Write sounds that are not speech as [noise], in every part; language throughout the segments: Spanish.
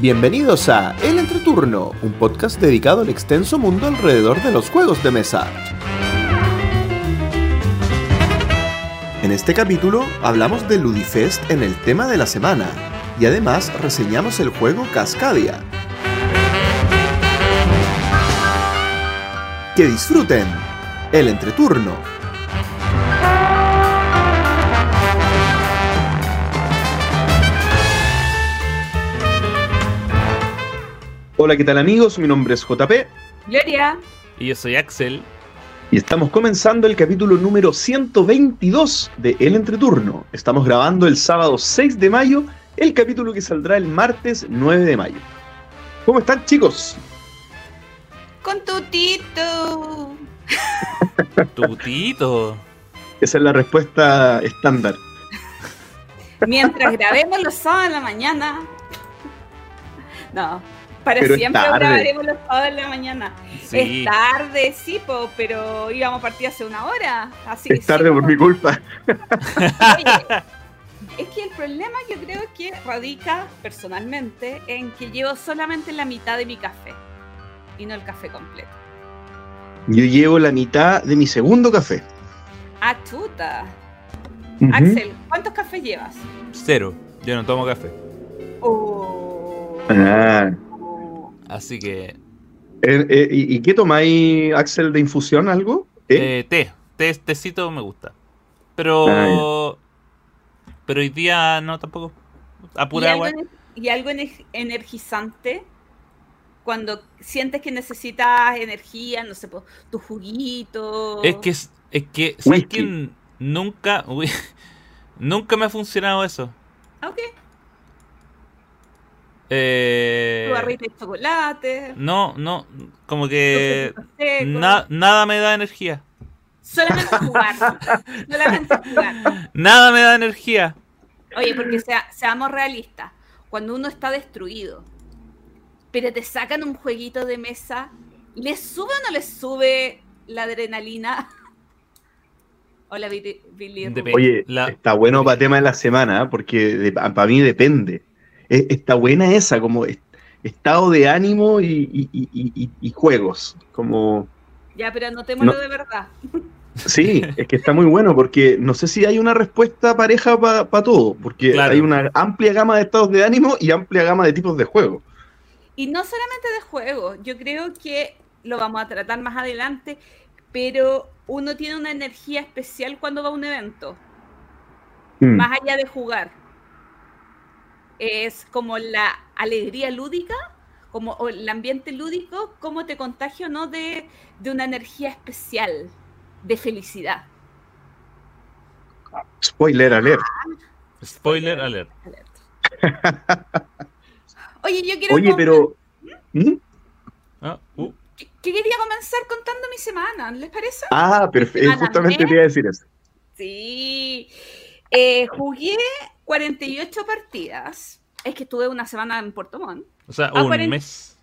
Bienvenidos a El Entreturno, un podcast dedicado al extenso mundo alrededor de los juegos de mesa. En este capítulo hablamos de Ludifest en el tema de la semana y además reseñamos el juego Cascadia. Que disfruten el entreturno. Hola, ¿qué tal amigos? Mi nombre es JP. Gloria. Y yo soy Axel. Y estamos comenzando el capítulo número 122 de El Entreturno. Estamos grabando el sábado 6 de mayo, el capítulo que saldrá el martes 9 de mayo. ¿Cómo están chicos? Con tutito. [laughs] Tutito. Esa es la respuesta estándar. Mientras grabemos los sábados en la mañana. No, para Pero siempre tarde. grabaremos los sábados en la mañana. Sí. Es tarde, sí, po, pero íbamos a partir hace una hora. Así que Es tarde sí, por po. mi culpa. [laughs] Oye, es que el problema yo creo que radica personalmente en que llevo solamente la mitad de mi café y no el café completo. Yo llevo la mitad de mi segundo café. Ah, chuta. Axel, ¿cuántos cafés llevas? Cero. Yo no tomo café. Oh. Ah. Así que. Eh, eh, ¿y, y qué tomáis, Axel, de infusión? ¿Algo? ¿Eh? eh, té. té. Tecito me gusta. Pero. Ah, pero hoy día no tampoco. A ¿Y pura algo, agua. ener- y algo ener- energizante cuando sientes que necesitas energía, no sé, tu juguito. Es que. Es, es que. ¿Sabes quién? Nunca. uy, [laughs] nunca me ha funcionado eso. Ah, Ok, Eh, tu barrita de chocolate. no, no. Como que. na- nada me da energía. Solamente jugar. [laughs] Solamente jugar. Nada me da energía. Oye, porque sea- seamos realistas. Cuando uno está destruido, pero te sacan un jueguito de mesa, ¿le sube o no le sube la adrenalina? [laughs] Hola, Billy. Oye, La- está bueno para tema de la semana, porque para mí depende. Eh, Está buena esa, como est- estado de ánimo y, y- y- y- y juegos. Como, Ya, pero anotémoslo No. de verdad. sí, es que está muy bueno, porque no sé si hay una respuesta pareja para todo, porque Claro. hay una amplia gama de estados de ánimo y amplia gama de tipos de juego. Y no solamente de juego, yo creo que lo vamos a tratar más adelante, pero uno tiene una energía especial cuando va a un evento, Mm. más allá de jugar. Es como la alegría lúdica, como o el ambiente lúdico, cómo te contagia o no de, de una energía especial, de felicidad. Spoiler alert. Spoiler alert. [laughs] Oye, yo quiero... Oye, pero... ¿Mm? Ah, uh, que quería comenzar contando mi semana, ¿les parece? Ah, perfecto. Semana Justamente te iba a decir eso. Sí. Eh, jugué 48 partidas. Es que estuve una semana en Puerto Montt. o sea, un mes.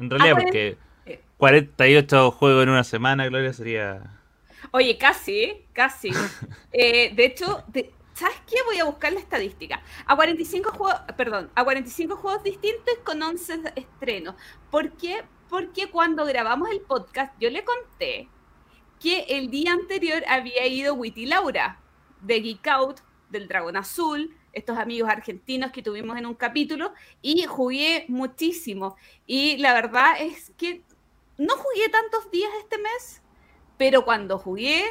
En realidad, porque eh. 48 juegos en una semana, Gloria, sería. Oye, casi, casi. [laughs] Eh, de hecho, de- ¿sabes qué? Voy a buscar la estadística. A 45 juegos, perdón, a 45 juegos distintos con 11 estrenos. ¿Por qué? Porque cuando grabamos el podcast yo le conté que el día anterior había ido Witty Laura de Geek Out, del Dragón Azul, estos amigos argentinos que tuvimos en un capítulo, y jugué muchísimo. Y la verdad es que no jugué tantos días este mes, pero cuando jugué,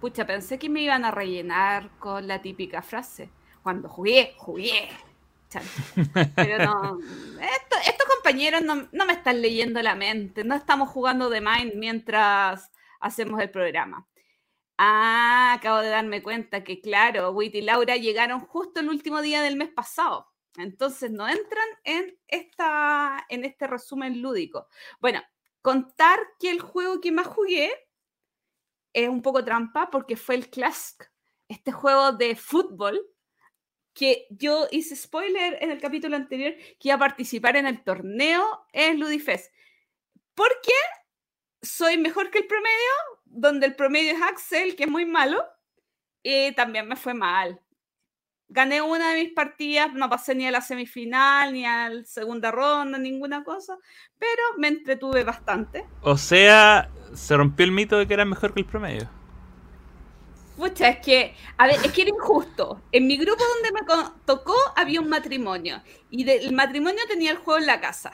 pucha, pensé que me iban a rellenar con la típica frase. Cuando jugué, jugué. Pero no, [laughs] esto- estos compañeros no, no me están leyendo la mente, no estamos jugando de Mind mientras hacemos el programa. Ah, acabo de darme cuenta que, claro, Wit y Laura llegaron justo el último día del mes pasado. Entonces no entran en, esta, en este resumen lúdico. Bueno, contar que el juego que más jugué es un poco trampa porque fue el Clask, este juego de fútbol que yo hice spoiler en el capítulo anterior que iba a participar en el torneo en Ludifest. Porque soy mejor que el promedio, donde el promedio es Axel, que es muy malo, y también me fue mal. Gané una de mis partidas, no pasé ni a la semifinal, ni a la segunda ronda, ninguna cosa, pero me entretuve bastante. O sea, se rompió el mito de que era mejor que el promedio. Pucha, es que, a ver, es que era injusto. En mi grupo donde me tocó había un matrimonio y el matrimonio tenía el juego en la casa.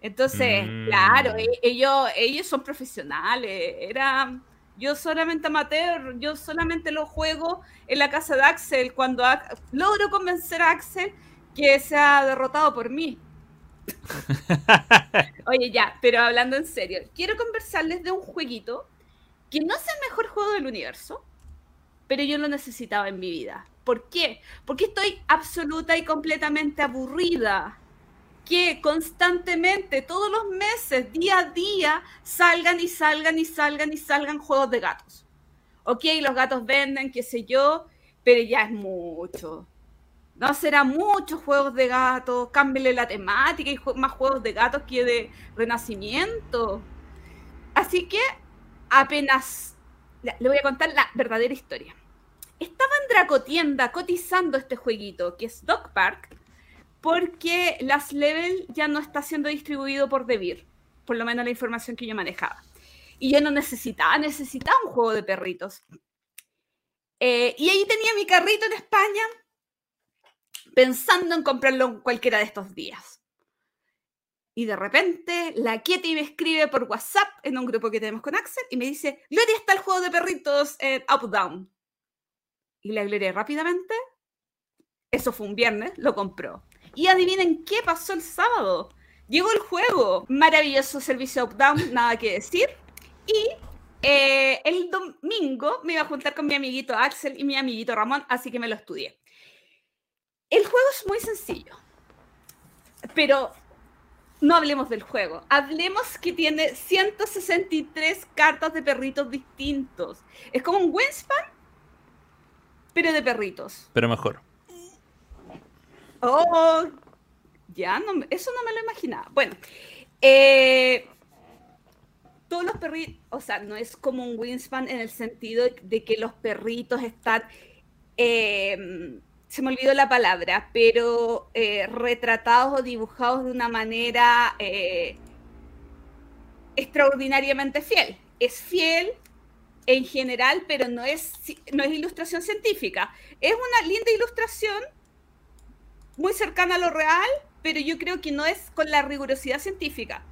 Entonces, claro, Mm. e- ellos, ellos son profesionales. Era, yo solamente amateur, yo solamente lo juego en la casa de Axel cuando Ac- logro convencer a Axel que sea derrotado por mí. [laughs] Oye, ya, pero hablando en serio, quiero conversarles de un jueguito que no es el mejor juego del universo, pero yo lo necesitaba en mi vida. ¿Por qué? Porque estoy absoluta y completamente aburrida. Que constantemente, todos los meses, día a día, salgan y salgan y salgan y salgan juegos de gatos. Ok, los gatos venden, qué sé yo, pero ya es mucho. No será muchos juegos de gatos, cámbiale la temática y más juegos de gatos que de renacimiento. Así que apenas le voy a contar la verdadera historia. Estaba en Dracotienda cotizando este jueguito, que es Dog Park, porque Last Level ya no está siendo distribuido por Devir, por lo menos la información que yo manejaba. Y yo no necesitaba, necesitaba un juego de perritos. Eh, y ahí tenía mi carrito en España, pensando en comprarlo en cualquiera de estos días. Y de repente la Kitty me escribe por WhatsApp en un grupo que tenemos con Axel y me dice, Gloria está el juego de perritos en Up Down. Y la Gloria rápidamente, eso fue un viernes, lo compró. Y adivinen qué pasó el sábado. Llegó el juego. Maravilloso servicio Up Down, [laughs] nada que decir. Y eh, el domingo me iba a juntar con mi amiguito Axel y mi amiguito Ramón, así que me lo estudié. El juego es muy sencillo. Pero no hablemos del juego. Hablemos que tiene 163 cartas de perritos distintos. Es como un Winspan, pero de perritos. Pero mejor. Oh, ya, no, eso no me lo imaginaba. Bueno, eh, todos los perritos, o sea, no es como un Winspan en el sentido de, que los perritos están, eh, se me olvidó la palabra, pero eh, retratados o dibujados de una manera eh, extraordinariamente fiel. Es fiel en general, pero no es, no es ilustración científica. Es una linda ilustración muy cercana a lo real, pero yo creo que no es con la rigurosidad científica.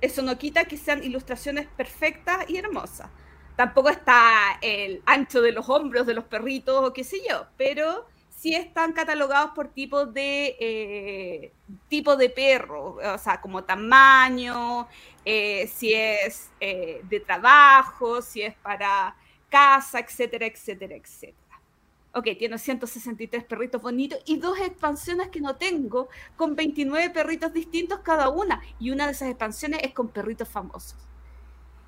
Eso no quita que sean ilustraciones perfectas y hermosas. Tampoco está el ancho de los hombros de los perritos o qué sé yo, pero sí están catalogados por tipo de eh, tipo de perro, o sea, como tamaño, eh, si es eh, de trabajo, si es para casa, etcétera, etcétera, etcétera. Ok, tiene 163 perritos bonitos y dos expansiones que no tengo con 29 perritos distintos cada una. Y una de esas expansiones es con perritos famosos.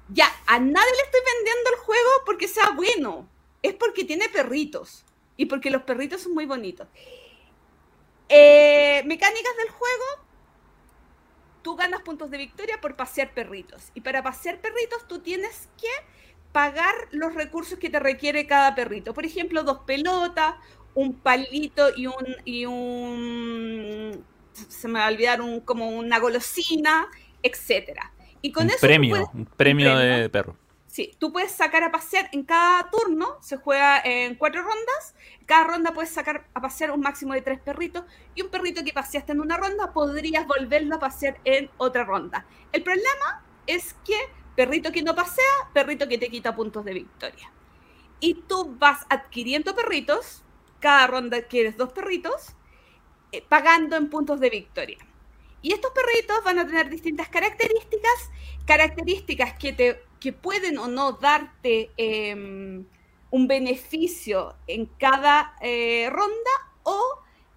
Ya, a nadie le estoy vendiendo el juego porque sea bueno. Es porque tiene perritos. Y porque los perritos son muy bonitos. Eh, mecánicas del juego. Tú ganas puntos de victoria por pasear perritos. Y para pasear perritos tú tienes que pagar los recursos que te requiere cada perrito. Por ejemplo, dos pelotas, un palito y un, y un se me va a olvidar un, como una golosina, etcétera. Y con un eso premio, puedes- un premio premio. de perro. Sí, tú puedes sacar a pasear en cada turno, se juega en cuatro rondas, cada ronda puedes sacar a pasear un máximo de tres perritos y un perrito que paseaste en una ronda podrías volverlo a pasear en otra ronda. El problema es que perrito que no pasea, perrito que te quita puntos de victoria. Y tú vas adquiriendo perritos, cada ronda adquieres dos perritos, eh, pagando en puntos de victoria. Y estos perritos van a tener distintas características, características que, te, que pueden o no darte eh, un beneficio en cada eh, ronda o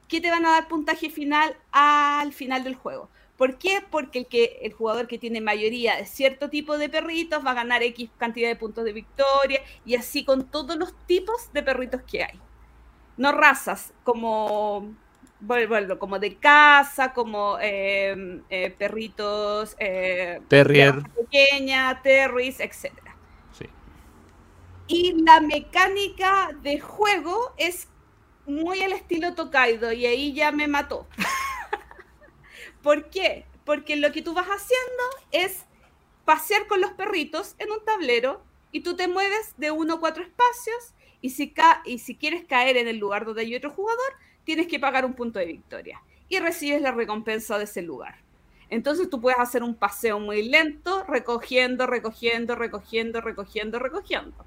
que te van a dar puntaje final al final del juego. ¿Por qué? Porque el, que, el jugador que tiene mayoría de cierto tipo de perritos va a ganar X cantidad de puntos de victoria y así con todos los tipos de perritos que hay. No razas, como bueno, como de casa, como eh, eh, perritos eh, Terrier. pequeña, terriers, etc. Sí. Y la mecánica de juego es muy al estilo Tokaido y ahí ya me mató. [laughs] ¿Por qué? Porque lo que tú vas haciendo es pasear con los perritos en un tablero y tú te mueves de uno a cuatro espacios y si, y si quieres caer en el lugar donde hay otro jugador, tienes que pagar un punto de victoria y recibes la recompensa de ese lugar. Entonces tú puedes hacer un paseo muy lento, recogiendo, recogiendo, recogiendo, recogiendo, recogiendo.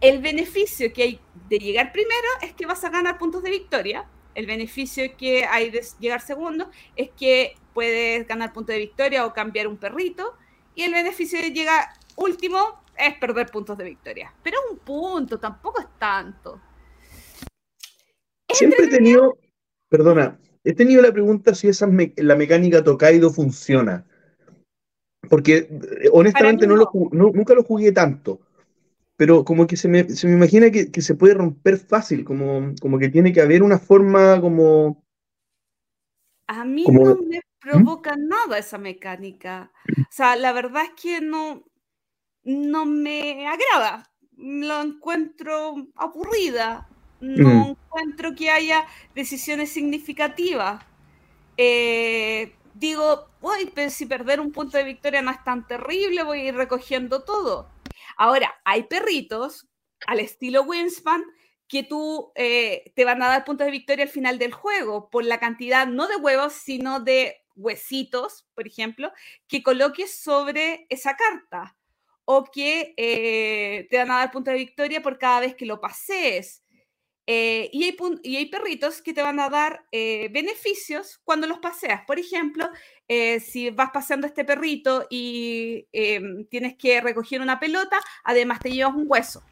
El beneficio que hay de llegar primero es que vas a ganar puntos de victoria. El beneficio que hay de llegar segundo es que puedes ganar puntos de victoria o cambiar un perrito. Y el beneficio de llegar último es perder puntos de victoria. Pero un punto, tampoco es tanto. Siempre he tenido, perdona, he tenido la pregunta si esa la mecánica Tokaido funciona. Porque eh, honestamente no. Lo, nunca lo jugué tanto. Pero como que se me, se me imagina que, que, se puede romper fácil, como, como que tiene que haber una forma como... A mí no me ¿Mm? provoca nada esa mecánica. O sea, la verdad es que no, no me agrada. Lo encuentro aburrida. No mm. encuentro que haya decisiones significativas. Eh, digo, uy, pero si perder un punto de victoria no es tan terrible, voy a ir recogiendo todo. Ahora, hay perritos al estilo Winspan que tú eh, te van a dar puntos de victoria al final del juego por la cantidad no de huevos, sino de huesitos, por ejemplo, que coloques sobre esa carta o que eh, te van a dar puntos de victoria por cada vez que lo pasees. Eh, y, hay y, hay perritos que te van a dar eh, beneficios cuando los paseas. Por ejemplo, si vas paseando este perrito y em, tienes que recoger una pelota, además te llevas un hueso.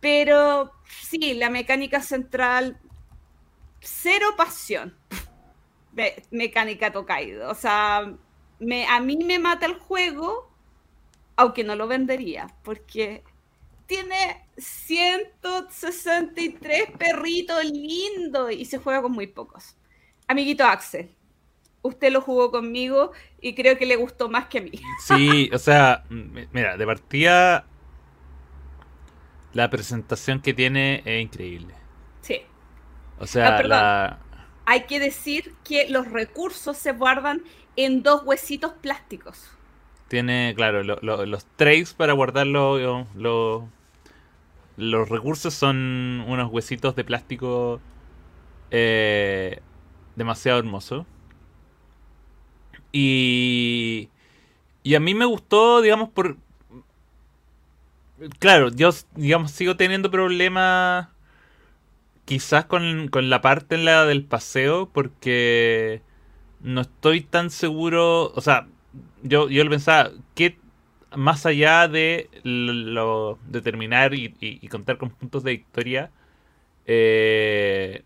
Pero sí, la mecánica central, cero pasión. mecánica tocaido. O sea, me, a mí me mata el juego aunque no lo vendería, porque tiene 163 perritos lindos y se juega con muy pocos. Amiguito Axel, usted lo jugó conmigo y creo que le gustó más que a mí. [laughs] Sí, o sea, mira, de partida la presentación que tiene es increíble. Sí. O sea, ah, la... hay que decir que los recursos se guardan en dos huesitos plásticos. Tiene, claro, los trays para guardar los recursos son unos huesitos de plástico eh, demasiado hermosos. Y, y a mí me gustó, digamos, por... Claro, yo, digamos, sigo teniendo problemas quizás con, con la parte en la del paseo porque no estoy tan seguro, o sea, yo, yo pensaba, ¿qué más allá de lo determinar y, y, contar con puntos de victoria, eh,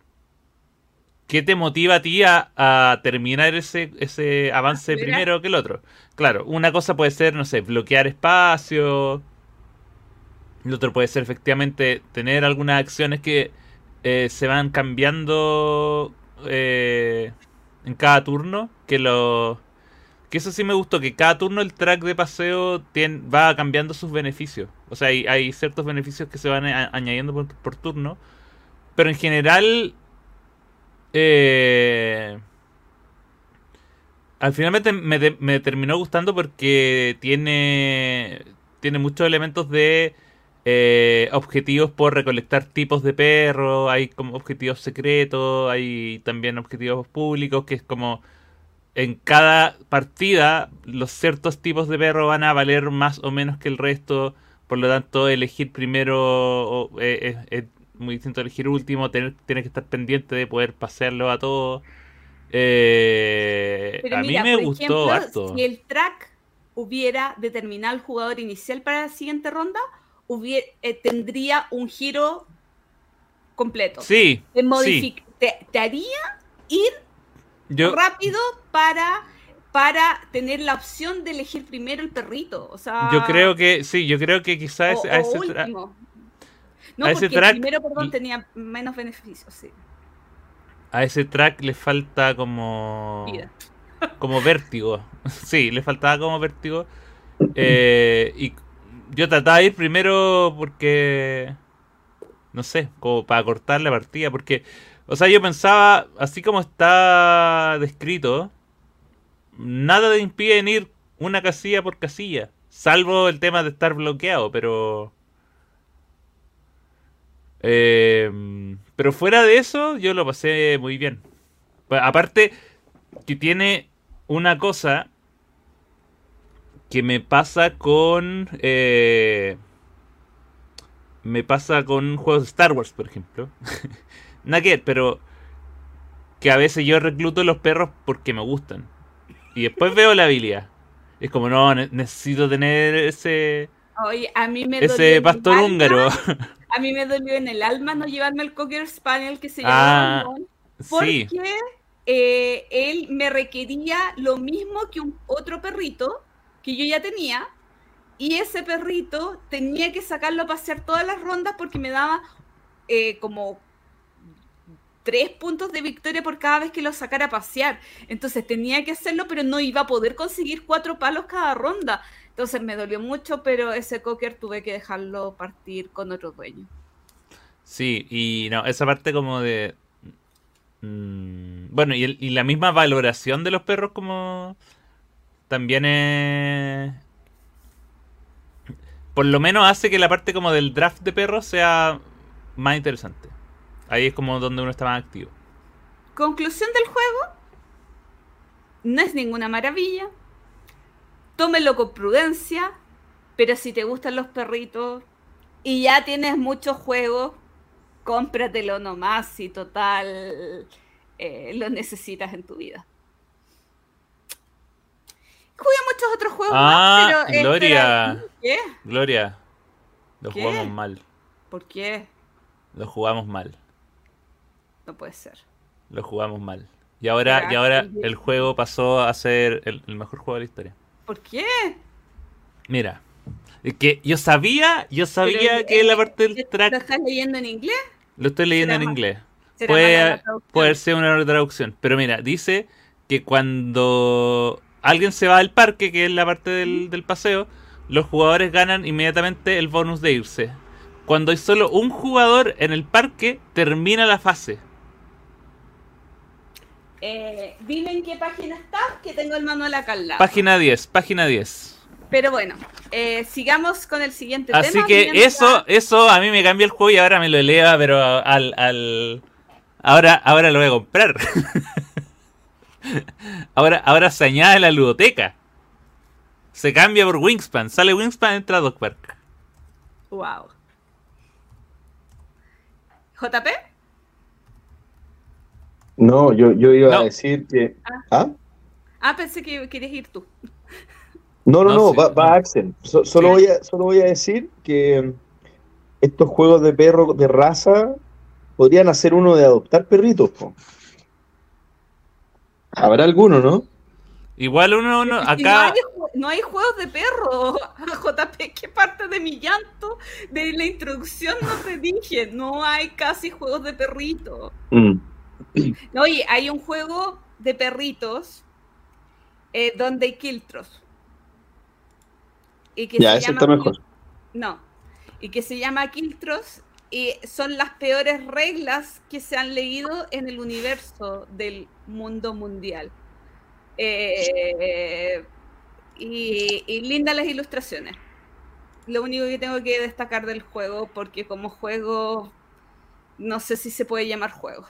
¿qué te motiva a ti a, terminar ese, ese avance primero que el otro? Claro, una cosa puede ser, no sé, bloquear espacio. El otro puede ser efectivamente tener algunas acciones que eh, se van cambiando eh, en cada turno, que lo que eso sí me gustó, que cada turno el track de paseo va cambiando sus beneficios. O sea, hay, ciertos beneficios que se van añadiendo por, turno. Pero en general... Eh, al final me, terminó gustando porque tiene, tiene muchos elementos de eh, objetivos por recolectar tipos de perros, hay como objetivos secretos, hay también objetivos públicos, que es como en cada partida los ciertos tipos de perro van a valer más o menos que el resto. Por lo tanto, elegir primero eh, es, muy distinto a elegir último. Tener, tienes que estar pendiente de poder pasearlo a todos. Eh, a mí me gustó ejemplo, Si el track hubiera determinado el jugador inicial para la siguiente ronda, eh, tendría un giro completo. Sí. te haría ir rápido para, para tener la opción de elegir primero el perrito. O sea, yo creo que, sí, yo creo que quizás a ese último. No, porque el primero, perdón, tenía menos beneficios, sí. A ese track le falta como. Como vértigo. [laughs] sí, le faltaba como vértigo. Eh, y yo trataba de ir primero porque. no sé, como para cortar la partida, porque, o sea, yo pensaba, así como está descrito, nada te impide ir una casilla por casilla, salvo el tema de estar bloqueado, pero... Eh, pero fuera de eso, yo lo pasé muy bien. Aparte, que tiene una cosa que me pasa con. Eh, me pasa con juegos de Star Wars, por ejemplo. [laughs] Nugget, pero. Que a veces yo recluto los perros porque me gustan. Y después veo la habilidad. Es como, no, necesito tener ese. Oye, a mí me ese pastor húngaro. [laughs] A mí me dolió en el alma no llevarme el Cocker Spaniel que se llama ah, porque eh, él me requería lo mismo que un otro perrito que yo ya tenía y ese perrito tenía que sacarlo a pasear todas las rondas porque me daba eh, como tres puntos de victoria por cada vez que lo sacara a pasear. Entonces tenía que hacerlo, pero no iba a poder conseguir cuatro palos cada ronda. Entonces me dolió mucho, pero ese cocker tuve que dejarlo partir con otro dueño. Sí, y no, esa parte como de... Mm, bueno, y, y la misma valoración de los perros como también es... Por lo menos hace que la parte como del draft de perros sea más interesante. Ahí es como donde uno está más activo. Conclusión del juego. No es ninguna maravilla. Tómelo con prudencia. Pero si te gustan los perritos y ya tienes muchos juegos, cómpratelo nomás si total eh, lo necesitas en tu vida. Jugué muchos otros juegos ah, más, pero Gloria. ¿Qué? Gloria. Lo jugamos mal. ¿Por qué? Lo jugamos mal. No puede ser. Lo jugamos mal. Y ahora, y ahora el juego pasó a ser el, mejor juego de la historia. ¿Por qué? Mira, que yo sabía, yo sabía que la parte del track. ¿Lo estás leyendo en inglés? Lo estoy leyendo en inglés. Puede, puede ser una traducción. Pero mira, dice que cuando alguien se va al parque, que es la parte del, paseo, los jugadores ganan inmediatamente el bonus de irse. Cuando hay solo un jugador en el parque, termina la fase. Eh, dime en qué página está, que tengo el manual acá al lado. Página 10, página 10. Pero bueno, eh, sigamos con el siguiente Así tema. Así que eso, eso a mí me cambia el juego y ahora me lo eleva, pero al, al... Ahora, ahora lo voy a comprar. [laughs] ahora, ahora se añade la ludoteca. Se cambia por Wingspan. Sale Wingspan, entra Park. Wow. ¿JP? No, yo, yo iba a decir que. Ah. ¿Ah? ah, pensé que querías ir tú. No, no, no, va, Axel. solo, voy a, solo voy a decir que estos juegos de perro de raza podrían hacer uno de adoptar perritos. Habrá alguno, ¿no? Igual uno, uno acá... No hay, juegos de perro, [laughs] JP, ¿qué parte de mi llanto de la introducción no te dije? No hay casi juegos de perritos. Mm. [clears throat] No, oye, hay un juego de perritos eh, donde hay quiltros. Y que ya, se está mejor. No, y que se llama Quiltros y son las peores reglas que se han leído en el universo del mundo mundial. Eh, y, y lindas las ilustraciones. Lo único que tengo que destacar del juego, porque como juego, no sé si se puede llamar juego.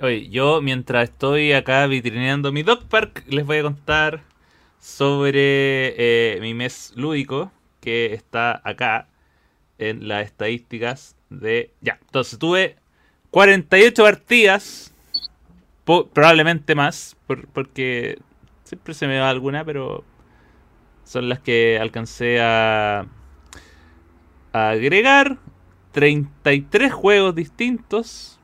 Oye, yo mientras estoy acá vitrineando mi dog park, les voy a contar sobre eh, mi mes lúdico, que está acá en las estadísticas de... Ya, entonces tuve 48 partidas, probablemente más, porque siempre se me va alguna, pero son las que alcancé a, a agregar. 33 juegos distintos.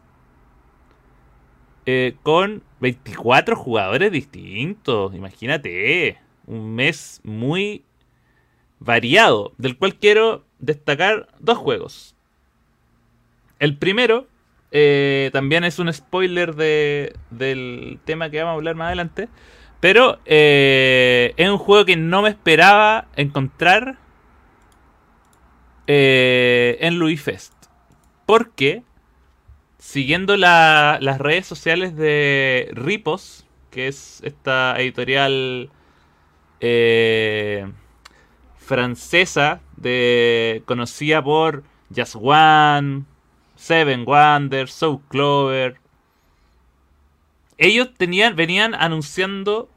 Eh, con 24 jugadores distintos. Imagínate un mes muy variado, del cual quiero destacar dos juegos. El primero eh, también es un spoiler de, del tema que vamos a hablar más adelante, pero eh, es un juego que no me esperaba encontrar eh, en Louis Fest. Porque, siguiendo la- las redes sociales de Ripos, que es esta editorial eh, francesa de conocida por Just One, Seven Wonders, Soul Clover. Ellos tenían, venían anunciando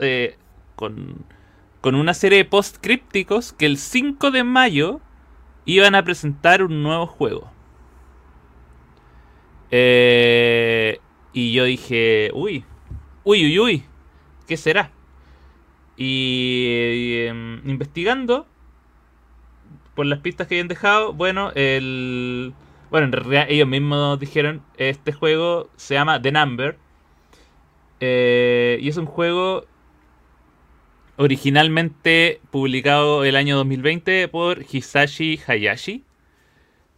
eh, con, con una serie de post crípticos que el 5 de mayo iban a presentar un nuevo juego. Eh, y yo dije, uy, uy, uy, uy, ¿qué será? Y, y, em, investigando por las pistas que habían dejado, bueno, el bueno, en realidad ellos mismos dijeron, este juego se llama The Number. eh, y es un juego originalmente publicado el año 2020 por Hisashi Hayashi.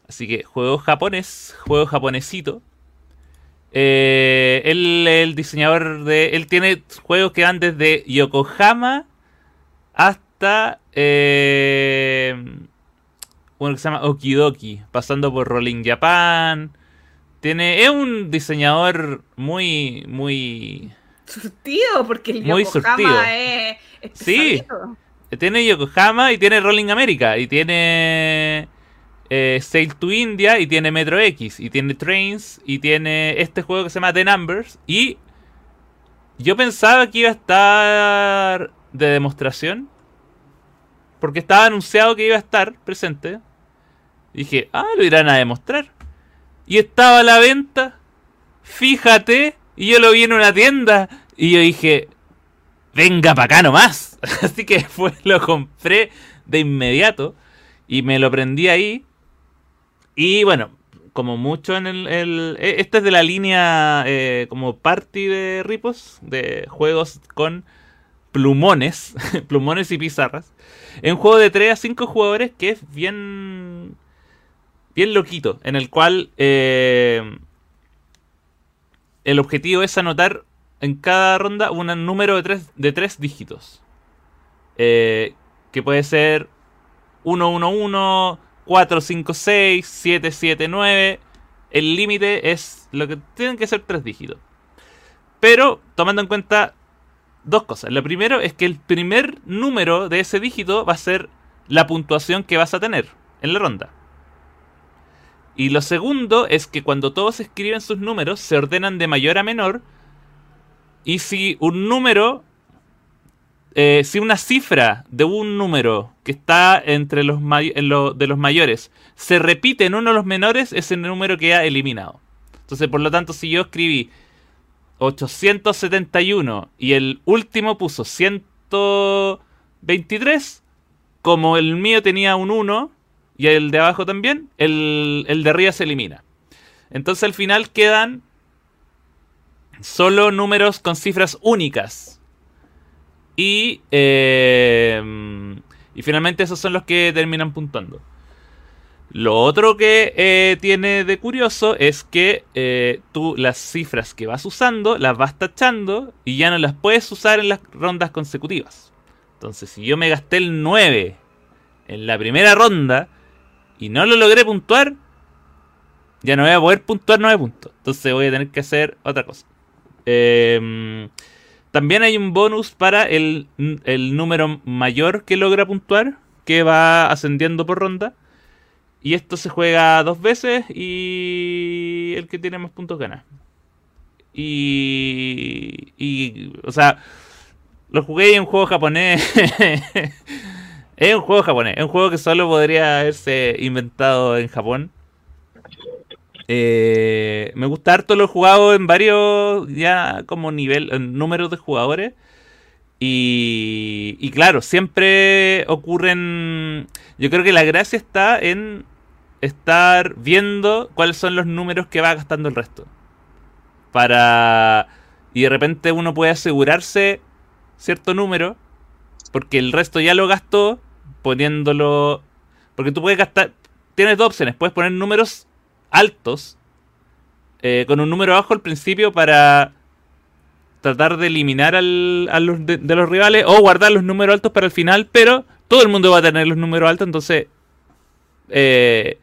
Así que juego japonés, juego japonesito. Eh, él el diseñador de... Él tiene juegos que van desde Yokohama hasta... eh, uno que se llama Okidoki, pasando por Rolling Japan. Tiene, es un diseñador muy, muy... Surtido, porque el Muy Yokohama surtido. es, es Sí. Tiene Yokohama y tiene Rolling America. Y tiene eh, Sail to India y tiene Metro X. Y tiene Trains y tiene este juego que se llama The Numbers. Y yo pensaba que iba a estar de demostración. Porque estaba anunciado que iba a estar presente. Dije, ah, lo irán a demostrar. Y estaba a la venta. Fíjate. Y yo lo vi en una tienda. Y yo dije, venga para acá nomás. [laughs] Así que [laughs] lo compré de inmediato. Y me lo prendí ahí. Y bueno, como mucho en el... el- este es de la línea eh, como party de Ripos. De juegos con plumones. [laughs] plumones y pizarras. Es un juego de 3 a 5 jugadores que es bien... Bien loquito. En el cual... eh, el objetivo es anotar en cada ronda un número de tres, dígitos. Eh, que puede ser 111, 456, 779. El límite es lo que tienen que ser tres dígitos. Pero tomando en cuenta dos cosas. Lo primero es que el primer número de ese dígito va a ser la puntuación que vas a tener en la ronda. Y lo segundo es que cuando todos escriben sus números se ordenan de mayor a menor. Y si un número, eh, si una cifra de un número que está entre los, de los mayores se repite en uno de los menores, ese número queda eliminado. Entonces, por lo tanto, si yo escribí 871 y el último puso 123, como el mío tenía un 1 y el de abajo también, el, el de arriba se elimina. Entonces al final quedan solo números con cifras únicas. Y, eh, y finalmente esos son los que terminan puntuando. Lo otro que eh, tiene de curioso es que eh, tú las cifras que vas usando las vas tachando y ya no las puedes usar en las rondas consecutivas. Entonces, si yo me gasté el 9 en la primera ronda y no lo logré puntuar, ya no voy a poder puntuar 9 puntos. Entonces voy a tener que hacer otra cosa. Eh, también hay un bonus para el, el número mayor que logra puntuar, que va ascendiendo por ronda. Y esto se juega dos veces y el que tiene más puntos gana. Y, y o sea, lo jugué en un juego japonés. [laughs] [laughs] es un juego japonés, es un juego que solo podría haberse inventado en Japón. Eh, me gusta harto, lo he jugado en varios, ya como nivel, en números de jugadores. Y, y claro, siempre ocurren. Yo creo que la gracia está en estar viendo cuáles son los números que va gastando el resto. Para. Y de repente uno puede asegurarse cierto número. Porque el resto ya lo gastó. Poniéndolo. Porque tú puedes gastar. Tienes dos opciones. Puedes poner números altos. eh, con un número bajo al principio para tratar de eliminar al, a los de, los rivales o guardar los números altos para el final, pero todo el mundo va a tener los números altos, entonces eh,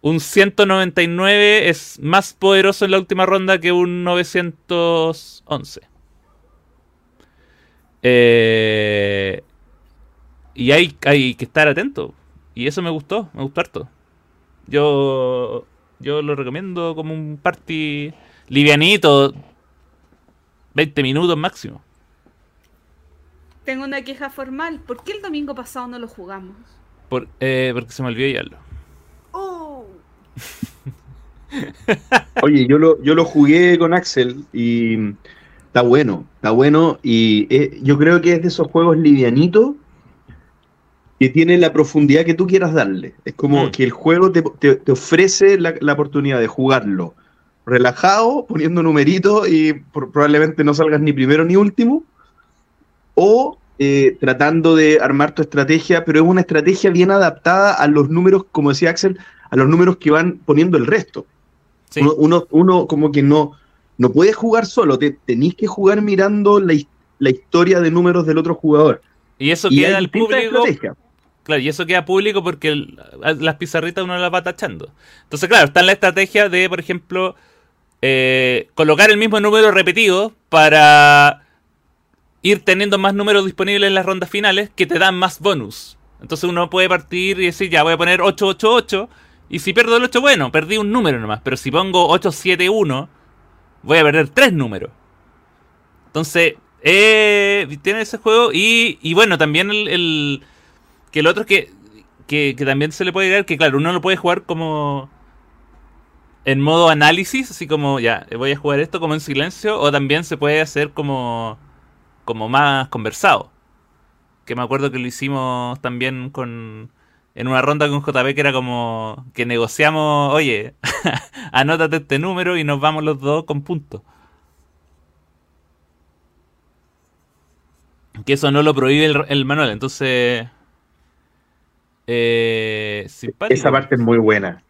un 199 es más poderoso en la última ronda que un 911. Eh, y hay, hay que estar atento. Y eso me gustó, me gustó harto. Yo, yo lo recomiendo como un party livianito, 20 minutos máximo. Tengo una queja formal. ¿Por qué el domingo pasado no lo jugamos? Por, eh, porque se me olvidó llevarlo. Oh. [laughs] Oye, yo lo, yo lo jugué con Axel y está bueno, está bueno. Y eh, yo creo que es de esos juegos livianitos que tienen la profundidad que tú quieras darle. Es como Mm. que el juego te, te- te ofrece la, la oportunidad de jugarlo relajado, poniendo numeritos y por- probablemente no salgas ni primero ni último, o eh, tratando de armar tu estrategia, pero es una estrategia bien adaptada a los números, como decía Axel, a los números que van poniendo el resto. Sí. Uno, uno, uno como que no, no puede jugar solo, te, tenéis que jugar mirando la, la historia de números del otro jugador. Y eso Y queda al público. Claro, y eso queda público porque las pizarritas uno las va tachando. Entonces, claro, está en la estrategia de, por ejemplo, eh, colocar el mismo número repetido para ir teniendo más números disponibles en las rondas finales que te dan más bonus. Entonces uno puede partir y decir, ya voy a poner 888 y si pierdo el 8, bueno, perdí un número nomás. Pero si pongo 871, voy a perder tres números. Entonces, eh, tiene ese juego y, y bueno, también el- que el otro es que, que, también se le puede agregar que, claro, uno lo puede jugar como en modo análisis, así como, ya, voy a jugar esto como en silencio, o también se puede hacer como, como más conversado. Que me acuerdo que lo hicimos también con en una ronda con JP que era como que negociamos, oye, [laughs] anótate este número y nos vamos los dos con puntos. Que eso no lo prohíbe el manual, entonces... Eh. Esa parte es muy buena.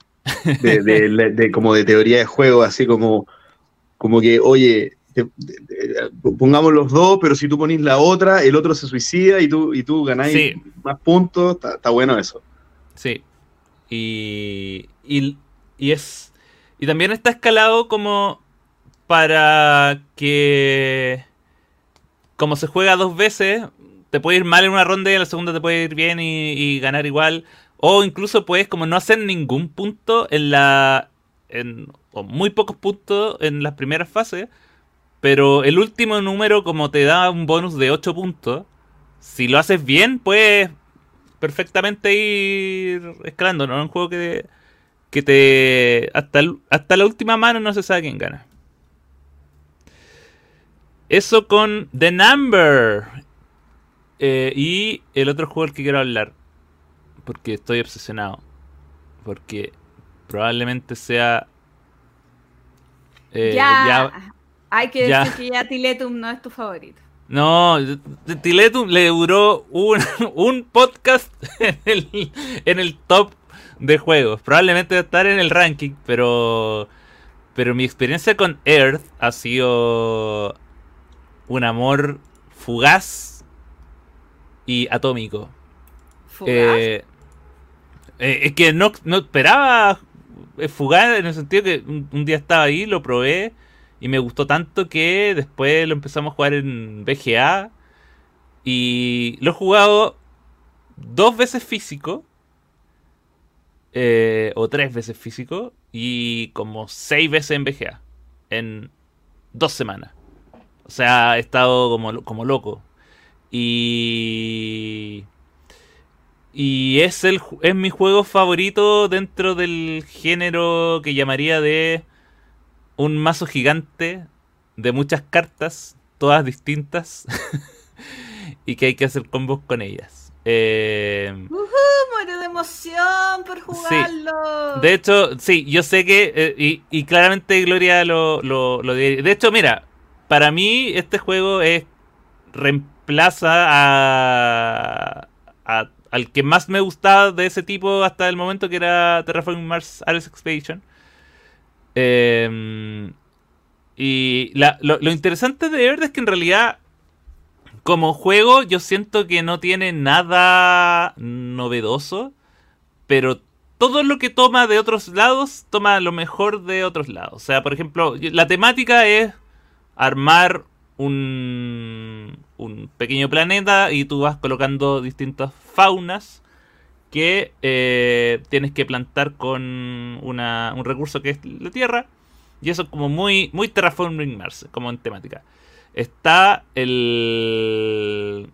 De, de- [laughs] de- de- como de teoría de juego, así como, como que, oye, te- te- te- pongamos los dos, pero si tú ponís la otra, el otro se suicida y tú, y tú ganáis Sí. más puntos. Está, está bueno eso. Sí. Y, y, y es. Y también está escalado como para que. Como se juega dos veces, te puede ir mal en una ronda y en la segunda te puede ir bien y, ganar igual. O incluso puedes como no hacer ningún punto en la. En, o muy pocos puntos en las primeras fases. Pero el último número, como te da un bonus de 8 puntos, si lo haces bien, puedes perfectamente ir escalando, ¿no? Un juego que, que te. Hasta, hasta la última mano no se sabe quién gana. Eso con The Number. Eh, y el otro juego del que quiero hablar. Porque estoy obsesionado. Porque probablemente sea. eh, ya, ya- Hay que ya. decir que ya Tiletum no es tu favorito. No, Tiletum le duró un, [laughs] un podcast [laughs] en el, en el top de juegos. Probablemente va a estar en el ranking, pero. Pero mi experiencia con Earth ha sido un amor fugaz y atómico. Eh, eh, es que no, no esperaba eh, fugaz en el sentido que un, un día estaba ahí, lo probé y me gustó tanto que después lo empezamos a jugar en BGA y lo he jugado dos veces físico eh, o tres veces físico y como seis veces en BGA en dos semanas. O sea, he estado como, como loco. Y. Y es, el, es mi juego favorito dentro del género que llamaría de un mazo gigante de muchas cartas, todas distintas, [laughs] y que hay que hacer combos con ellas. Eh, Muero de emoción por jugarlo. de hecho, sí, yo sé que, eh, y, y claramente Gloria lo, lo, lo diría. De hecho, mira, para mí este juego es reemplaza a, al que más me gustaba de ese tipo hasta el momento, que era Terraforming Mars Ares Expedition. Eh, y lo interesante de Earth es que en realidad, como juego, yo siento que no tiene nada novedoso, pero todo lo que toma de otros lados, toma lo mejor de otros lados. O sea, por ejemplo, la temática es armar un, un pequeño planeta y tú vas colocando distintas faunas que eh, tienes que plantar con una, un recurso que es la tierra. Y eso es como muy, muy Terraforming Mars, como en temática. Está el...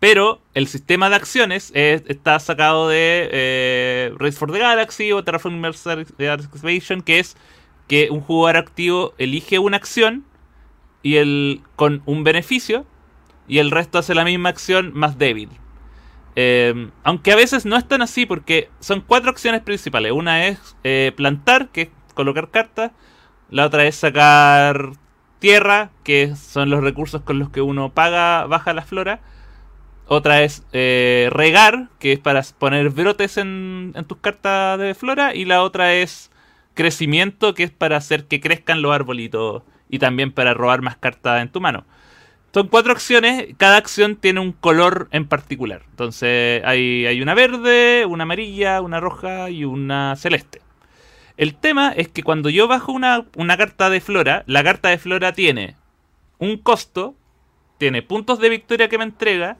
Pero el sistema de acciones está sacado de eh, Race for the Galaxy o Terraforming Mars Excavation, que es que un jugador activo elige una acción y el, con un beneficio y el resto hace la misma acción más débil. Eh, aunque a veces no es tan así porque son cuatro acciones principales. Una es eh, plantar, que es colocar cartas. La otra es sacar tierra, que son los recursos con los que uno paga, baja la flora. Otra es eh, regar, que es para poner brotes en, en, tus cartas de flora. Y la otra es crecimiento, que es para hacer que crezcan los arbolitos. Y también para robar más cartas en tu mano. Son cuatro acciones, cada acción tiene un color en particular. Entonces hay, hay una verde, una amarilla, una roja y una celeste. El tema es que cuando yo bajo una, una carta de flora, la carta de flora tiene un costo, tiene puntos de victoria que me entrega,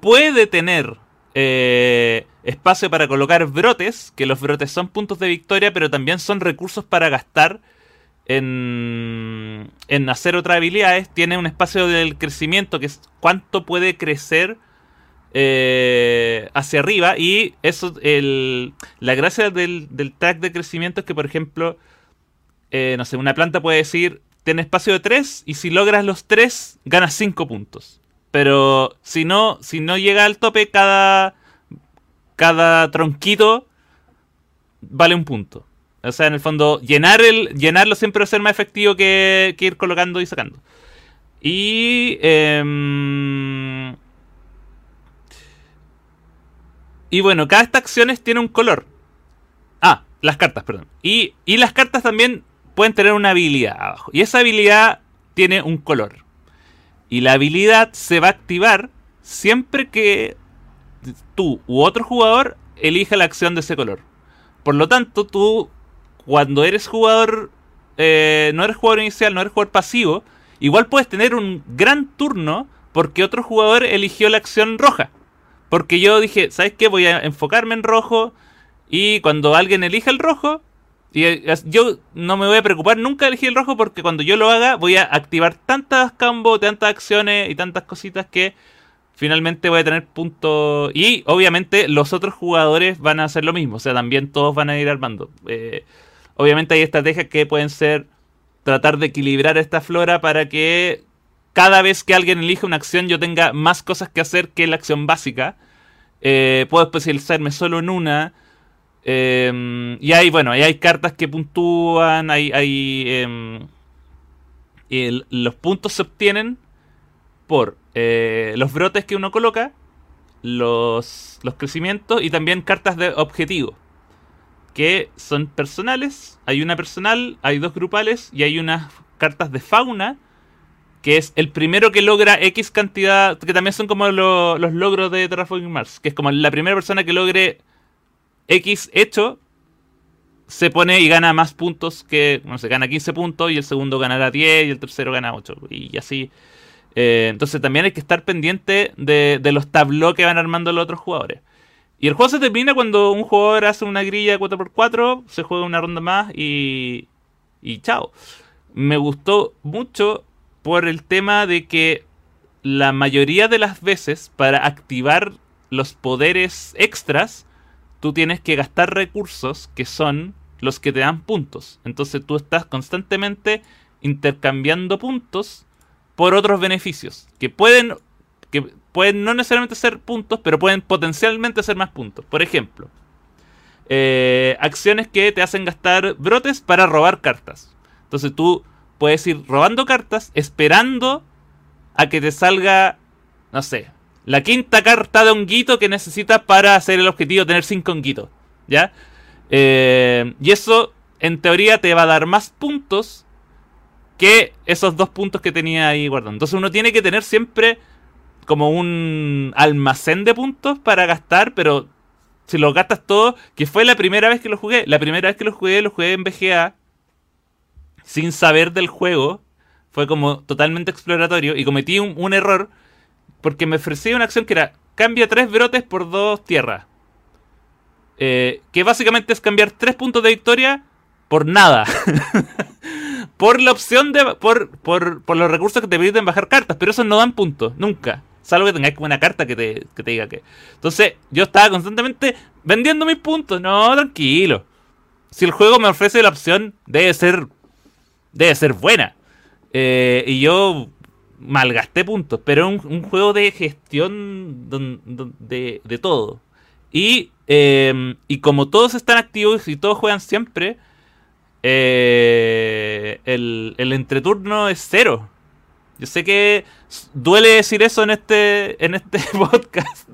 puede tener eh, espacio para colocar brotes, que los brotes son puntos de victoria, pero también son recursos para gastar en, en hacer otras habilidades, tiene un espacio del crecimiento, que es cuánto puede crecer eh, hacia arriba. Y eso, el, la gracia del, del track de crecimiento es que, por ejemplo, eh, no sé, una planta puede decir, tiene espacio de 3 y si logras los 3, ganas 5 puntos. Pero si no, si no llega al tope, cada, cada tronquito vale un punto. O sea, en el fondo, llenar el, llenarlo siempre va a ser más efectivo que, ir colocando y sacando. Y. Eh, y bueno, cada estas acciones tiene un color. Ah, las cartas, perdón. Y, y las cartas también pueden tener una habilidad abajo. Y esa habilidad tiene un color. Y la habilidad se va a activar siempre que tú u otro jugador elija la acción de ese color. Por lo tanto, tú cuando eres jugador, eh, no eres jugador inicial, no eres jugador pasivo, igual puedes tener un gran turno porque otro jugador eligió la acción roja. Porque yo dije, ¿sabes qué? Voy a enfocarme en rojo y cuando alguien elija el rojo, y eh, yo no me voy a preocupar nunca de elegir el rojo porque cuando yo lo haga voy a activar tantas combos, tantas acciones y tantas cositas que finalmente voy a tener puntos. Y obviamente los otros jugadores van a hacer lo mismo. O sea, también todos van a ir armando. Eh, Obviamente hay estrategias que pueden ser tratar de equilibrar esta flora para que cada vez que alguien elige una acción yo tenga más cosas que hacer que la acción básica. Eh, puedo especializarme solo en una. Eh, y hay, bueno, hay cartas que puntúan, hay... hay eh, los puntos se obtienen por eh, los brotes que uno coloca, los, los crecimientos y también cartas de objetivo que son personales. Hay una personal, hay dos grupales y hay unas cartas de fauna. Que es el primero que logra X cantidad. Que también son como los logros de Terraforming Mars. Que es como la primera persona que logre X hecho. Se pone y gana más puntos que. No sé, gana 15 puntos. Y el segundo ganará 10. Y el tercero gana 8. Y así. Eh, entonces también hay que estar pendiente de, de los tableaux que van armando los otros jugadores. Y el juego se termina cuando un jugador hace una grilla 4x4, se juega una ronda más y. y chao. Me gustó mucho por el tema de que la mayoría de las veces para activar los poderes extras, tú tienes que gastar recursos que son los que te dan puntos. Entonces tú estás constantemente intercambiando puntos por otros beneficios que pueden que pueden no necesariamente ser puntos, pero pueden potencialmente ser más puntos. Por ejemplo, eh, acciones que te hacen gastar brotes para robar cartas. Entonces tú puedes ir robando cartas esperando a que te salga, no sé, la quinta carta de honguito que necesitas para hacer el objetivo tener 5 honguitos. ¿Ya? Eh, y eso, en teoría, te va a dar más puntos que esos dos puntos que tenía ahí guardando. Entonces uno tiene que tener siempre como un almacén de puntos para gastar, pero si lo gastas todo, que fue la primera vez que lo jugué. La primera vez que lo jugué, lo jugué en BGA, sin saber del juego. Fue como totalmente exploratorio y cometí un, un error porque me ofrecía una acción que era cambia tres brotes por dos tierras. Eh, que básicamente es cambiar tres puntos de victoria por nada. [laughs] por la opción de. Por, por, por, los recursos que te permiten bajar cartas. Pero esos no dan puntos, nunca. Salvo que tengáis como una carta que te, que te diga que. Entonces, yo estaba constantemente vendiendo mis puntos. No, tranquilo. Si el juego me ofrece la opción, debe ser. Debe ser buena. Eh, y yo malgasté puntos. Pero es un, juego de gestión de, de todo. Y, eh, y como todos están activos y todos juegan siempre, eh, el, el, entreturno es cero. Yo sé que duele decir eso en este, en este [laughs] podcast.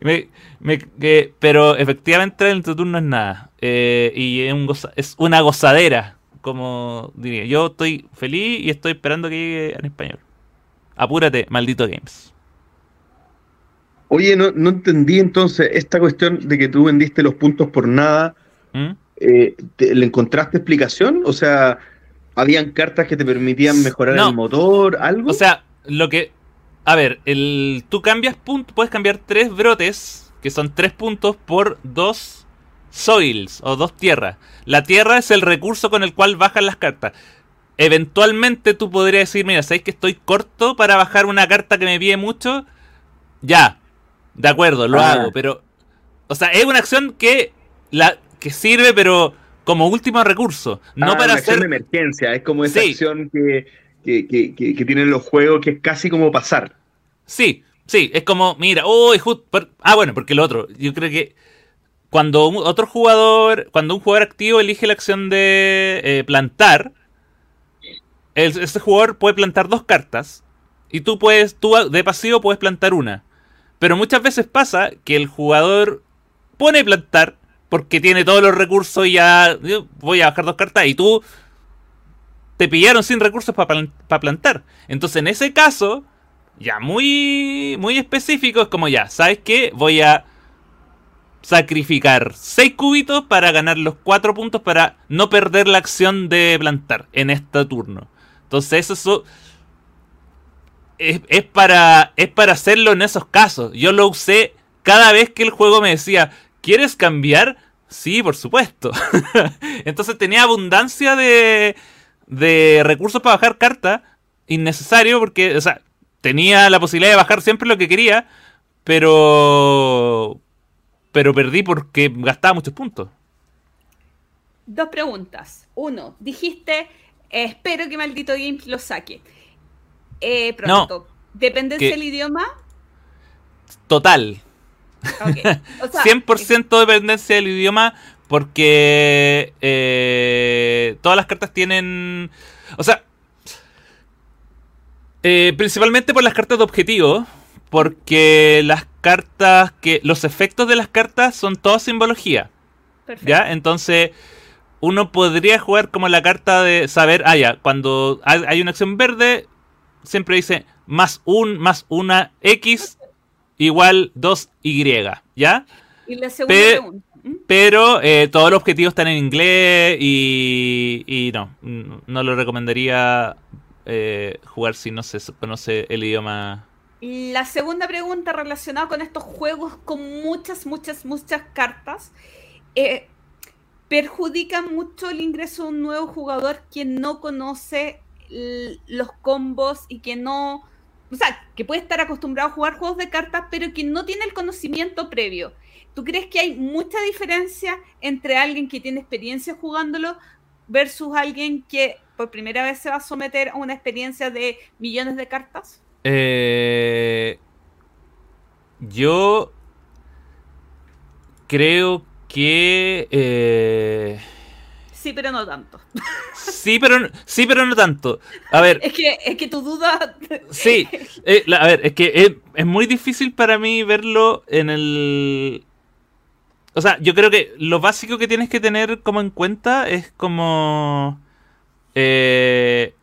me, me, que, pero efectivamente el entreturno es nada. Eh, y es, un goza, es una gozadera, como diría. Yo estoy feliz y estoy esperando que llegue en español. Apúrate, maldito Games. Oye, no, no entendí entonces esta cuestión de que tú vendiste los puntos por nada. ¿Mm? Eh, te, ¿Le encontraste explicación? O sea, ¿habían cartas que te permitían mejorar no. el motor? ¿Algo? O sea, lo que. A ver, el, tú cambias puntos, puedes cambiar tres brotes, que son tres puntos, por dos soils o dos tierras. La tierra es el recurso con el cual bajan las cartas. Eventualmente tú podrías decir, mira, ¿sabéis que estoy corto para bajar una carta que me pide mucho? Ya, de acuerdo, lo ah. hago, pero. O sea, es una acción que. La, que sirve, pero como último recurso. No ah, para una hacer. de emergencia, es como esa sí. acción que, que, que, que, tienen los juegos que es casi como pasar. Sí, sí, es como, mira, oh, ah, bueno, porque lo otro, yo creo que cuando un, otro jugador, cuando un jugador activo elige la acción de eh, plantar, el, ese jugador puede plantar dos cartas y tú puedes, tú de pasivo puedes plantar una. Pero muchas veces pasa que el jugador pone plantar porque tiene todos los recursos y ya voy a bajar dos cartas y tú te pillaron sin recursos para plan, pa plantar. Entonces en ese caso, ya muy, muy específico, es como ya, ¿sabes qué? Voy a sacrificar 6 cubitos para ganar los 4 puntos para no perder la acción de plantar en este turno. Entonces eso es, es, para, es para hacerlo en esos casos. Yo lo usé cada vez que el juego me decía, ¿quieres cambiar? Sí, por supuesto. [laughs] Entonces tenía abundancia de, de recursos para bajar carta. Innecesario porque, o sea, tenía la posibilidad de bajar siempre lo que quería, pero... Pero perdí porque gastaba muchos puntos. Dos preguntas. Uno, dijiste, eh, espero que Maldito Games lo saque. Eh, pronto. No, ¿Dependencia del idioma? Total. Okay. O sea, 100% dependencia del idioma porque eh, todas las cartas tienen... O sea, eh, principalmente por las cartas de objetivo, porque las cartas que... Los efectos de las cartas son toda simbología. Perfecto. ¿Ya? Entonces uno podría jugar como la carta de saber, ah, ya, cuando hay una acción verde, siempre dice más un, más una X igual 2Y, ¿ya? Y la segunda Pe pregunta. Pero eh, todos los objetivos están en inglés y, y no, no lo recomendaría eh, jugar si no se conoce el idioma. La segunda pregunta relacionada con estos juegos con muchas, muchas, muchas cartas. Eh, ¿Perjudica mucho el ingreso de un nuevo jugador quien no conoce los combos y que no, o sea, que puede estar acostumbrado a jugar juegos de cartas, pero que no tiene el conocimiento previo. ¿Tú crees que hay mucha diferencia entre alguien que tiene experiencia jugándolo versus alguien que por primera vez se va a someter a una experiencia de millones de cartas? Eh, yo creo que... Eh, Sí, pero no tanto. Sí, pero, sí, pero no tanto. A ver. Es que, es que tu duda. [laughs] Sí. Eh, a ver, es que es, es, muy difícil para mí verlo en el. O sea, yo creo que lo básico que tienes que tener como en cuenta es como. Eh,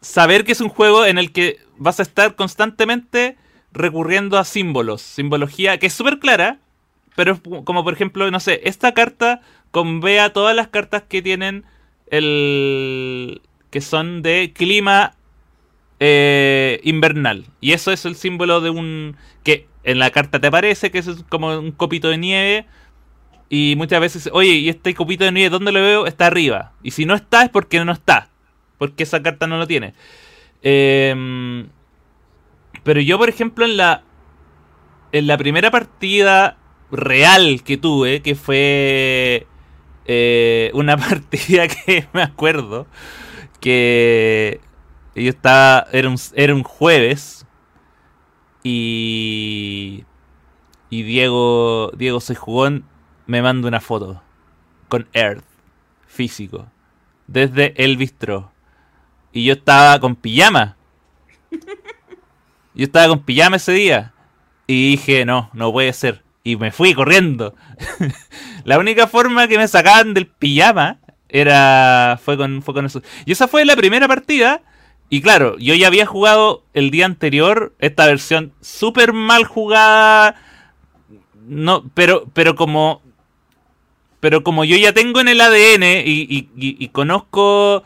saber que es un juego en el que vas a estar constantemente recurriendo a símbolos. Simbología que es súper clara, pero como por ejemplo, no sé, esta carta convea todas las cartas que tienen el. que son de clima eh, invernal. Y eso es el símbolo de un. que en la carta te aparece, que es como un copito de nieve. Y muchas veces, oye, ¿y este copito de nieve dónde lo veo? Está arriba. Y si no está, es porque no está. Porque esa carta no lo tiene. Em, pero yo, por ejemplo, en la. En la primera partida real que tuve, que fue. Eh, una [laughs] partida que me acuerdo. Que. Yo estaba. Era un, era un jueves. Y. Y Diego. Diego se jugó me manda una foto. Con Earth. Físico. Desde el bistro. Y yo estaba con pijama. [laughs] Yo estaba con pijama ese día. Y dije, no, no puede ser. Y me fui corriendo. [laughs] la única forma que me sacaban del pijama era fue con, fue con eso. Y esa fue la primera partida. Y claro, yo ya había jugado el día anterior esta versión súper mal jugada. No, pero, pero como. Pero como yo ya tengo en el ADN y, y conozco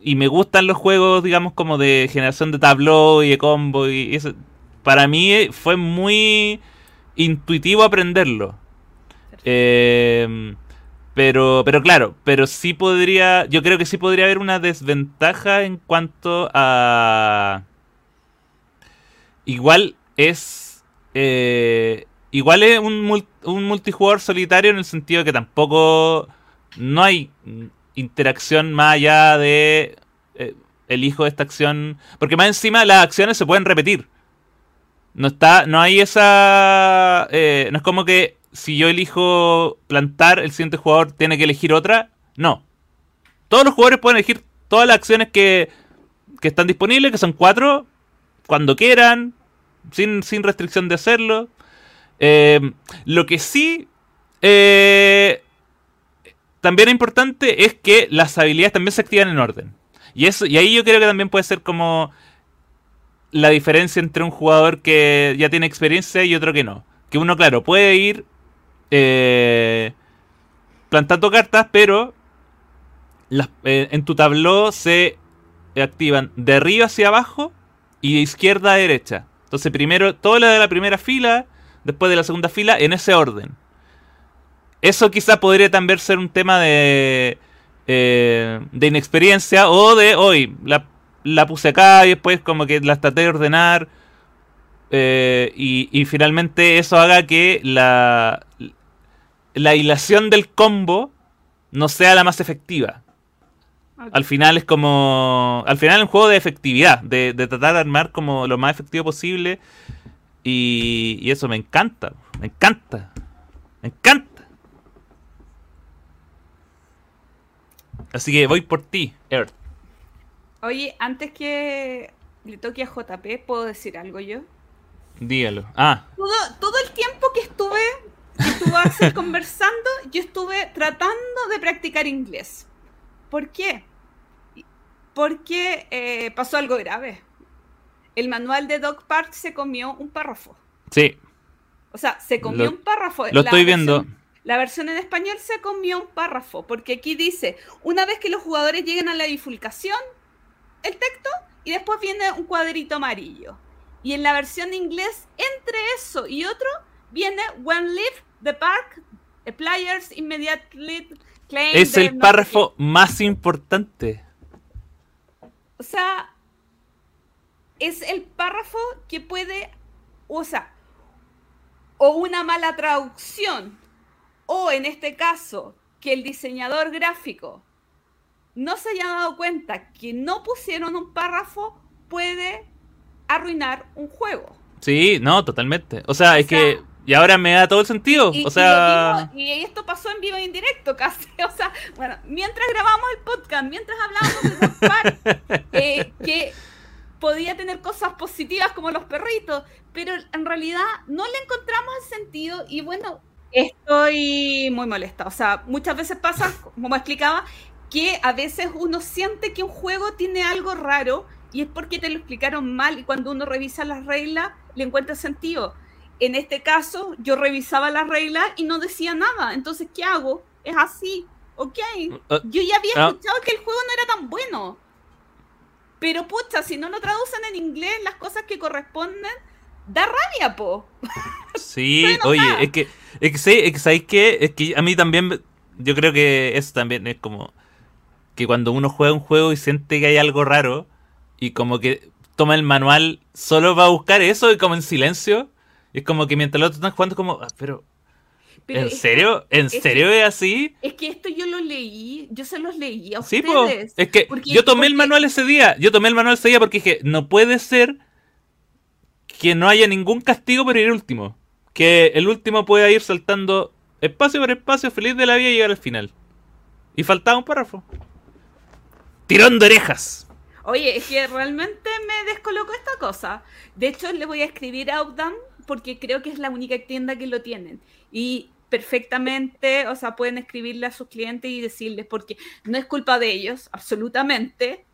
y me gustan los juegos, digamos, como de generación de tableau y de combo y eso. Para mí fue muy intuitivo aprenderlo. Eh, pero, pero claro, pero sí podría, yo creo que sí podría haber una desventaja en cuanto a... Igual es... Eh, igual es un, un multijugador solitario en el sentido que tampoco... No hay interacción más allá de eh, elijo esta acción. Porque más encima las acciones se pueden repetir. No está. No hay esa. Eh, no es como que si yo elijo plantar, el siguiente jugador tiene que elegir otra. No. Todos los jugadores pueden elegir todas las acciones que, que están disponibles, que son cuatro, cuando quieran, sin, sin restricción de hacerlo. Eh, lo que sí eh, también importante es que las habilidades también se activan en orden. Y, eso, y ahí yo creo que también puede ser como la diferencia entre un jugador que ya tiene experiencia y otro que no. Que uno, claro, puede ir eh, plantando cartas, pero eh, en tu tabló se activan de arriba hacia abajo y de izquierda a derecha. Entonces primero, todo lo de la primera fila, después de la segunda fila, en ese orden. Eso quizá podría también ser un tema de, eh, de inexperiencia o de hoy la, puse acá y después como que la traté de ordenar eh, y, finalmente eso haga que la, la hilación del combo no sea la más efectiva. Al final es como. Al final es un juego de efectividad, de, de, tratar de armar como lo más efectivo posible. Y, y eso me encanta, me encanta, me encanta. Así que voy por ti, Earth. Oye, antes que le toque a JP, ¿puedo decir algo yo? Dígalo. Ah. Todo, todo el tiempo que estuve, que conversando, yo estuve tratando de practicar inglés. ¿Por qué? Porque eh, pasó algo grave. El manual de Dog Park se comió un párrafo. Sí. O sea, se comió un párrafo. Lo estoy viendo. La versión en español se comió un párrafo, porque aquí dice, una vez que los jugadores lleguen a la bifurcación, el texto, y después viene un cuadrito amarillo. Y en la versión inglés, entre eso y otro, viene When leave the park, the players immediately claim Es el párrafo más importante. O sea, es el párrafo que puede, o sea, o una mala traducción o en este caso, que el diseñador gráfico no se haya dado cuenta que no pusieron un párrafo puede arruinar un juego. Sí, no, totalmente. O sea, es que y ahora me da todo el sentido. Y, o sea. Y, esto pasó en vivo e indirecto [laughs] casi. O sea, bueno, mientras grabamos el podcast, mientras hablábamos de [laughs] eh, que podía tener cosas positivas como los perritos, pero en realidad no le encontramos el sentido. Y bueno, Estoy muy molesta. O sea, muchas veces pasa, como explicaba, que a veces uno siente que un juego tiene algo raro y es porque te lo explicaron mal y cuando uno revisa las reglas le encuentra sentido. En este caso, yo revisaba las reglas y no decía nada. Entonces, ¿qué hago? Es así. Ok. Uh, Yo ya había ah. escuchado que el juego no era tan bueno. Pero pucha, si no lo traducen en inglés, las cosas que corresponden, da rabia, po. [laughs] Sí, oye, es que, es que, sí, es que ¿sabéis qué? Es que a mí también, yo creo que eso también es como que cuando uno juega un juego y siente que hay algo raro y como que toma el manual solo va a buscar eso y como en silencio, y es como que mientras los otros están jugando como, ah, pero, Pero ¿en es- serio? ¿En es serio es así? Es que esto yo lo leí, yo se los leí a Sí, po. ustedes. Es que Porque- yo tomé el manual ese día. Yo tomé el manual ese día porque dije, no puede ser que no haya ningún castigo por ir último. Que el último pueda ir saltando espacio por espacio, feliz de la vida y llegar al final. Y faltaba un párrafo. Tirón de orejas. Oye, es que realmente me descolocó esta cosa. De hecho, le voy a escribir a Outdown porque creo que es la única tienda que lo tienen. Y perfectamente, o sea, pueden escribirle a sus clientes y decirles, porque no es culpa de ellos, absolutamente.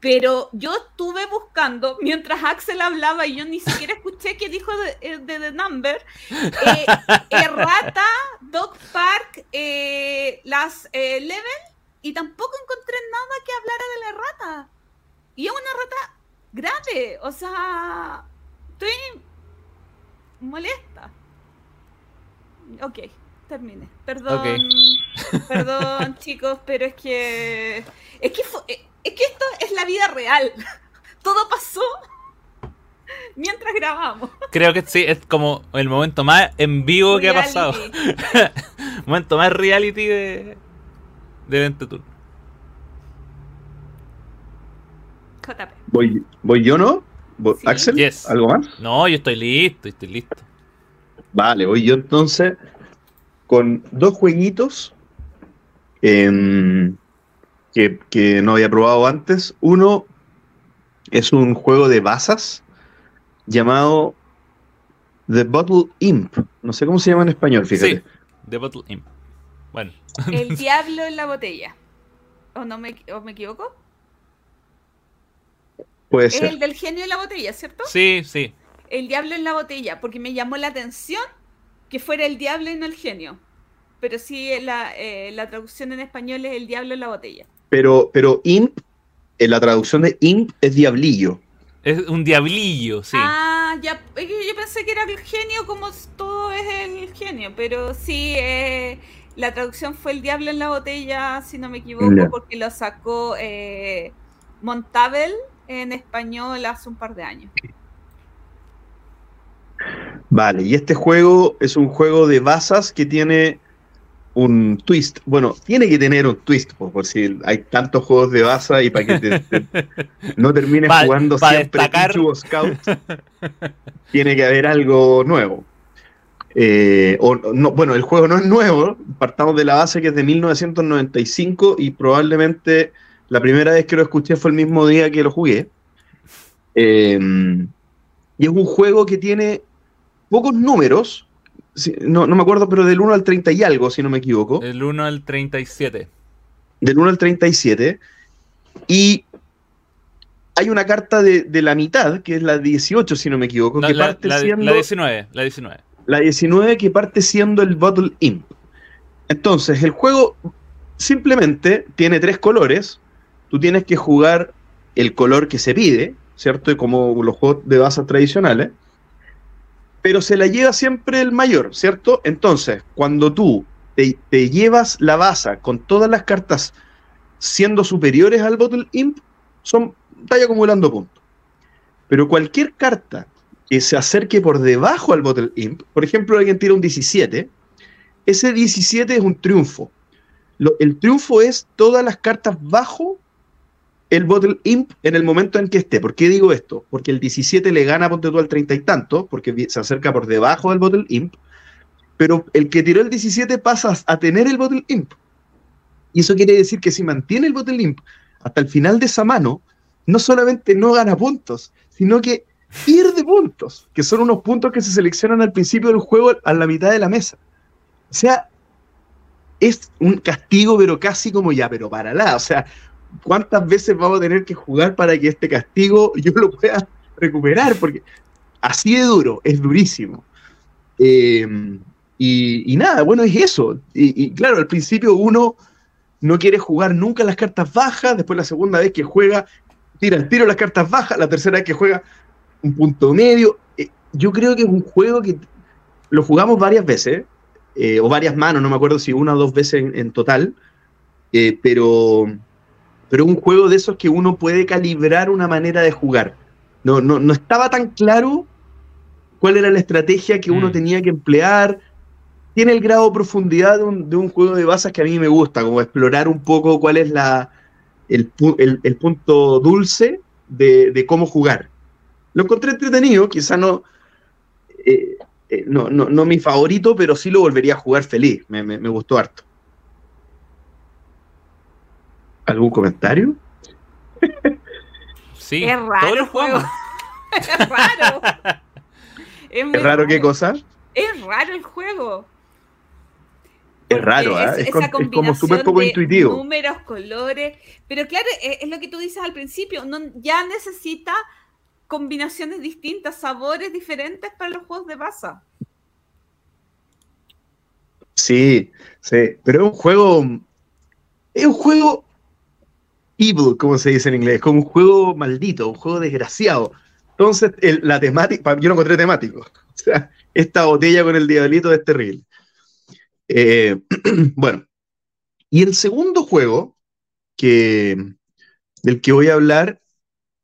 Pero yo estuve buscando, mientras Axel hablaba y yo ni siquiera escuché qué dijo de, eh, de The Number, eh, Errata, Dog Park, eh, las eh, Level, y tampoco encontré nada que hablara de la errata. Y es una rata grave, o sea, estoy molesta. Ok, termine. Perdón, [laughs] perdón chicos, pero es que es que es que esto es la vida real. [laughs] Todo pasó mientras grabamos. Creo que sí, es como el momento más en vivo que ha pasado. [laughs] Momento más reality de, de Evento Tour. JP. ¿Voy, voy yo, no? ¿Voy- Sí. ¿Axel? Yes. ¿Algo más? No, yo estoy listo, estoy listo. Vale, voy yo entonces con dos jueguitos em, que, que no había probado antes. Uno es un juego de basas llamado The Bottle Imp. No sé cómo se llama en español, fíjate. Sí, The Bottle Imp. Bueno, El [laughs] diablo en la botella. ¿O no me, o me equivoco? Puede Es ser. el del genio en la botella, ¿cierto? sí, sí. El diablo en la botella, porque me llamó la atención que fuera el diablo y no el genio. Pero sí, la, eh, la traducción en español es el diablo en la botella. Pero, pero Imp, en la traducción de Imp es diablillo. Es un diablillo, sí. Ah, ya, yo pensé que era el genio como todo es el genio, pero sí, eh, la traducción fue el diablo en la botella, si no me equivoco, porque lo sacó eh, Montabel en español hace un par de años. Vale, y este juego es un juego de basas que tiene un twist. Bueno, tiene que tener un twist, po, por si hay tantos juegos de basa y para que te- te- [laughs] no termines Pa- jugando pa siempre destacar. Pichu o Scout, tiene que haber algo nuevo. Eh, o, no, bueno, el juego no es nuevo, partamos de la base que es de 1995 y probablemente la primera vez que lo escuché fue el mismo día que lo jugué. Eh, y es un juego que tiene pocos números, no, no me acuerdo, pero del 1 al 30 y algo, si no me equivoco, El 1 al 37. del 1 al 37, y hay una carta de, de la mitad, que es la 18, si no me equivoco, No, que la, parte la- siendo... la 19, la 19. La 19 que parte siendo el Bottle Imp. Entonces, el juego simplemente tiene tres colores. Tú tienes que jugar el color que se pide, ¿cierto? Como los juegos de basas tradicionales. Pero se la lleva siempre el mayor, ¿cierto? Entonces, cuando tú te, llevas la basa con todas las cartas siendo superiores al Bottle Imp, son, estás acumulando puntos. Pero cualquier carta que se acerque por debajo al Bottle Imp, por ejemplo, alguien tira un 17, ese 17 es un triunfo. El triunfo es todas las cartas bajo el Bottle Imp en el momento en que esté. ¿Por qué digo esto? Porque el 17 le gana, ponte tú, al 30 y tanto, porque se acerca por debajo del Bottle Imp, pero el que tiró el 17 pasa a tener el Bottle Imp. Y eso quiere decir que si mantiene el Bottle Imp hasta el final de esa mano, no solamente no gana puntos, sino que pierde puntos, que son unos puntos que se seleccionan al principio del juego a la mitad de la mesa. O sea, es un castigo, pero casi como ya, pero para la. O sea, ¿cuántas veces vamos a tener que jugar para que este castigo [laughs] yo lo pueda recuperar? Porque así de duro, es durísimo. Eh, y, nada, bueno, es eso. Y, claro, al principio uno no quiere jugar nunca las cartas bajas, después la segunda vez que juega, tira el tiro las cartas bajas, la tercera vez que juega un punto medio. Eh, yo creo que es un juego que lo jugamos varias veces, eh, o varias manos, no me acuerdo si una o dos veces en, total, eh, pero, pero un juego de esos que uno puede calibrar una manera de jugar. No, no, no estaba tan claro cuál era la estrategia que uno mm. tenía que emplear, tiene el grado de profundidad de un, juego de bazas que a mí me gusta, como explorar un poco cuál es la, el, punto dulce de, cómo jugar. Lo encontré entretenido, quizá no, eh, eh, no, no, mi favorito, pero sí lo volvería a jugar feliz, me, gustó harto. ¿Algún comentario? Sí, es raro el juego. [laughs] es raro. ¿Es, raro qué cosa? Es raro el juego. Es raro, ¿eh? es, como súper poco intuitivo. Números, colores. Pero claro, es, lo que tú dices al principio. No, ya necesita combinaciones distintas, sabores diferentes para los juegos de masa. Sí, sí. Pero es un juego. Es un juego evil, como se dice en inglés. Como un juego maldito, un juego desgraciado. Entonces, la temática. Yo lo encontré temático. [laughs] O sea, esta botella con el diablito es terrible. Eh, [clears throat] bueno, y el segundo juego que, del que voy a hablar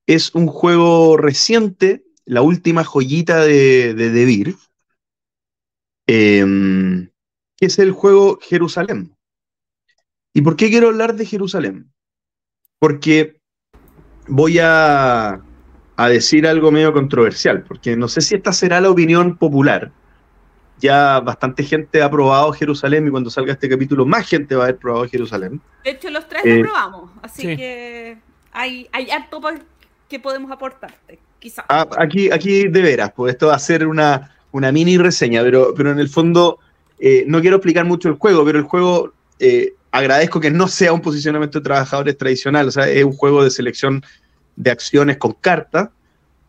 es un juego reciente, la última joyita de, de Devir, em, que es el juego Jerusalén. ¿Y por qué quiero hablar de Jerusalén? Porque voy a, a decir algo medio controversial, porque no sé si esta será la opinión popular, ya bastante gente ha probado Jerusalén y cuando salga este capítulo más gente va a haber probado Jerusalén. De hecho, los tres lo eh, probamos, así que hay, hay harto que podemos aportarte, quizás. Ah, aquí, aquí de veras, pues esto va a ser una, una mini reseña, pero, pero en el fondo eh, no quiero explicar mucho el juego, pero el juego eh, agradezco que no sea un posicionamiento de trabajadores tradicional, o sea, es un juego de selección de acciones con cartas,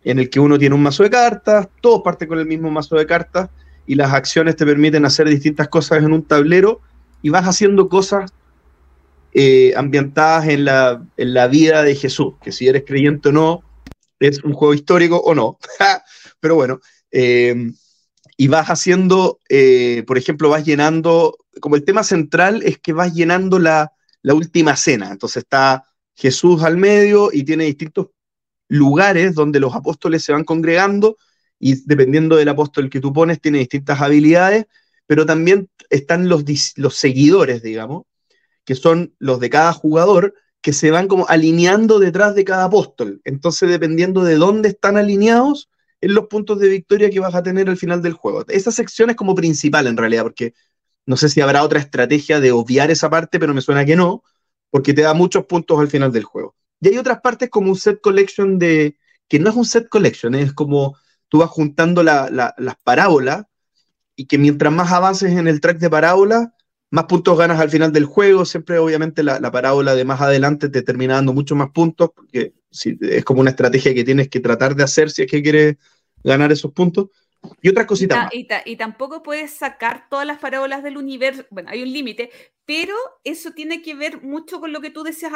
en el que uno tiene un mazo de cartas, todos parten con el mismo mazo de cartas, y las acciones te permiten hacer distintas cosas en un tablero y vas haciendo cosas eh, ambientadas en la, en la, vida de Jesús, que si eres creyente o no, es un juego histórico o no. [laughs] Pero bueno, eh, y vas haciendo, eh, por ejemplo, vas llenando, como el tema central es que vas llenando la, la última cena, entonces está Jesús al medio y tiene distintos lugares donde los apóstoles se van congregando y dependiendo del apóstol que tú pones, tiene distintas habilidades, pero también están los, los seguidores, digamos, que son los de cada jugador, que se van como alineando detrás de cada apóstol. Entonces, dependiendo de dónde están alineados, en los puntos de victoria que vas a tener al final del juego. Esa sección es como principal en realidad, porque no sé si habrá otra estrategia de obviar esa parte, pero me suena que no, porque te da muchos puntos al final del juego. Y hay otras partes como un set collection de, que no es un set collection, es como tú vas juntando las parábolas y que mientras más avances en el track de parábolas, más puntos ganas al final del juego. Siempre, obviamente, la, parábola de más adelante te termina dando muchos más puntos, porque es como una estrategia que tienes que tratar de hacer si es que quieres ganar esos puntos. Y otras cositas. más. y, tampoco puedes sacar todas las parábolas del universo. Bueno, hay un límite, pero eso tiene que ver mucho con lo que tú decías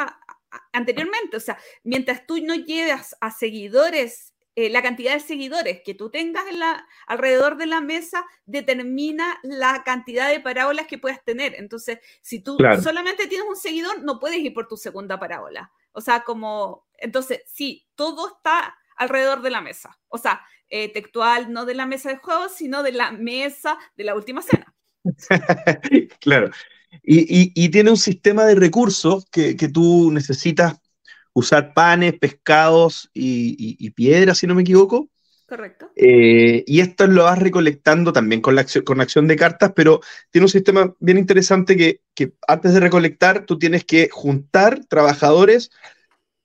anteriormente. O sea, mientras tú no llegas a seguidores eh, la cantidad de seguidores que tú tengas en la, alrededor de la mesa determina la cantidad de parábolas que puedas tener. Entonces, si tú solamente tienes un seguidor, no puedes ir por tu segunda parábola. O sea, como, entonces, sí, todo está alrededor de la mesa. O sea, eh, textual, no de la mesa de juegos, sino de la mesa de la última cena. [laughs] claro. Y, tiene un sistema de recursos que, que tú necesitas usar panes, pescados y, piedras, si no me equivoco. Correcto. Eh, y esto lo vas recolectando también con la acción, con acción de cartas, pero tiene un sistema bien interesante que, antes de recolectar tú tienes que juntar trabajadores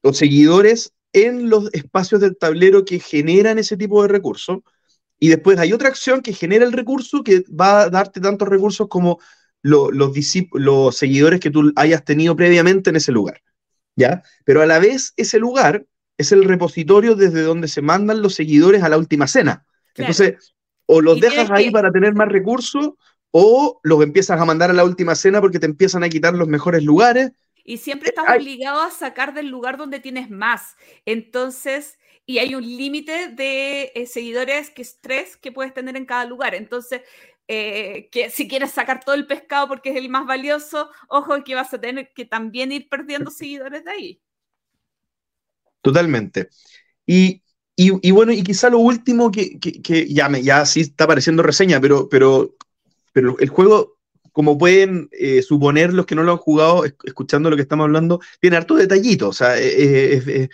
o seguidores en los espacios del tablero que generan ese tipo de recursos. Y después hay otra acción que genera el recurso que va a darte tantos recursos como los, los seguidores que tú hayas tenido previamente en ese lugar. ¿ya? Pero a la vez ese lugar es el repositorio desde donde se mandan los seguidores a la última cena. Entonces, O los Y dejas ahí que- para tener más recursos, o los empiezas a mandar a la última cena porque te empiezan a quitar los mejores lugares. Y siempre estás Ay. obligado a sacar del lugar donde tienes más. Entonces, y hay un límite de eh, seguidores que es tres que puedes tener en cada lugar. Entonces, eh, que si quieres sacar todo el pescado porque es el más valioso, ojo que vas a tener que también ir perdiendo [laughs] seguidores de ahí. Totalmente. Y, y- bueno, y quizá lo último que, que- ya, me, ya sí está apareciendo reseña, pero, pero, pero el juego, como pueden eh, suponer los que no lo han jugado, es- escuchando lo que estamos hablando, tiene harto detallito, o sea, eh, eh,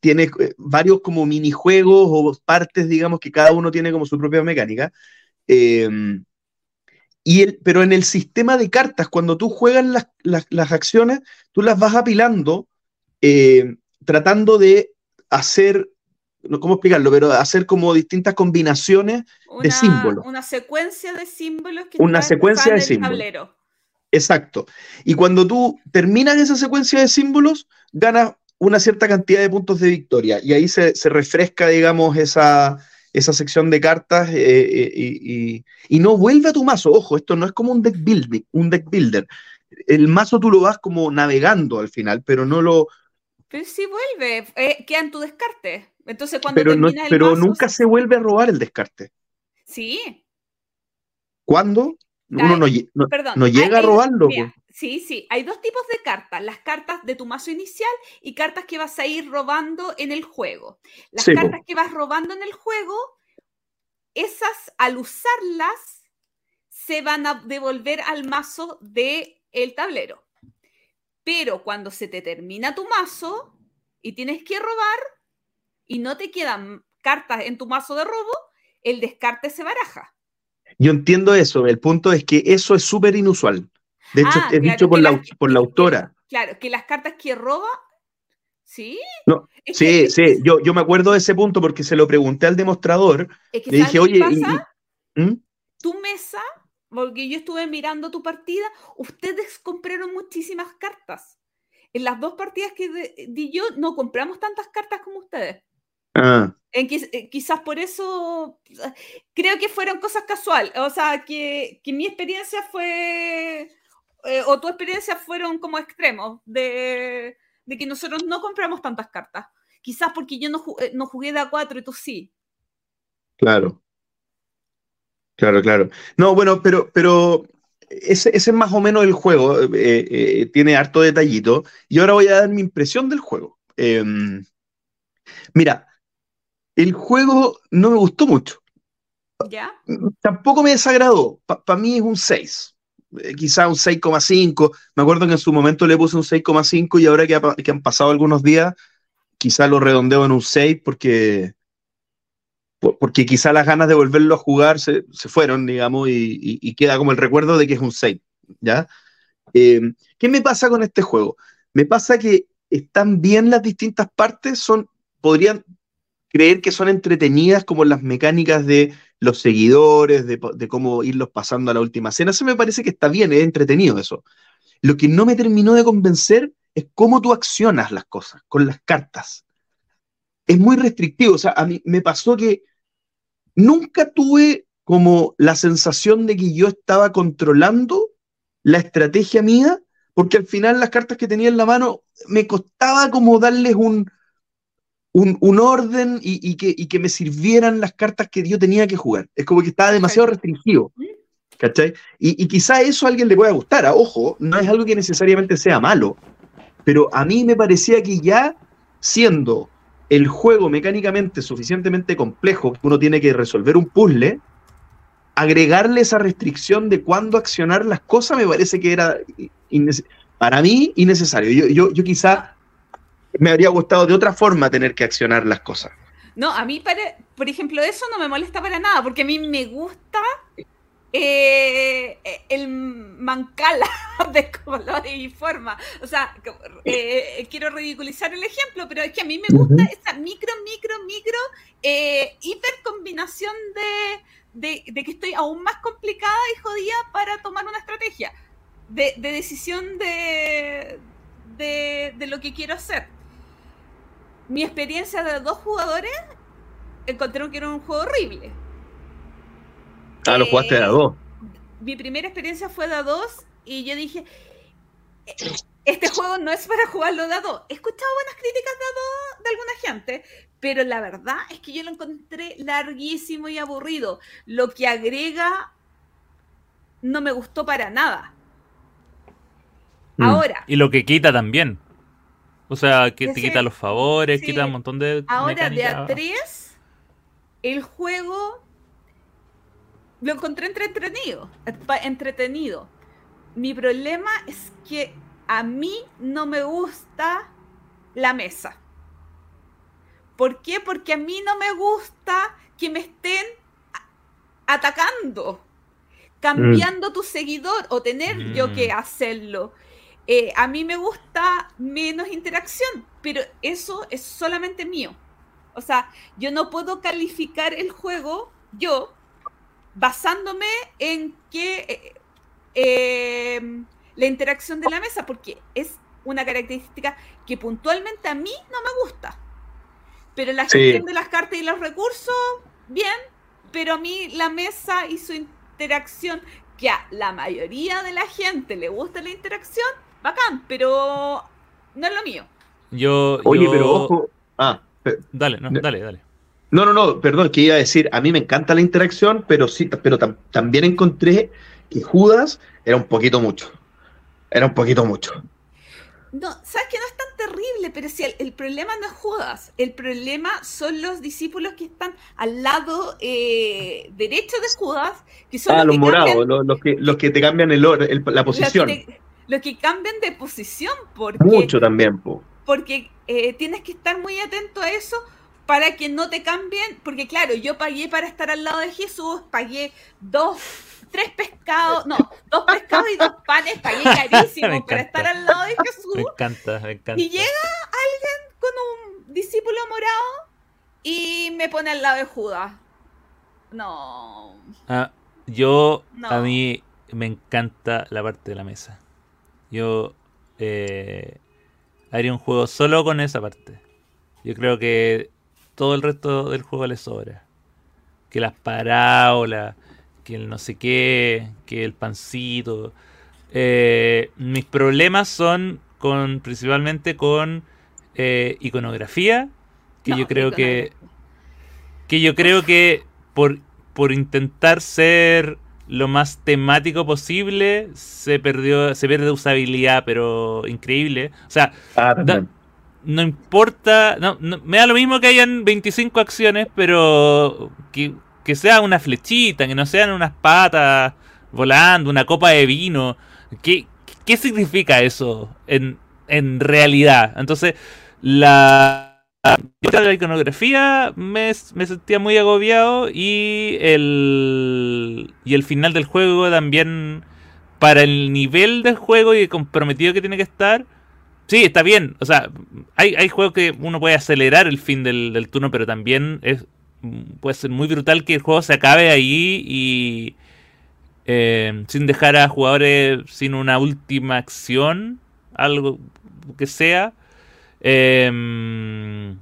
tiene varios como minijuegos o partes, digamos, que cada uno tiene como su propia mecánica. Eh, y el, pero en el sistema de cartas, cuando tú juegas las, las- acciones, tú las vas apilando eh, tratando de hacer, no cómo explicarlo, pero hacer como distintas combinaciones Una, símbolos. Una secuencia de símbolos que Una secuencia de símbolos. tablero. Exacto. Y cuando tú terminas esa secuencia de símbolos, ganas una cierta cantidad de puntos de victoria. Y ahí se, se refresca, digamos, esa, esa sección de cartas eh, eh, y, y- y no vuelve a tu mazo. Ojo, esto no es como un deck building, un deck builder. El mazo tú lo vas como navegando al final, pero no lo, Pero sí vuelve, eh, queda en tu descarte. Entonces, cuando pero, no- el pero nunca se vuelve a robar el descarte. Sí, ¿Cuándo? Uno Ay, no, no- perdón. no hay- llega a robarlo. mira, sí, sí. Hay dos tipos de cartas. Las cartas de tu mazo inicial y cartas que vas a ir robando en el juego. Las Sí, po. cartas que vas robando en el juego, esas al usarlas se van a devolver al mazo del el tablero. Pero cuando se te termina tu mazo y tienes que robar y no te quedan cartas en tu mazo de robo, el descarte se baraja. Yo entiendo eso. El punto es que eso es súper inusual. De hecho, Ah, es claro, dicho por la, las- por la autora. Claro, que las cartas que roba, ¿sí? No, Es Sí, que- sí, yo, yo me acuerdo de ese punto porque se lo pregunté al demostrador. Es que Le ¿sabes dije, oye, y- ¿Mm? Tu mesa, porque yo estuve mirando tu partida, ustedes compraron muchísimas cartas. En las dos partidas que di yo, no compramos tantas cartas como ustedes. Ah, En eh, quizás por eso creo que fueron cosas casuales. O sea, que, que mi experiencia fue. eh, o tu experiencia fueron como extremos de, de que nosotros no compramos tantas cartas. Quizás porque yo no, eh, no jugué de A4 y tú sí. claro. Claro, claro. No, bueno, pero, pero ese, ese es más o menos el juego. eh, eh, tiene harto detallito. Y ahora voy a dar mi impresión del juego. Em, mira, el juego no me gustó mucho. ¿Ya? tampoco me desagradó. Para mí es un 6. Eh, quizá un 6,5. Me acuerdo que en su momento le puse un 6,5 y ahora que, ha pa- que han pasado algunos días, quizá lo redondeo en un 6 porque, por- porque quizá las ganas de volverlo a jugar se, se fueron, digamos, y, y- queda como el recuerdo de que es un 6. ¿ya? Eh, ¿Qué me pasa con este juego? Me pasa que están bien las distintas partes, son, podrían creer que son entretenidas como las mecánicas de los seguidores, de, de cómo irlos pasando a la última cena. Eso me parece que está bien, es entretenido eso. Lo que no me terminó de convencer es cómo tú accionas las cosas con las cartas. Es muy restrictivo, o sea, a mí me pasó que nunca tuve como la sensación de que yo estaba controlando la estrategia mía, porque al final las cartas que tenía en la mano me costaba como darles un, un, un orden y, y que, y que me sirvieran las cartas que yo tenía que jugar. Es como que estaba demasiado restringido. ¿Cachai? Y, y quizá eso a alguien le pueda gustar. a Ojo, no es algo que necesariamente sea malo, pero a mí me parecía que ya siendo el juego mecánicamente suficientemente complejo, que uno tiene que resolver un puzzle, agregarle esa restricción de cuándo accionar las cosas me parece que era para mí innecesario. Yo, yo, yo quizá me habría gustado de otra forma tener que accionar las cosas. No, a mí, para, por ejemplo, eso no me molesta para nada, porque a mí me gusta eh, el mancala [laughs] de colores y forma. O sea, eh, quiero ridiculizar el ejemplo, pero es que a mí me gusta esa micro, micro, micro, eh, hiper combinación de, de, de, que estoy aún más complicada y jodida para tomar una estrategia de, de decisión de, de, de lo que quiero hacer mi experiencia de dos jugadores encontraron que era un juego horrible. Ah, lo jugaste de a dos. Mi primera experiencia fue de a dos y yo dije, este juego no es para jugarlo de a dos. He escuchado buenas críticas de a dos de alguna gente, pero la verdad es que yo lo encontré larguísimo y aburrido. Lo que agrega no me gustó para nada. Mm. Ahora. Y lo que quita también. O sea, que te quita los favores, quita un montón de. Ahora, de a tres, el juego lo encontré entretenido. Entretenido. Mi problema es que a mí no me gusta la mesa. ¿Por qué? Porque a mí no me gusta que me estén atacando, cambiando tu seguidor o tener yo que mm. hacerlo. Eh, a mí me gusta menos interacción, pero eso es solamente mío. O sea, yo no puedo calificar el juego yo basándome en que eh, em, la interacción de la mesa, porque es una característica que puntualmente a mí no me gusta. Pero la gestión de las cartas y los recursos, bien, pero a mí la mesa y su interacción, que a la mayoría de la gente le gusta la interacción, bacán, pero no es lo mío. Yo, Oye, pero ojo. Ah, dale, no, dale, dale. No, no, no, perdón, que iba a decir, a mí me encanta la interacción, pero sí, pero también encontré que Judas era un poquito mucho. Era un poquito mucho. No, sabes que no es tan terrible, pero si el, problema no es Judas, el problema son los discípulos que están al lado eh, derecho de Judas, que son ah, los, morados, los, que, los que te cambian el, la posición. Los que, cambian de posición, porque mucho también, porque eh, tienes que estar muy atento a eso para que no te cambien, porque claro, yo pagué para estar al lado de Jesús, pagué dos tres pescados, no, dos pescados y dos panes, pagué [laughs] carísimo para estar al lado de Jesús. Me encanta, me encanta. Y llega alguien con un discípulo morado y me pone al lado de Judas. No. Ah, yo, a mí me encanta la parte de la mesa. Yo eh, haría un juego solo con esa parte. Yo creo que todo el resto del juego le sobra. Que las parábolas, que el no sé qué, que el pancito. Eh, mis problemas son con principalmente con eh, iconografía, que yo creo que que yo creo que por, por intentar ser lo más temático posible se perdió se pierde usabilidad pero increíble o sea ah, no importa no, me da lo mismo que hayan 25 acciones pero que que sea una flechita, que no sean unas patas volando, una copa de vino. ¿Qué, qué significa eso en, en realidad? Entonces, la, iconografía me, me, sentía muy agobiado y el, y el final del juego también, para el nivel del juego y comprometido que tiene que estar, Sí, está bien. O sea, hay, hay juegos que uno puede acelerar el fin del, turno, pero también es, puede ser muy brutal que el juego se acabe ahí y eh, sin dejar a jugadores sin una última acción, algo que sea. Em,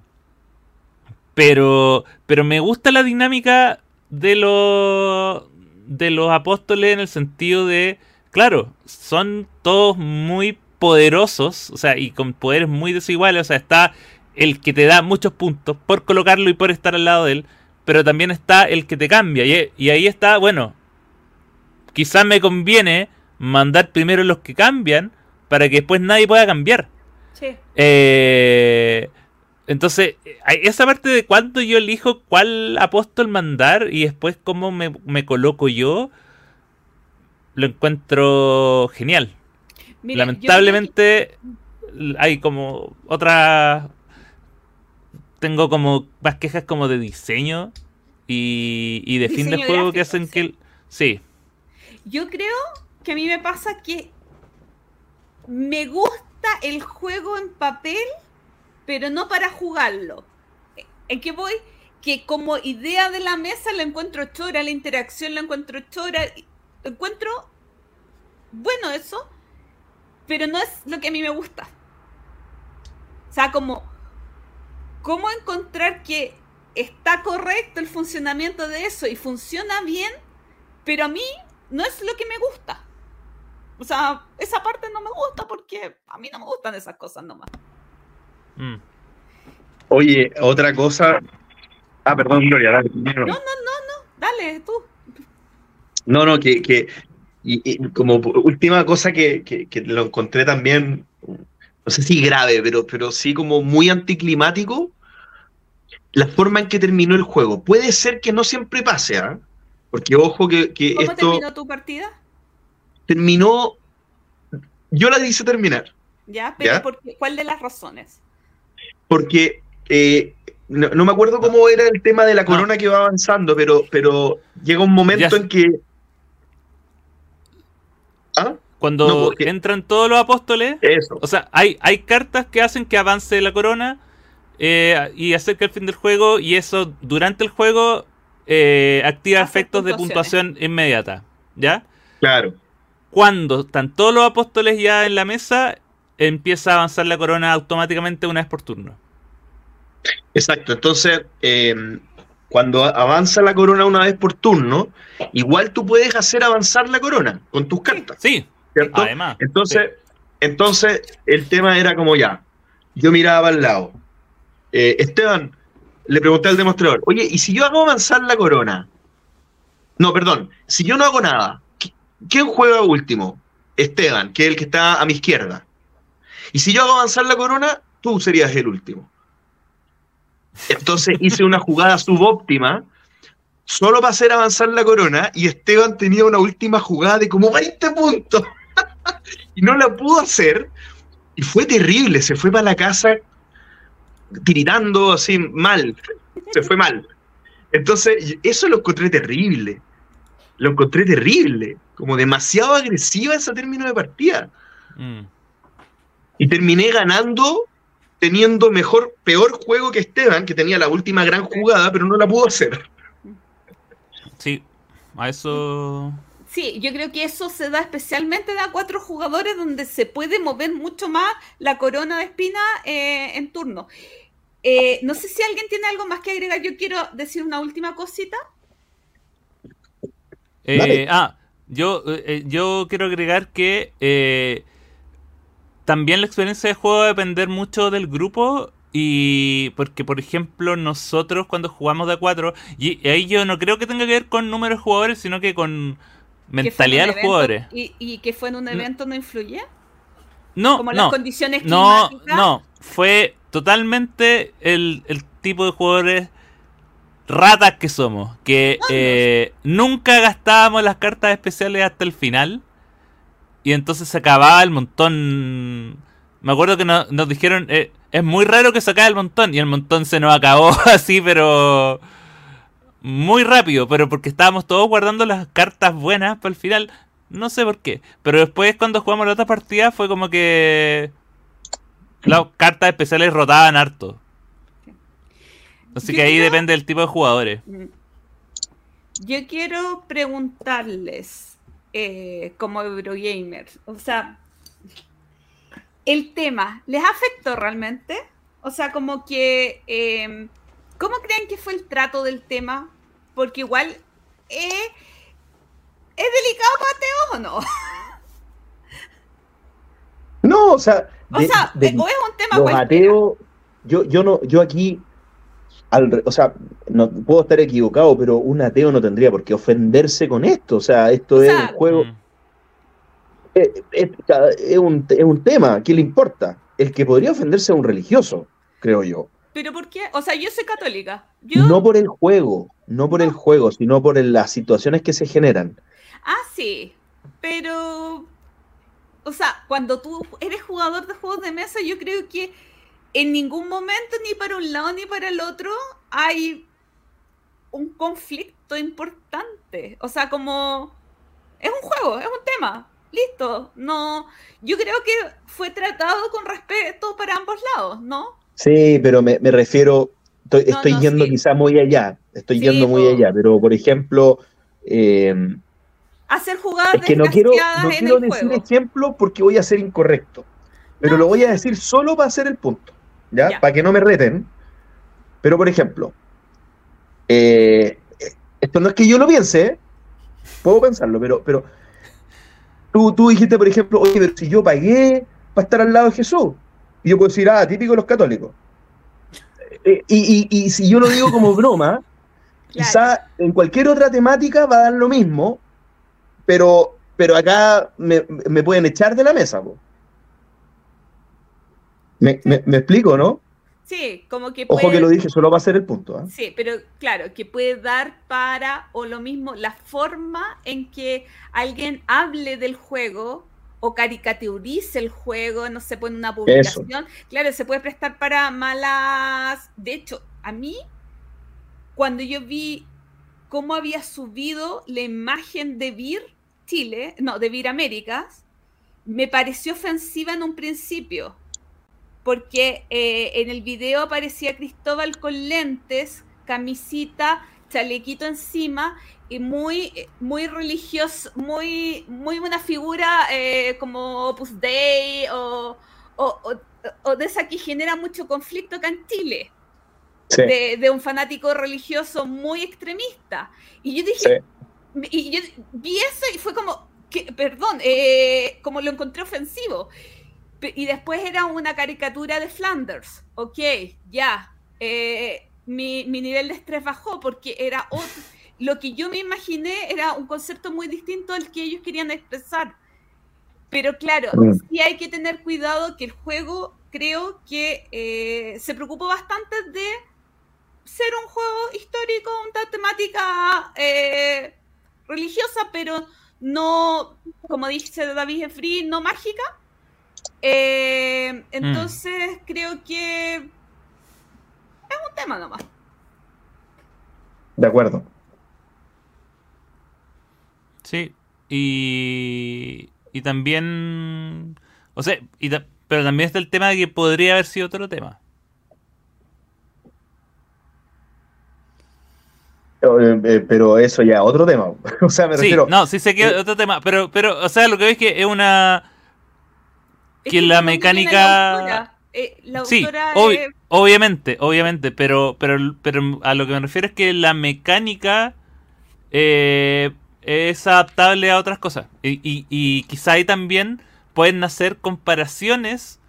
pero, pero me gusta la dinámica de los de los apóstoles en el sentido de, claro, son todos muy poderosos, o sea, y con poderes muy desiguales, o sea, está el que te da muchos puntos por colocarlo y por estar al lado de él, pero también está el que te cambia. Y, ahí está, bueno, quizás me conviene mandar primero los que cambian para que después nadie pueda cambiar. Sí. Eh, entonces, esa parte de cuándo yo elijo cuál apóstol mandar y después cómo me, coloco yo, lo encuentro genial. Lamentablemente hay como otra tengo como más quejas como de diseño y, y de fin de juego que hacen que... Sí. Yo creo que a mí me pasa que me gusta el juego en papel, pero no para jugarlo. ¿En qué voy? Que como idea de la mesa la encuentro chora, la interacción la encuentro chora, encuentro bueno eso, pero no es lo que a mí me gusta. O sea, como cómo encontrar que está correcto el funcionamiento de eso y funciona bien, Pero a mí no es lo que me gusta. O sea, esa parte no me gusta porque a mí no me gustan esas cosas nomás. Mm. Oye, otra cosa. Ah, perdón, Gloria, dale. No, no, no, no, dale, tú. No, no, que, que y, y como última cosa que, que, que lo encontré también, no sé si grave, pero, pero sí como muy anticlimático, la forma en que terminó el juego. Puede ser que no siempre pase, ¿ah? Porque ojo que, que ¿Cómo esto terminó tu partida? terminó, yo la hice terminar, ¿Ya? ¿Pero ¿Ya? por qué? cuál de las razones? porque eh, no, no me acuerdo cómo era el tema de la corona que va avanzando, pero, pero llega un momento Ya. en que... Cuando No, porque- entran todos los apóstoles, Eso. o sea, hay, hay cartas que hacen que avance la corona eh, y acerca el fin del juego, y eso durante el juego eh, activa Hace efectos de puntuación inmediata. ¿Ya? Claro. Cuando están todos los apóstoles ya en la mesa, empieza a avanzar la corona automáticamente una vez por turno. Exacto, entonces eh, cuando avanza la corona una vez por turno, igual tú puedes hacer avanzar la corona con tus cartas, Sí, ¿cierto? además. Entonces, entonces el tema era como ya, yo miraba al lado. Eh, Esteban, le pregunté al demostrador, oye, ¿y si yo hago avanzar la corona? No, perdón, si yo no hago nada, ¿qui- ¿quién juega último? Esteban, que es el que está a mi izquierda. Y si yo hago avanzar la corona, tú serías el último. Entonces hice una jugada subóptima solo para hacer avanzar la corona y Esteban tenía una última jugada de como 20 puntos [laughs] y no la pudo hacer y fue terrible, se fue para la casa tiritando así mal, se fue mal. Entonces eso lo encontré terrible, lo encontré terrible, como demasiado agresiva ese término de partida Mm. y terminé ganando teniendo mejor, peor juego que Esteban, que tenía la última gran jugada, pero no la pudo hacer. Sí, a eso. Sí, yo creo que eso se da especialmente de a cuatro jugadores donde se puede mover mucho más la corona de espina eh, en turno. Eh, no sé si alguien tiene algo más que agregar. Yo quiero decir una última cosita. Eh, ah, yo, eh, yo quiero agregar que eh, también la experiencia de juego va a depender mucho del grupo. Y porque, por ejemplo, nosotros cuando jugamos de a 4, y ahí yo no creo que tenga que ver con número de jugadores, sino que con mentalidad de los evento- jugadores. Y, y que fue en un No. evento no influye. No, Como no, las condiciones no, climáticas. no. Fue totalmente el, el tipo de jugadores ratas que somos. Que No, no. eh, nunca gastábamos las cartas especiales hasta el final. Y entonces se acababa el montón. Me acuerdo que no- nos dijeron, eh, es muy raro que se acabe el montón. Y el montón se nos acabó [laughs] así, pero... Muy rápido, pero porque estábamos todos guardando las cartas buenas para el final. No sé por qué. Pero después cuando jugamos la otra partida fue como que... Las cartas especiales rotaban harto. Así Yo que ahí quiero- depende del tipo de jugadores. Mm. Yo quiero preguntarles, eh, como Eurogamer, o sea, el tema, ¿les afectó realmente? O sea, como que, eh, ¿cómo creen que fue el trato del tema? Porque igual, eh, ¿es delicado para Teo o no? [laughs] No, o sea, O sea, de- eh, o es un tema los ateos, yo, yo no, yo aquí, al o sea, no puedo estar equivocado, pero un ateo no tendría por qué ofenderse con esto. O sea, esto O es sea, un juego, Mm. es, es- es un, es un tema, ¿qué le importa? El que podría ofenderse es un religioso, creo yo. ¿Pero por qué? O sea, yo soy católica. Yo, No por el juego, no por el juego, sino por el- las situaciones que se generan. Ah, sí, pero, o sea, cuando tú eres jugador de juegos de mesa, yo creo que en ningún momento, ni para un lado ni para el otro, hay un conflicto importante. O sea, como, es un juego, es un tema, listo. No, yo creo que fue tratado con respeto para ambos lados, ¿no? Sí, pero me, me refiero, estoy, No, estoy no, yendo sí. quizá muy allá, estoy Sí, yendo muy allá, pero por ejemplo, eh, Hacer jugadas es que no quiero, no quiero decir juego. ejemplo porque voy a ser incorrecto, pero No. lo voy a decir solo para hacer el punto, ¿ya? Ya. Para que no me reten. Pero por ejemplo, eh, esto no es que yo lo piense, ¿eh? puedo pensarlo, pero, pero tú, tú dijiste, por ejemplo, oye, pero si yo pagué para estar al lado de Jesús, y yo puedo decir, ah, típico de los católicos. Eh, y, y, y, si yo lo digo como broma, quizá en cualquier otra temática va a dar lo mismo, pero, pero acá me, me pueden echar de la mesa. Me, me, me, explico, ¿no? Sí, como que puede... Ojo que lo dije, solo va a ser el punto. ¿eh? Sí, pero claro, que puede dar para, o lo mismo, la forma en que alguien hable del juego o caricaturice el juego, no se pone una publicación. Claro, se puede prestar para malas. De hecho, a mí, cuando yo vi cómo había subido la imagen de Vir Chile, no, de Vir Américas, me pareció ofensiva en un principio porque eh, en el video aparecía Cristóbal con lentes, camisita, chalequito encima y muy, muy religioso, muy, muy una figura eh, como Opus Dei o, o, de esa que genera mucho conflicto acá en Chile. De, un fanático religioso muy extremista. Y yo dije, y yo vi eso y fue como, que, perdón, eh, como lo encontré ofensivo y después era una caricatura de Flanders. Ok, ya. Eh, mi, nivel de estrés bajó porque era otro, lo que yo me imaginé era un concepto muy distinto al que ellos querían expresar. Pero claro, mm. sí hay que tener cuidado que el juego creo que eh, se preocupó bastante de ser un juego histórico, una temática eh, religiosa, pero no, como dice David Free, no mágica. Eh, entonces creo que es un tema nomás. De acuerdo. Sí, y, y también, o sea, y pero también está el tema de que podría haber sido otro tema. Eh, eh, pero eso ya, otro tema. [laughs] o sea, me refiero. no, sí sé que es otro tema, pero, pero, o sea, lo que ves que es una que, la mecánica... Eh, sí, obviamente, obviamente, pero, pero, pero a lo que me refiero es que la mecánica eh, es adaptable a otras cosas. Y, y, quizá ahí también pueden hacer comparaciones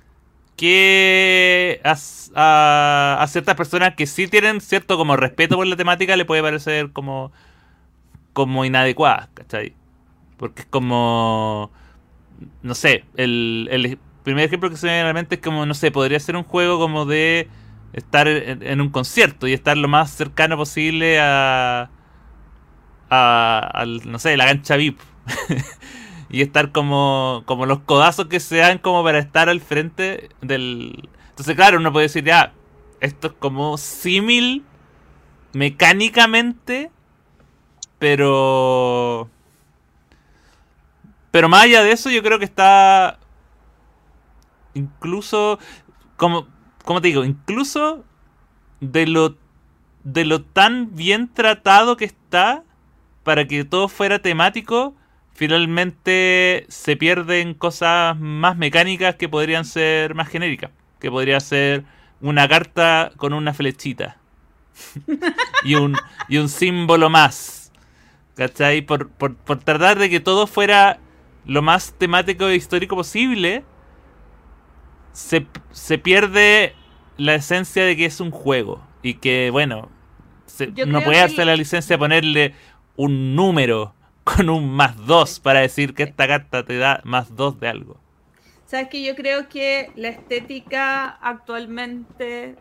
que a, a, ciertas personas que sí tienen cierto como respeto por la temática le puede parecer como, como inadecuada, ¿cachai? Porque es como no sé, el, el primer ejemplo que se me viene a la mente es como, no sé, podría ser un juego como de estar en, un concierto y estar lo más cercano posible a, a, no sé, la gancha VIP. [laughs] y estar como, como los codazos que se dan como para estar al frente del... Entonces, claro, uno puede decir, ya, esto es como símil mecánicamente, pero pero más allá de eso, yo creo que está. Incluso. Como, como te digo, incluso de lo. De lo tan bien tratado que está. Para que todo fuera temático. Finalmente se pierden cosas más mecánicas que podrían ser más genéricas. Que podría ser una carta con una flechita. [laughs] y, un, y un símbolo más. ¿Cachai? Por, por, por tratar de que todo fuera lo más temático e histórico posible, se, pierde la esencia de que es un juego. Y que, bueno, no puede darse la licencia ponerle un número con un más dos para decir que esta carta te da más dos de algo. Sabes que yo creo que la estética actualmente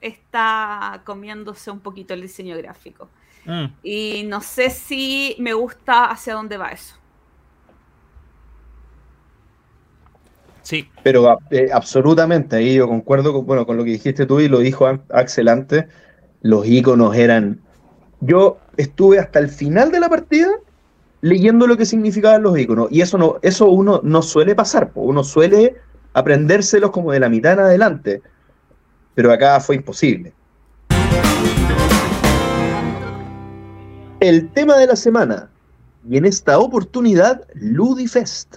está comiéndose un poquito el diseño gráfico. Mm. Y no sé si me gusta hacia dónde va eso. Sí. Pero eh, absolutamente, ahí yo concuerdo con, bueno, con lo que dijiste tú y lo dijo Axel antes, los iconos eran... Yo estuve hasta el final de la partida leyendo lo que significaban los iconos y eso, no, eso uno no suele pasar, uno suele aprendérselos como de la mitad en adelante, pero acá fue imposible. El tema de la semana, y en esta oportunidad, Ludifest.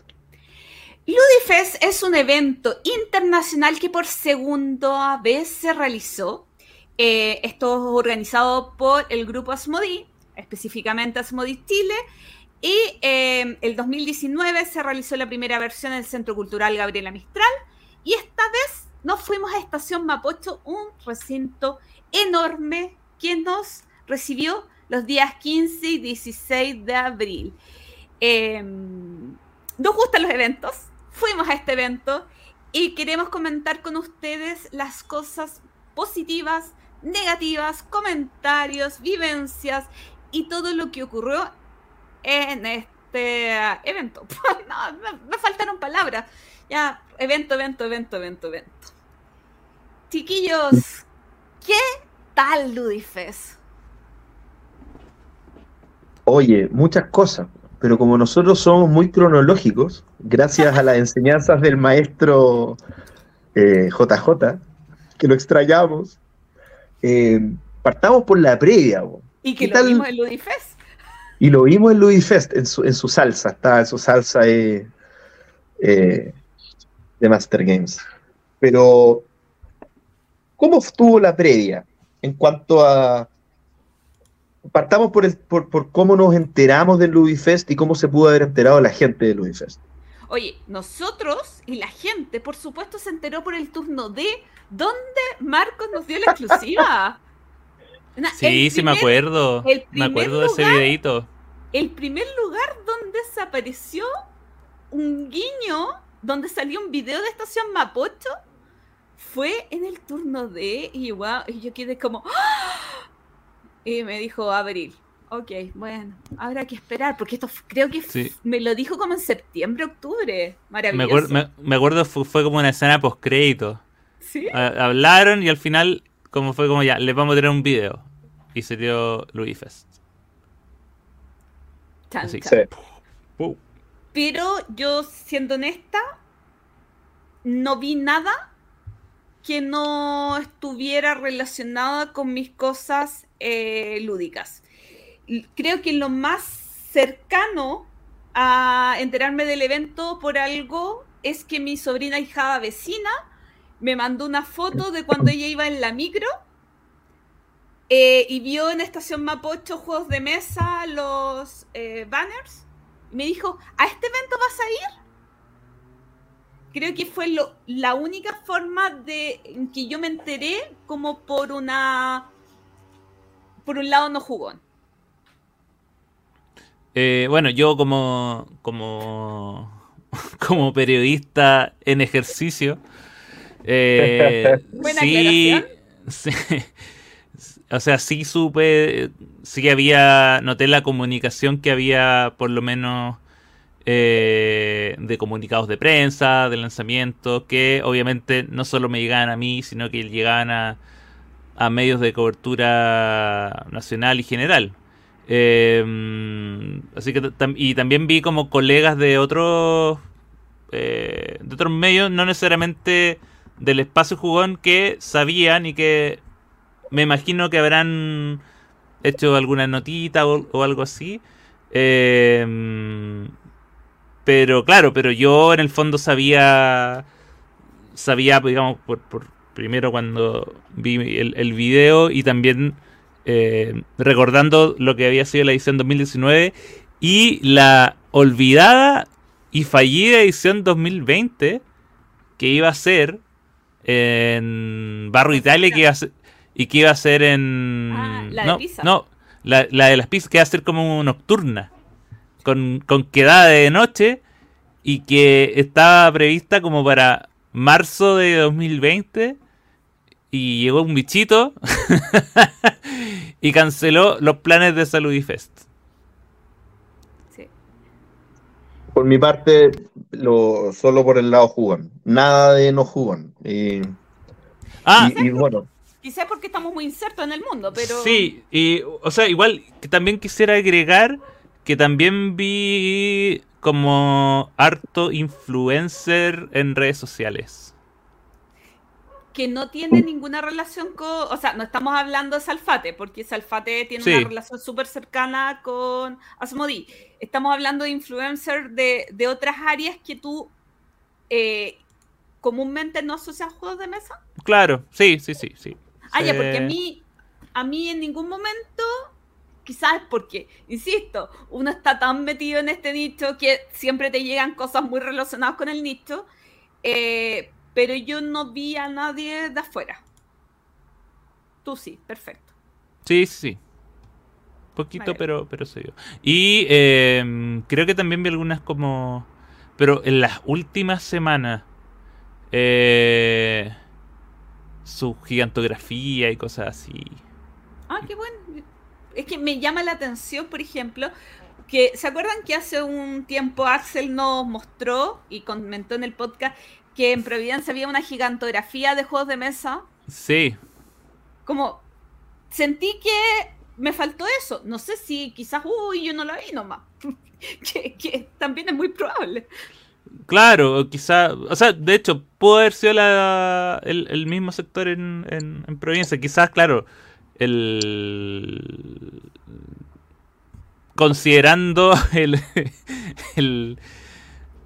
Ludifest es un evento internacional que por segunda vez se realizó. Eh, esto es organizado por el grupo Asmodi, específicamente Asmodee Chile. Y eh, el 2019 se realizó la primera versión en el Centro Cultural Gabriela Mistral. Y esta vez nos fuimos a Estación Mapocho, un recinto enorme que nos recibió los días 15 y 16 de abril. Em, nos gustan los eventos, fuimos a este evento y queremos comentar con ustedes las cosas positivas, negativas, comentarios, vivencias y todo lo que ocurrió en este evento. [laughs] no, me faltaron palabras. Ya, evento, evento, evento, evento, evento. Chiquillos, ¿qué tal Ludifest? Oye, muchas cosas, pero como nosotros somos muy cronológicos, gracias a las [laughs] enseñanzas del maestro JJ, eh, que lo extrañamos, eh, partamos por la previa. ¿Y que lo vimos en Ludifest? Y lo vimos en Ludifest, en su, en su salsa, está en su salsa eh, de Master Games. Pero, ¿cómo estuvo la previa en cuanto a partamos por, el, por, por, cómo nos enteramos del Ludifest y cómo se pudo haber enterado la gente del Ludifest. Oye, nosotros y la gente, por supuesto, se enteró por el turno de donde Marcos nos dio la exclusiva. [laughs] sí, sí, me acuerdo. Me acuerdo de ese videito. El primer lugar donde desapareció un guiño, donde salió un video de Estación Mapocho, fue en el turno de. Y, y yo quedé como. ¡Ah! Y me dijo Abril. Ok, bueno, habrá que esperar, porque esto creo que me lo dijo como en septiembre, octubre. Maravilloso. Me, acuerdo, fue, como una escena post crédito. ¿Sí? hablaron y al final, como fue como ya, les vamos a tener un video. Y se dio Louis Fest. Así. Pero yo, siendo honesta, no vi nada que no estuviera relacionada con mis cosas eh, lúdicas. Creo que lo más cercano a enterarme del evento por algo es que mi sobrina hijada vecina me mandó una foto de cuando ella iba en la micro eh, y vio en Estación Mapocho juegos de mesa, los eh, banners. Me dijo, ¿a este evento vas a ir? Creo que fue la única forma de que yo me enteré como por una por un lado no jugó. Eh, bueno, yo como, como, [laughs] como periodista en ejercicio, eh, [laughs] sí, [laughs] o sea, sí supe, sí había, noté la comunicación que había por lo menos eh, de comunicados de prensa, de lanzamiento, que obviamente no solo me llegaban a mí, sino que llegaban a, a medios de cobertura nacional y general. Em, así que y también vi como colegas de otros eh, de otros medios, no necesariamente del espacio jugón, que sabían y que me imagino que habrán hecho alguna notita o, algo así. Em, pero claro, pero yo en el fondo sabía, sabía, digamos, por, primero cuando vi el video y también eh, recordando lo que había sido la edición 2019 y la olvidada y fallida edición 2020 que iba a ser en Barro Italia que iba y que iba a ser en... Ah, la no, de pizza. No, la, la, de las pizzas que iba a ser como nocturna, con, con quedada de noche y que estaba prevista como para marzo de 2020 y llegó un bichito [laughs] y canceló los planes de Saludifest. Sí. Por mi parte, lo, solo por el lado jugón. Nada de no jugón. Y, ah, y, y bueno. Quizás porque estamos muy insertos en el mundo, pero. Sí, y o sea, igual que también quisiera agregar que también vi como harto influencer en redes sociales que no tiene ninguna relación con, o sea, no estamos hablando de Salfate, porque Salfate tiene una relación súper cercana con Asmodi. Estamos hablando de influencers de, de otras áreas que tú eh, comúnmente no asocias juegos de mesa. Claro, sí, sí, sí, sí. Ah, ya, porque a mí, a mí en ningún momento quizás porque, insisto, uno está tan metido en este nicho que siempre te llegan cosas muy relacionadas con el nicho, eh, pero yo no vi a nadie de afuera. Tú sí, perfecto. Sí, sí. Poquito, pero, pero se dio. Y em, creo que también vi algunas como... Pero en las últimas semanas... Eh, su gigantografía y cosas así. Ah, qué bueno. Es que me llama la atención, por ejemplo, que ¿se acuerdan que hace un tiempo Axel nos mostró y comentó en el podcast que en Providencia había una gigantografía de juegos de mesa? Sí. Como sentí que me faltó eso. No sé si quizás, uy, yo no la vi nomás. [laughs] que, que también es muy probable. Claro, quizá, o sea, de hecho, pudo haber sido la, el, mismo sector en, en, Providencia. Quizás, claro, el considerando [laughs] el, el,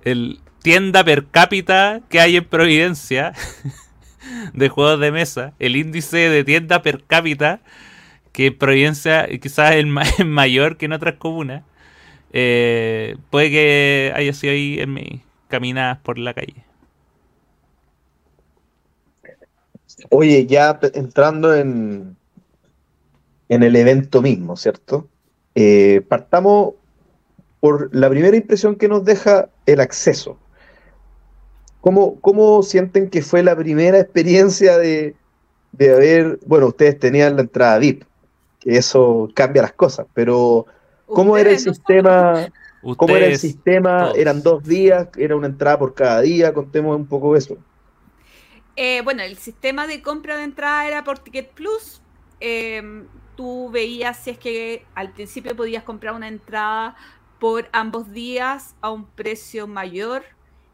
el, tienda per cápita que hay en Providencia [laughs] de juegos de mesa, el índice de tienda per cápita que en Providencia quizás [laughs] es mayor que en otras comunas, eh, puede que haya sido ahí en mi caminadas por la calle. Oye, ya entrando en, en el evento mismo, ¿cierto? Eh, partamos por la primera impresión que nos deja el acceso. ¿Cómo, ¿Cómo, sienten que fue la primera experiencia de, de haber, bueno, ustedes tenían la entrada VIP, que eso cambia las cosas, pero ¿cómo era el sistema? ¿Cómo era el sistema? ¿Eran dos días? ¿Era una entrada por cada día? Contemos un poco eso. Eh, bueno, el sistema de compra de entrada era por Ticket Plus. Em, tú veías si es que al principio podías comprar una entrada por ambos días a un precio mayor,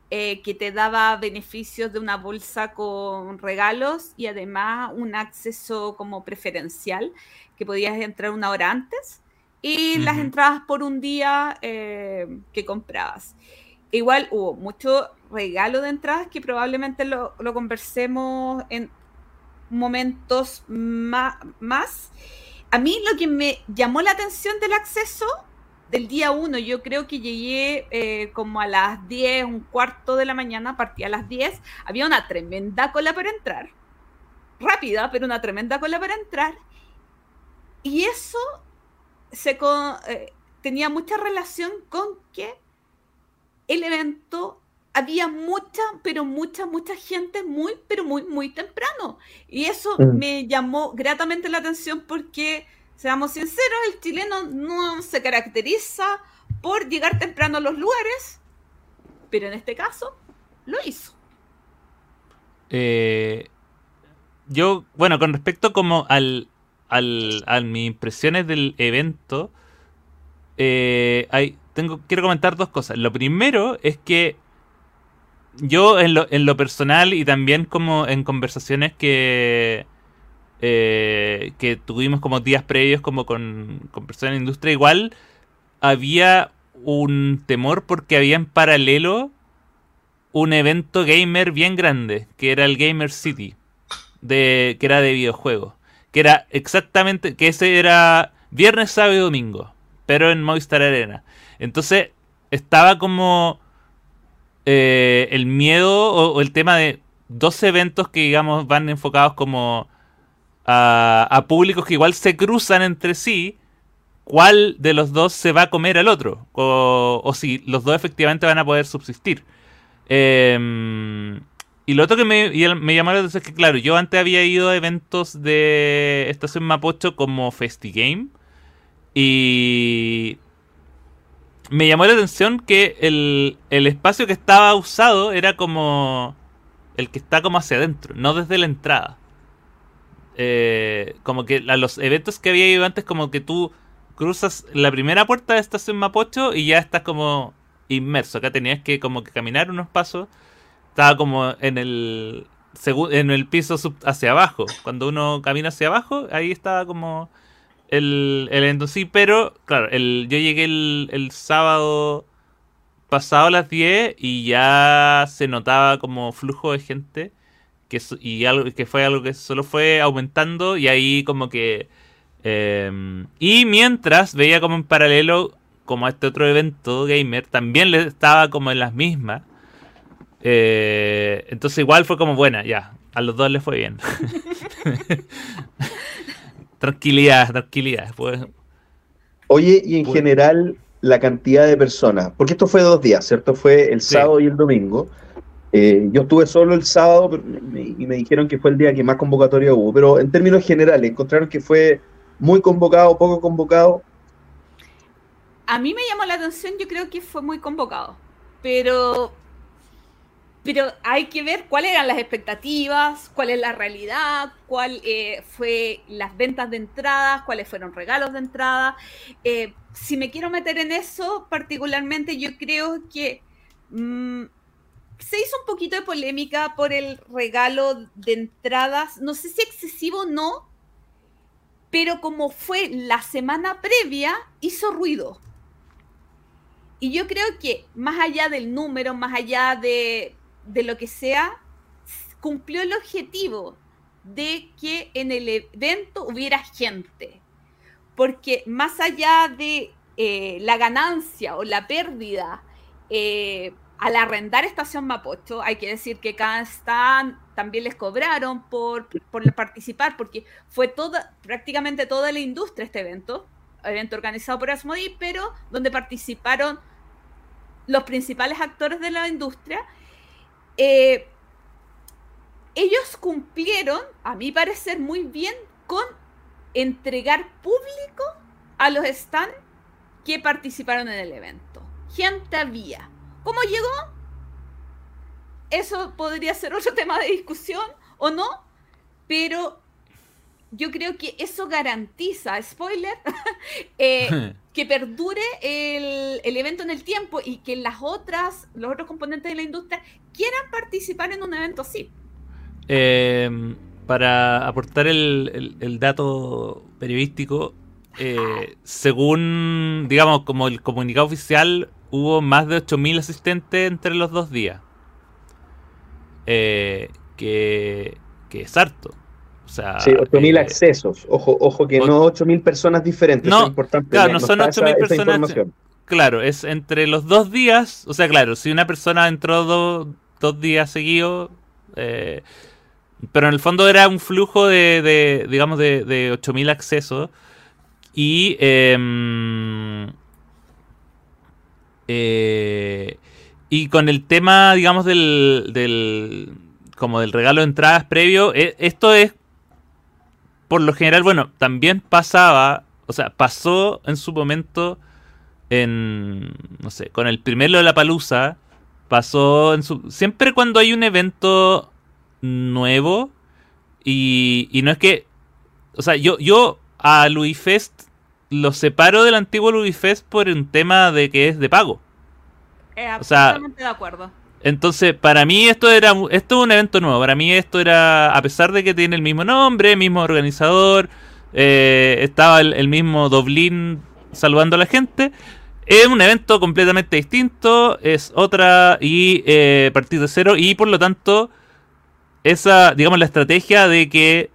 eh, que te daba beneficios de una bolsa con regalos y además un acceso como preferencial, que podías entrar una hora antes y las entradas por un día eh, que comprabas. Igual hubo mucho regalo de entradas que probablemente lo, conversemos en momentos más, A mí lo que me llamó la atención del acceso del día 1, yo creo que llegué eh, como a las 10, un cuarto de la mañana, partí a las 10, había una tremenda cola para entrar, rápida, pero una tremenda cola para entrar. Y eso se eh, tenía mucha relación con que el evento había mucha, pero mucha, mucha gente muy, pero muy, muy temprano. Y eso mm. me llamó gratamente la atención porque, seamos sinceros, el chileno no se caracteriza por llegar temprano a los lugares, pero en este caso lo hizo. Eh, yo, bueno, con respecto como al, al, a mis impresiones del evento, eh, hay, tengo, quiero comentar dos cosas. Lo primero es que yo en lo, en lo personal y también como en conversaciones que, eh, que tuvimos como días previos como con, personas en la industria, igual había un temor porque había en paralelo un evento gamer bien grande, que era el Gamer City, de, que era de videojuegos que era exactamente, que ese era viernes, sábado y domingo, pero en Movistar Arena. Entonces estaba como eh, el miedo o, el tema de dos eventos que digamos van enfocados como a, públicos que igual se cruzan entre sí, cuál de los dos se va a comer al otro, o, si los dos efectivamente van a poder subsistir. Eh, y lo otro que me, llamó la atención es que, claro, yo antes había ido a eventos de Estación Mapocho como FestiGame. Y me llamó la atención que el, espacio que estaba usado era como el que está como hacia adentro, no desde la entrada. Eh, como que a los eventos que había ido antes, como que tú cruzas la primera puerta de Estación Mapocho y ya estás como inmerso. Acá tenías que como que caminar unos pasos estaba como en el en el piso hacia abajo. Cuando uno camina hacia abajo, ahí estaba como el, el evento. Pero claro, el, yo llegué el, sábado pasado las 10 y ya se notaba como flujo de gente. Que, y algo que fue algo que solo fue aumentando y ahí como que Eh, y mientras veía como en paralelo, como este otro evento gamer, también le estaba como en las mismas. Eh, entonces igual fue como buena, ya. A los dos les fue bien. [laughs] tranquilidad, tranquilidad. Pues, Oye, y en general, la cantidad de personas, porque esto fue dos días, ¿cierto? Fue el Sí. sábado y el domingo. Eh, yo estuve solo el sábado y me dijeron que fue el día que más convocatoria hubo, pero en términos generales, encontraron que fue muy convocado, poco convocado. A mí me llamó la atención, yo creo que fue muy convocado. Pero. Pero hay que ver cuáles eran las expectativas, cuál es la realidad, cuál eh, fue las ventas de entradas, cuáles fueron regalos de entrada. Eh, si me quiero meter en eso, particularmente, yo creo que mm, se hizo un poquito de polémica por el regalo de entradas. No sé si excesivo o no, pero como fue la semana previa, hizo ruido. Y yo creo que más allá del número, más allá de, de lo que sea, cumplió el objetivo de que en el evento hubiera gente. Porque más allá de eh, la ganancia o la pérdida eh, al arrendar Estación Mapocho, hay que decir que cada stand también les cobraron por, por participar, porque fue toda, prácticamente toda la industria este evento, evento organizado por Asmodi, pero donde participaron los principales actores de la industria. Eh, ellos cumplieron, a mi parecer, muy bien con entregar público a los stands que participaron en el evento. Gente había. ¿Cómo llegó? Eso podría ser otro tema de discusión o no, pero yo creo que eso garantiza, spoiler, [laughs] eh, [laughs] que perdure el, el, evento en el tiempo y que las otras, los otros componentes de la industria quieran participar en un evento así. Eh, para aportar el, el, el dato periodístico, eh, según, digamos, como el comunicado oficial, hubo más de 8.000 asistentes entre los dos días. Eh, que, que es harto. O sea, sí, 8.000 eh, accesos. Ojo, ojo que no 8.000 personas diferentes. No, es importante. claro, no son está 8.000 esa- esa personas. Claro, es entre los dos días. O sea, claro, si una persona entró do- dos días seguidos. eh, pero en el fondo era un flujo de, de, digamos, de, de 8.000 accesos. Y. em, eh, y con el tema, digamos, del, del. como del regalo de entradas previo. eh, esto es. Por lo general, bueno, también pasaba. O sea, pasó en su momento. En. No sé, con el primero de la palusa. Pasó en su. Siempre cuando hay un evento nuevo. Y, y no es que. O sea, yo, yo a Louis Fest lo separo del antiguo Louis Fest por un tema de que es de pago. Eh, O sea, de acuerdo. Entonces, para mí esto era esto es un evento nuevo. Para mí esto era, a pesar de que tiene el mismo nombre, mismo organizador, eh, estaba el, el mismo Doblín saludando a la gente. Es un evento completamente distinto, es otra y eh, partir de cero y por lo tanto esa, digamos, la estrategia de que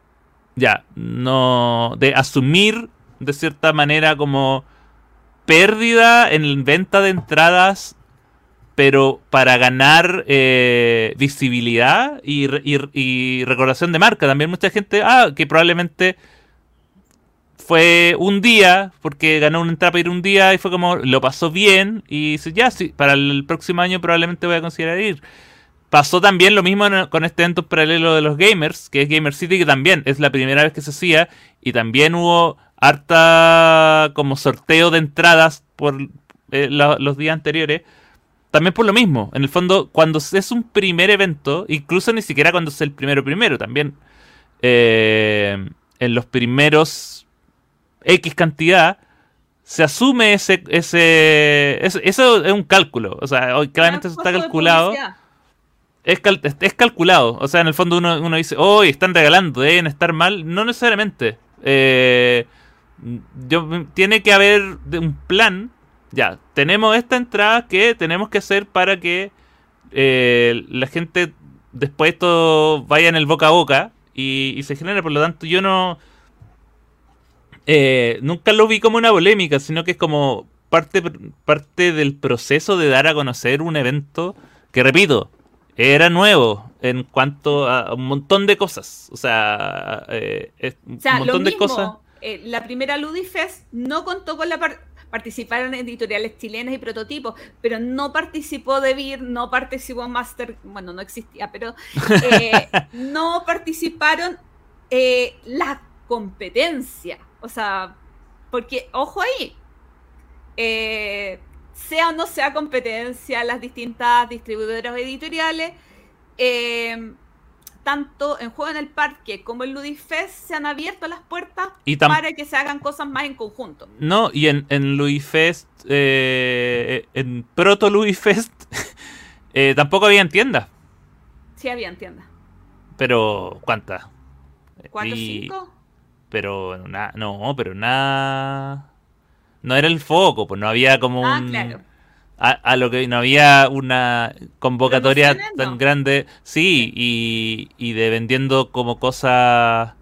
ya no, de asumir de cierta manera como pérdida en venta de entradas pero para ganar eh, visibilidad y, y- y recordación de marca. También mucha gente, ah, que probablemente fue un día, porque ganó una entrada para ir un día y fue como, lo pasó bien y dice, ya, sí, para el próximo año probablemente voy a considerar ir. Pasó también lo mismo con este evento paralelo de los gamers, que es Gamer City, que también es la primera vez que se hacía y también hubo harta como sorteo de entradas por eh, la- los días anteriores. También por lo mismo, en el fondo, cuando es un primer evento, incluso ni siquiera cuando es el primero primero, también eh, en los primeros X cantidad, se asume ese, ese, ese- eso es un cálculo, o sea, hoy claramente eso está calculado, es, cal- es- es calculado, o sea, en el fondo uno, uno dice, hoy están regalando, deben estar mal, no necesariamente, Eh, yo, tiene que haber de- un plan ya, tenemos esta entrada que tenemos que hacer para que eh, la gente después esto vaya en el boca a boca y, y se genere. Por lo tanto, yo no. eh, nunca lo vi como una polémica, sino que es como parte, parte del proceso de dar a conocer un evento que, repito, era nuevo en cuanto a un montón de cosas. O sea, eh, un montón de cosas. Eh, la primera Ludifest no contó con la participaron editoriales chilenas y prototipos, pero no participó de Vir, no participó Master, bueno, no existía, pero eh, [laughs] no participaron eh, la competencia. O sea, porque, ojo ahí, eh, sea o no sea competencia, las distintas distribuidoras editoriales, tanto en Juego en el Parque como en Ludifest se han abierto las puertas para que se hagan cosas más en conjunto. No, y en, en Ludifest, eh, en Proto Ludifest, [laughs] eh, tampoco habían tiendas. Sí, habían tiendas. Pero, ¿cuántas? ¿Cuatro, cinco? Pero, no, pero nada... No era el foco, pues no había como ah, Claro a, lo que no había una convocatoria tan grande, sí, y, de vendiendo como cosas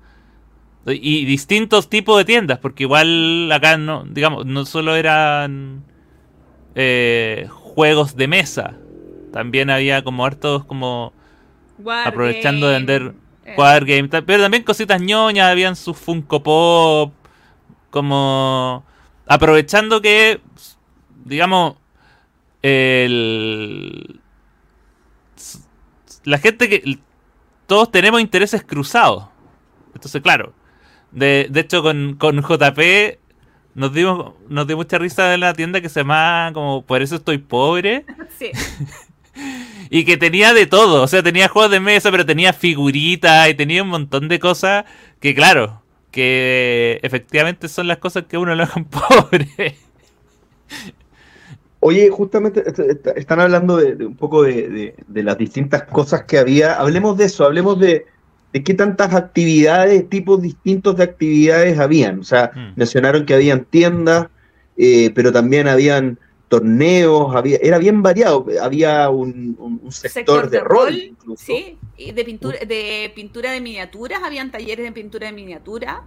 y distintos tipos de tiendas, porque igual acá no, digamos, no solo eran eh, juegos de mesa, también había como hartos como aprovechando de vender eh. Game, pero también cositas ñoñas, habían sus Funko Pop, como aprovechando que, digamos, el... la gente que todos tenemos intereses cruzados. Entonces, claro, de, de hecho con, con JP nos dimos nos dio mucha risa en la tienda que se llama como Por eso estoy pobre. [laughs] Sí. [laughs] y que tenía de todo, o sea, tenía juegos de mesa, pero tenía figuritas y tenía un montón de cosas que, claro, que efectivamente son las cosas que uno lo hagan [laughs] pobre. Oye, justamente están hablando de, un poco de, las distintas cosas que había. Hablemos de eso, hablemos de, qué tantas actividades, tipos distintos de actividades habían. O sea, mm. mencionaron que habían tiendas, eh, pero también habían torneos, había, era bien variado. Había un, sector, de, rol, incluso. Sí, de pintura, de pintura de miniaturas, habían talleres de pintura de miniatura.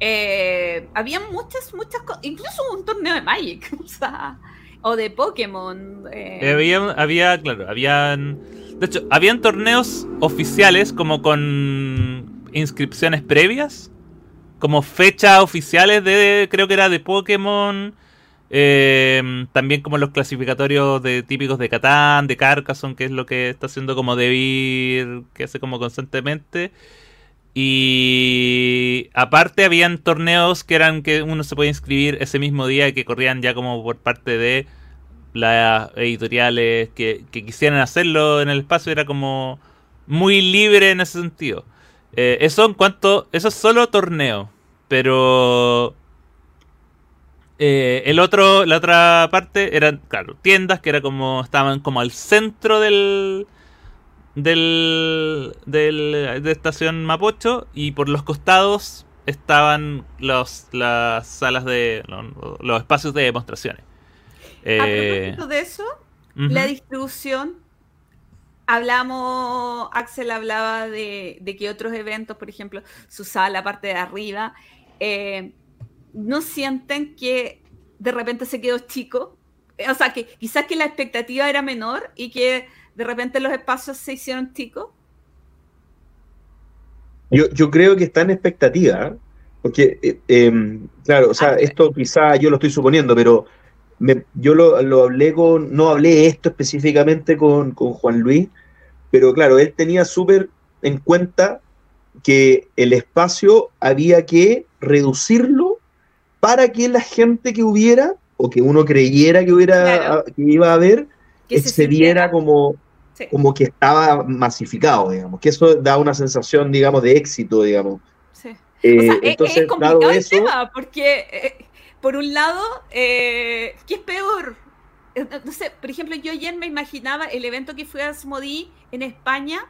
Eh, había muchas, muchas cosas, incluso un torneo de Magic. [laughs] O sea, o de Pokémon. Eh. Había, había, claro, habían. De hecho, habían torneos oficiales como con inscripciones previas. Como fechas oficiales de. Creo que era de Pokémon. Em, también como los clasificatorios de típicos de Catán, de Carcassonne, que es lo que está haciendo como Debir, que hace como constantemente. Y aparte habían torneos que eran que uno se podía inscribir ese mismo día que corrían ya como por parte de las editoriales que, quisieran hacerlo en el espacio. Era como muy libre en ese sentido. Eh, eso en cuanto. Eso es solo torneo. Pero. Eh, el otro, la otra parte eran, claro, tiendas que era como. estaban como al centro del del, del, de estación Mapocho y por los costados estaban los, las salas de los, espacios de demostraciones. A eh, propósito de eso, la distribución, hablamos, Axel hablaba de, que otros eventos, por ejemplo, su sala, parte de arriba, eh, no sienten que de repente se quedó chico. O sea, que quizás que la expectativa era menor y que de repente los espacios se hicieron chicos? Yo, yo creo que está en expectativa, ¿eh? porque, eh, em, claro, o sea, ah, esto quizá yo lo estoy suponiendo, pero yo lo, hablé con, no hablé esto específicamente con, con Juan Luis, pero claro, él tenía súper en cuenta que el espacio había que reducirlo para que la gente que hubiera, o que uno creyera que hubiera, que iba a haber, que se viera como, como que estaba masificado, digamos, que eso da una sensación, digamos, de éxito, digamos. Sí. Eh, entonces, es, complicado el tema, porque, eh, por un lado, eh, ¿qué es peor? No sé, por ejemplo, yo ayer me imaginaba el evento que fue a Asmodí en España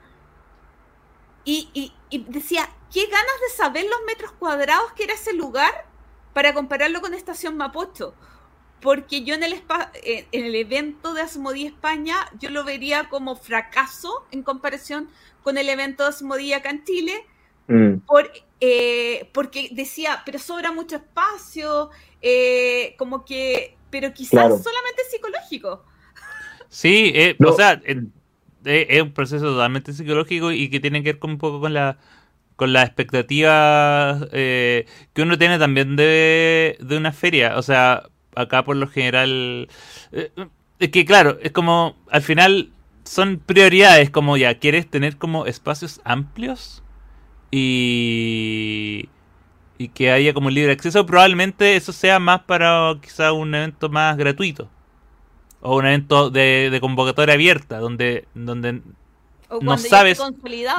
y, y, decía, qué ganas de saber los metros cuadrados que era ese lugar para compararlo con Estación Mapocho porque yo en el, eh, en el evento de Asmodí España, yo lo vería como fracaso en comparación con el evento de Asmodí acá en Chile, mm. por eh, porque decía, pero sobra mucho espacio, eh, como que, pero quizás Claro. solamente psicológico. Sí, eh, No. o sea, eh, es un proceso totalmente psicológico y que tiene que ver con un poco con la con las expectativas eh, que uno tiene también de, de una feria. O sea, acá por lo general... eh, es que claro, es como al final son prioridades como ya, ¿quieres tener como espacios amplios? Y... Y que haya como libre acceso, probablemente eso sea más para quizá un evento más gratuito. O un evento de, de convocatoria abierta donde donde O No sabes,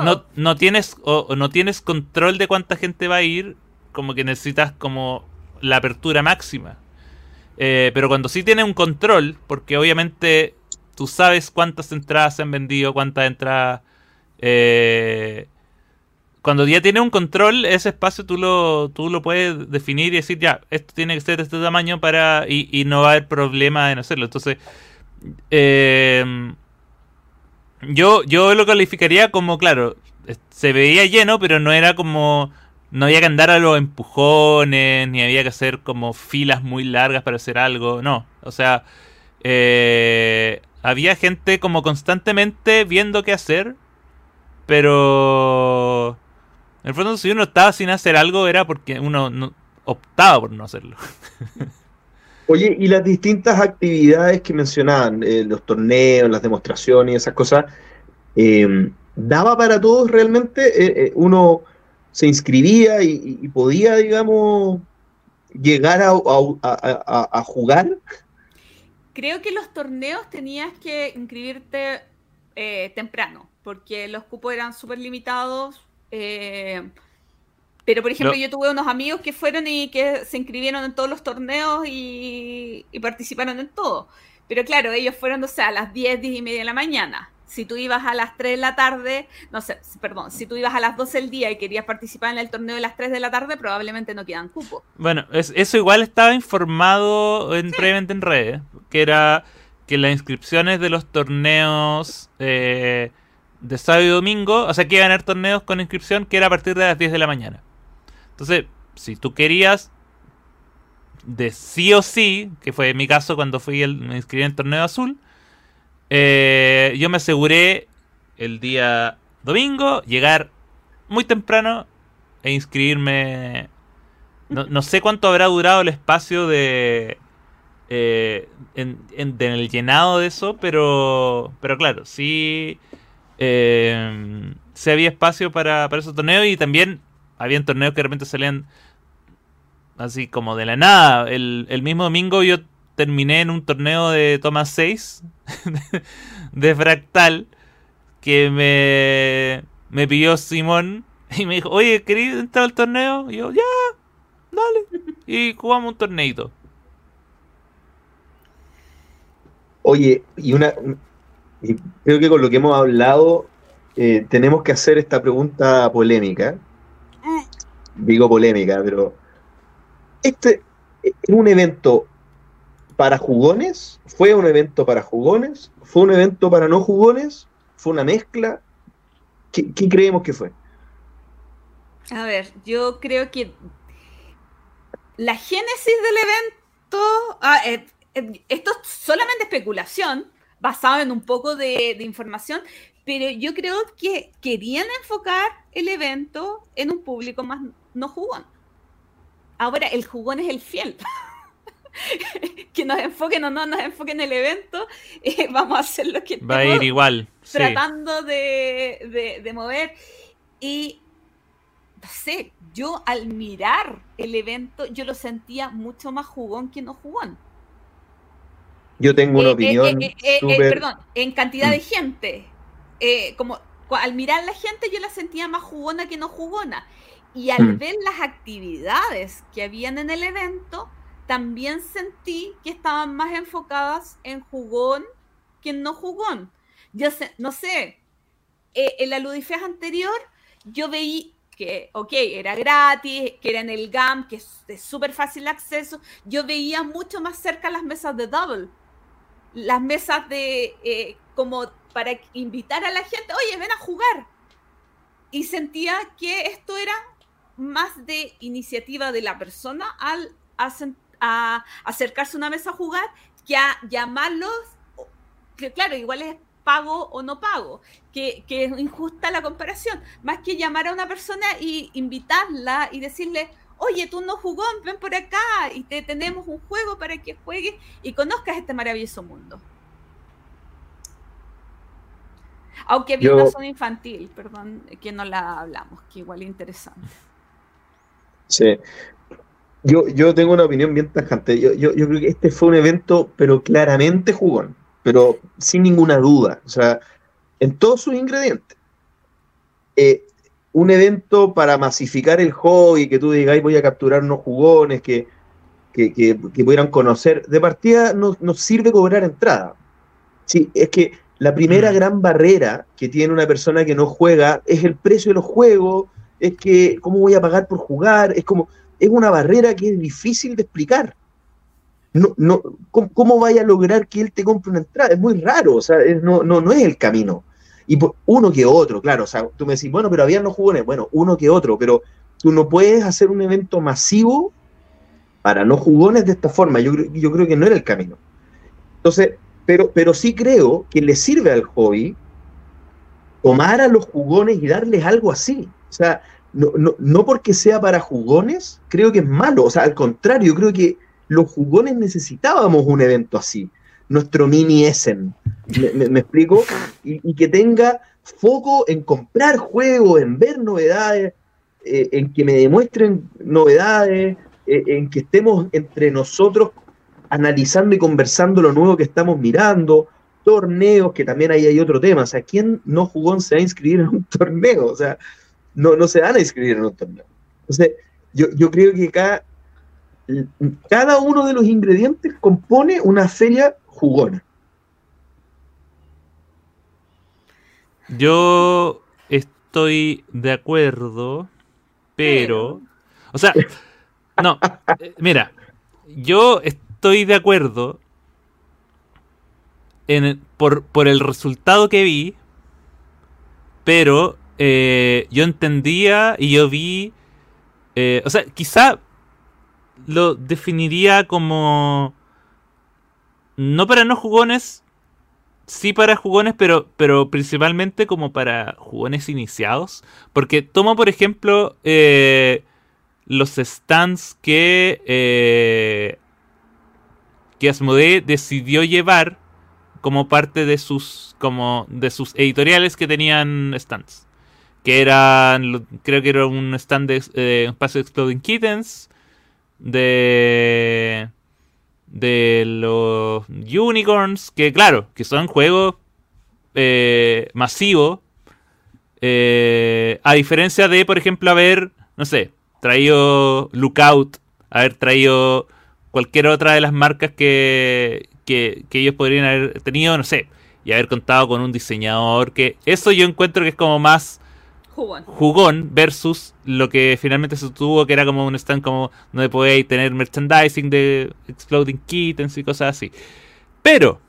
no, no tienes o no tienes control de cuánta gente va a ir como que necesitas como la apertura máxima Eh, pero cuando sí tienes un control porque obviamente tú sabes cuántas entradas se han vendido cuántas entradas eh, cuando ya tienes un control ese espacio tú lo tú lo puedes definir y decir ya esto tiene que ser de este tamaño para y, y no va a haber problema en hacerlo entonces eh, yo, yo lo calificaría como, claro, se veía lleno, pero no era como. No había que andar a los empujones, ni había que hacer como filas muy largas para hacer algo. No. O sea, eh, había gente como constantemente viendo qué hacer, pero. En el fondo, si uno estaba sin hacer algo, era porque uno no- optaba por no hacerlo. [laughs] Oye, y las distintas actividades que mencionaban, eh, los torneos, las demostraciones y esas cosas, eh, ¿daba para todos realmente? ¿Uno se inscribía y, podía, digamos, llegar a, a- a- a- a jugar? Creo que los torneos tenías que inscribirte eh, temprano, porque los cupos eran súper limitados. eh, pero, por ejemplo, Lo- yo tuve unos amigos que fueron y que se inscribieron en todos los torneos y, y participaron en todo. Pero claro, ellos fueron, o sea, a las 10, 10 y media de la mañana. Si tú ibas a las 3 de la tarde, no sé, perdón, si tú ibas a las 12 del día y querías participar en el torneo de las 3 de la tarde, probablemente no quedan cupos. Bueno, es- eso igual estaba informado en, previamente en redes, que era que las inscripciones de los torneos eh, de sábado y domingo, o sea que iban a haber torneos con inscripción que era a partir de las 10 de la mañana. Entonces, si tú querías de sí o sí, que fue mi caso cuando fui el, me inscribí en el torneo azul, eh, yo me aseguré el día domingo llegar muy temprano e inscribirme no, no sé cuánto habrá durado el espacio de. eh, en, en- el llenado de eso, pero. Pero claro, sí. Eh, había espacio para, para esos torneos y también habían torneos que de repente salían así como de la nada. El, el mismo domingo yo terminé en un torneo de Toma 6 [laughs] de Fractal que me, me pidió Simón y me dijo, oye, ¿querías entrar al torneo? Y yo, ya, dale. Y jugamos un torneito. Oye, y una, y creo que con lo que hemos hablado, eh, tenemos que hacer esta pregunta polémica. Digo polémica, pero ¿este es un evento para jugones? ¿Fue un evento para jugones? ¿Fue un evento para no jugones? ¿Fue una mezcla? ¿Qué, creemos que fue? A ver, yo creo que la génesis del evento, ah, eh, eh, esto es solamente especulación, basado en un poco de, de información, pero yo creo que querían enfocar el evento en un público más no jugón. Ahora, el jugón es el fiel. [laughs] [laughs] que nos enfoquen o no nos enfoquen en el evento, eh, [laughs] vamos a hacer lo que Va a ir igual. Sí. tratando de, de- de mover. Y no sé, yo al mirar el evento, yo lo sentía mucho más jugón que no jugón. Yo tengo una Eh, eh, opinión eh, eh, eh, súper- perdón, en cantidad de Mm. gente. Eh, como al mirar la gente, yo la sentía más jugona que no jugona. Y al Mm. ver las actividades que habían en el evento, también sentí que estaban más enfocadas en jugón que en no jugón. Yo sé, no sé, eh, en la Ludifest anterior, yo veí que, ok, era gratis, que era en el GAM, que es súper fácil acceso. Yo veía mucho más cerca las mesas de Double. Las mesas de, eh, como para invitar a la gente, oye, ven a jugar. Y sentía que esto era más de iniciativa de la persona al a acercarse a una mesa a jugar que a llamarlos, que claro, igual es pago o no pago, que, que, es injusta la comparación, más que llamar a una persona y invitarla y decirle, oye, tú no jugó, ven por acá y te tenemos un juego para que juegues y conozcas este maravilloso mundo. Aunque vi una zona infantil, perdón, que no la hablamos, que igual es interesante. Sí. Yo, yo tengo una opinión bien tajante. Yo, yo, yo creo que este fue un evento, pero claramente jugón, pero sin ninguna duda. O sea, en todos sus ingredientes. Eh, un evento para masificar el hobby, que tú digas, voy a capturar unos jugones que, que, que, pudieran conocer. De partida no, nos sirve cobrar entrada. Sí, es que la primera mm. gran barrera que tiene una persona que no juega es el precio de los juegos, es que cómo voy a pagar por jugar, es como es una barrera que es difícil de explicar. No, no, ¿cómo, vaya a lograr que él te compre una entrada? Es muy raro, o sea, no, no, no es el camino. Y uno que otro, claro, o sea, tú me decís, bueno, pero había no jugones, bueno, uno que otro, pero tú no puedes hacer un evento masivo para no jugones de esta forma. Yo, yo creo que no era el camino. Entonces, pero, pero sí creo que le sirve al hobby tomar a los jugones y darles algo así. O sea, no, no, no, porque sea para jugones, creo que es malo. O sea, al contrario, creo que los jugones necesitábamos un evento así. Nuestro mini Essen. ¿Me, explico? Y, que tenga foco en comprar juegos, en ver novedades, eh, en que me demuestren novedades, eh, en que estemos entre nosotros analizando y conversando lo nuevo que estamos mirando, torneos, que también ahí hay otro tema. O sea, ¿quién no jugó se va a inscribir en un torneo? O sea, no, no se van a inscribir en un torneo. Entonces, yo, yo creo que cada, cada uno de los ingredientes compone una feria jugona. Yo estoy de acuerdo, pero... O sea, no, eh, mira, yo estoy de acuerdo en, por, por el resultado que vi, pero eh, yo entendía y yo vi, eh, o sea, quizá lo definiría como no para no jugones, sí para jugones, pero, pero principalmente como para jugones iniciados. Porque tomo, por ejemplo, eh, los stands que, eh, que Asmodee decidió llevar como parte de sus, como de sus editoriales que tenían stands que eran, creo que era un stand de eh, Espacio Exploding Kittens, de, de los Unicorns, que claro, que son juegos eh, masivos, eh, a diferencia de, por ejemplo, haber, no sé, traído Lookout, haber traído cualquier otra de las marcas que, que, que ellos podrían haber tenido, no sé, y haber contado con un diseñador, que eso yo encuentro que es como más jugón. versus lo que finalmente se tuvo, que era como un stand como donde podéis tener merchandising de Exploding Kittens y cosas así. Pero,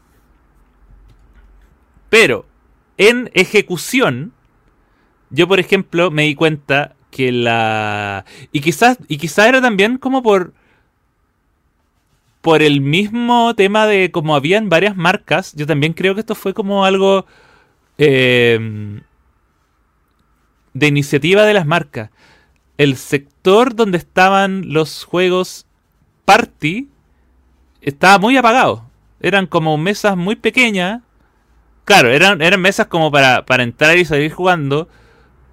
pero, en ejecución, yo por ejemplo me di cuenta que la... Y quizás, y quizás era también como por... Por el mismo tema de como habían varias marcas, yo también creo que esto fue como algo... Eh, de iniciativa de las marcas. El sector donde estaban los juegos party estaba muy apagado. Eran como mesas muy pequeñas. Claro, eran, eran mesas como para, entrar y salir jugando,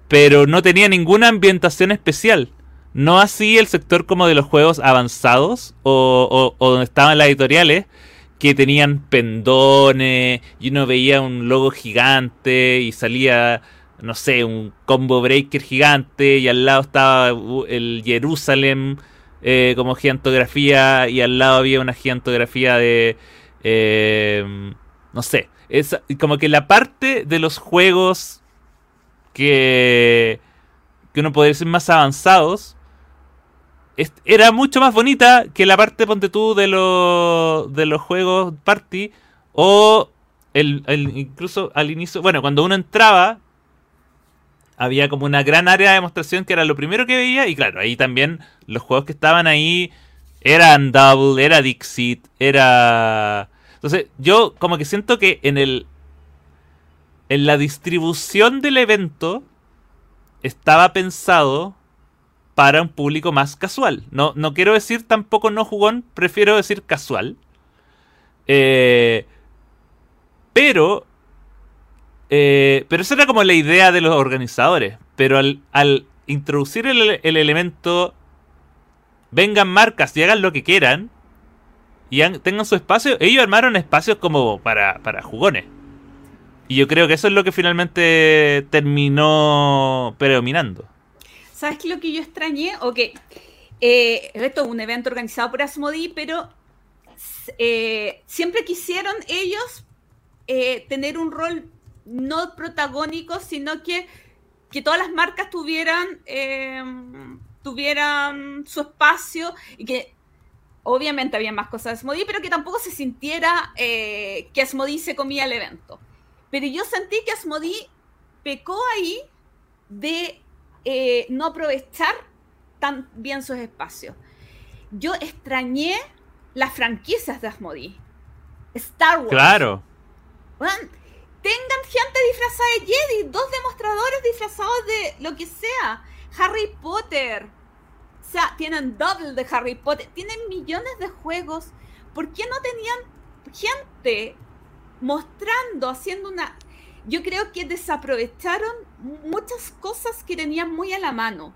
pero no tenía ninguna ambientación especial. No así el sector como de los juegos avanzados o, o, donde estaban las editoriales que tenían pendones y uno veía un logo gigante y salía no sé, un combo breaker gigante y al lado estaba uh, el Jerusalem eh, como gigantografía y al lado había una gigantografía de... Eh, no sé, es como que la parte de los juegos que, que uno podría decir más avanzados era mucho más bonita que la parte, ponte tú, de, los de los juegos party o el, incluso al inicio, bueno, cuando uno entraba había como una gran área de demostración que era lo primero que veía. Y claro, ahí también los juegos que estaban ahí eran Double, era Dixit, era. Entonces, yo como que siento que en el. En la distribución del evento estaba pensado para un público más casual. No, no quiero decir tampoco no jugón, prefiero decir casual. Eh, pero eh, pero esa era como la idea de los organizadores. Pero al, introducir el, elemento, vengan marcas y hagan lo que quieran, y tengan su espacio, ellos armaron espacios como para, para jugones. Y yo creo que eso es lo que finalmente terminó predominando. ¿Sabes qué lo que yo extrañé? Ok, eh, esto es un evento organizado por Asmodi, pero eh, siempre quisieron ellos eh, tener un rol no protagónicos, sino que, que todas las marcas tuvieran, em, tuvieran su espacio y que obviamente había más cosas de Asmodi, pero que tampoco se sintiera eh, que Asmodi se comía el evento. Pero yo sentí que Asmodi pecó ahí de eh, no aprovechar tan bien sus espacios. Yo extrañé las franquicias de Asmodi. Star Wars. Claro tengan gente disfrazada de Jedi, dos demostradores disfrazados de lo que sea. Harry Potter. O sea, tienen double de Harry Potter, tienen millones de juegos. ¿Por qué no tenían gente mostrando, haciendo una... Yo creo que desaprovecharon muchas cosas que tenían muy a la mano,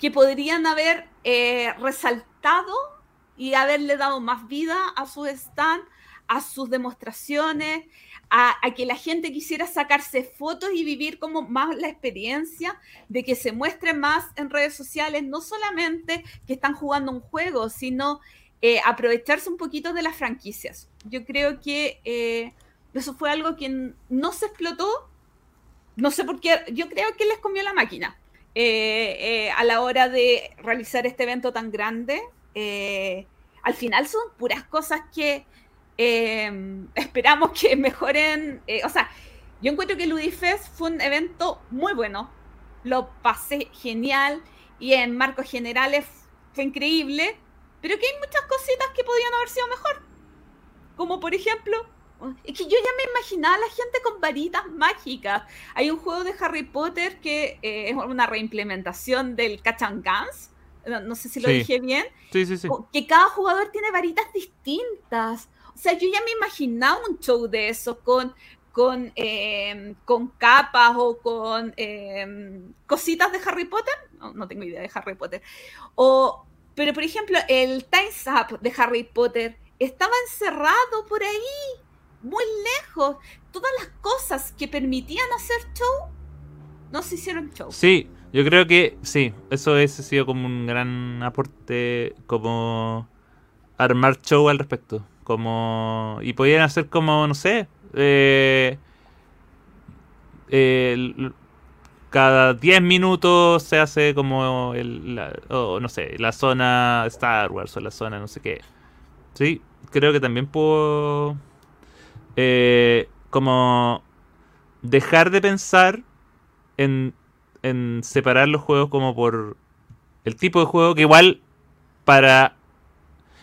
que podrían haber eh, resaltado y haberle dado más vida a su stand, a sus demostraciones, a, que la gente quisiera sacarse fotos y vivir como más la experiencia de que se muestre más en redes sociales, no solamente que están jugando un juego, sino eh, aprovecharse un poquito de las franquicias. Yo creo que eh, eso fue algo que no se explotó, no sé por qué, yo creo que les comió la máquina eh, a la hora de realizar este evento tan grande. al final son puras cosas que Em, [laughs] esperamos que mejoren. Eh, o sea, yo encuentro que Ludifest fue un evento muy bueno. Lo pasé genial y en marcos generales fue increíble. Pero que hay muchas cositas que podían haber sido mejor. Como por ejemplo, es que yo ya me imaginaba a la gente con varitas mágicas. Hay un juego de Harry Potter que eh, es una reimplementación del Catch and Guns. No, sé si lo dije bien. Sí, sí, sí. Que cada jugador tiene varitas distintas. O sea, yo ya me imaginaba un show de eso con, con, em, con capas o con em, cositas de Harry Potter. No, tengo idea de Harry Potter. O, pero, por ejemplo, el Time's Up de Harry Potter estaba encerrado por ahí, muy lejos. Todas las cosas que permitían hacer show no se hicieron show. Sí, yo creo que sí, eso ha sido como un gran aporte, como armar show al respecto. Como. Y podían hacer como, no sé. Eh, cada 10 minutos se hace como el, la, no sé, la zona Star Wars o la zona no sé qué. Sí, creo que también puedo eh, como dejar de pensar en, en separar los juegos como por el tipo de juego que igual para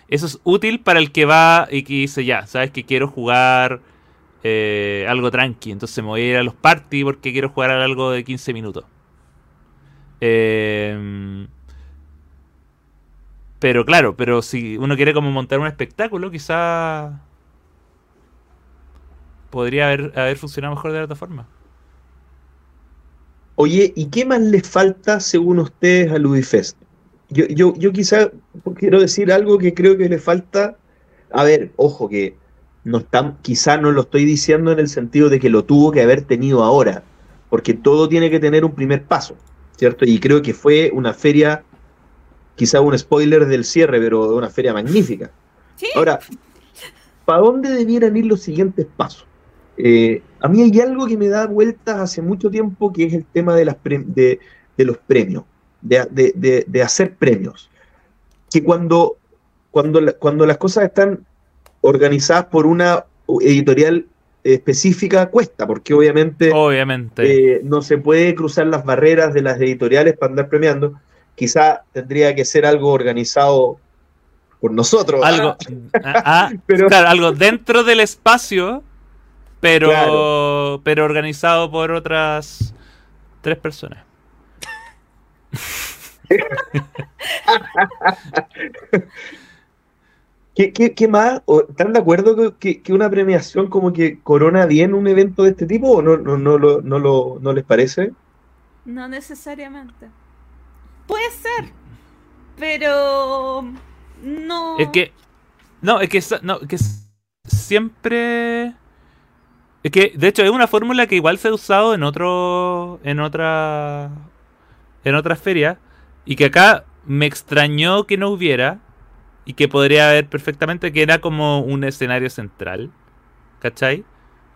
eso es útil para el que va y que dice, ya, sabes que quiero jugar eh, algo tranqui, entonces me voy a ir a los party porque quiero jugar algo de 15 minutos. Em, pero claro, pero si uno quiere como montar un espectáculo, quizá podría haber, haber funcionado mejor de otra forma. Oye, ¿y qué más le falta según ustedes a Ludifest? Yo, yo, yo quizá quiero decir algo que creo que le falta. A ver, ojo, que no está, quizá no lo estoy diciendo en el sentido de que lo tuvo que haber tenido ahora, porque todo tiene que tener un primer paso, ¿cierto? Y creo que fue una feria, quizá un spoiler del cierre, pero una feria magnífica. Ahora, ¿para dónde debieran ir los siguientes pasos? Eh, a mí hay algo que me da vueltas hace mucho tiempo, que es el tema de, las de, de los premios de, hacer premios. Que cuando, cuando, cuando las cosas están organizadas por una editorial específica cuesta, porque obviamente, obviamente. Eh, no se puede cruzar las barreras de las editoriales para andar premiando. Quizá tendría que ser algo organizado por nosotros. Algo, [laughs] ah, ah, algo dentro del espacio, pero, pero organizado por otras tres personas. [laughs] ¿Qué, más? ¿Están de acuerdo que, una premiación como que corona bien un evento de este tipo o no, no, no, lo, no, lo, no les parece? No necesariamente. Puede ser, pero no. Es que. No, es que, no, que siempre. Es que, de hecho, es una fórmula que igual se ha usado en otro. En otra. En otras ferias. Y que acá me extrañó que no hubiera y que podría haber perfectamente que era como un escenario central, ¿cachai?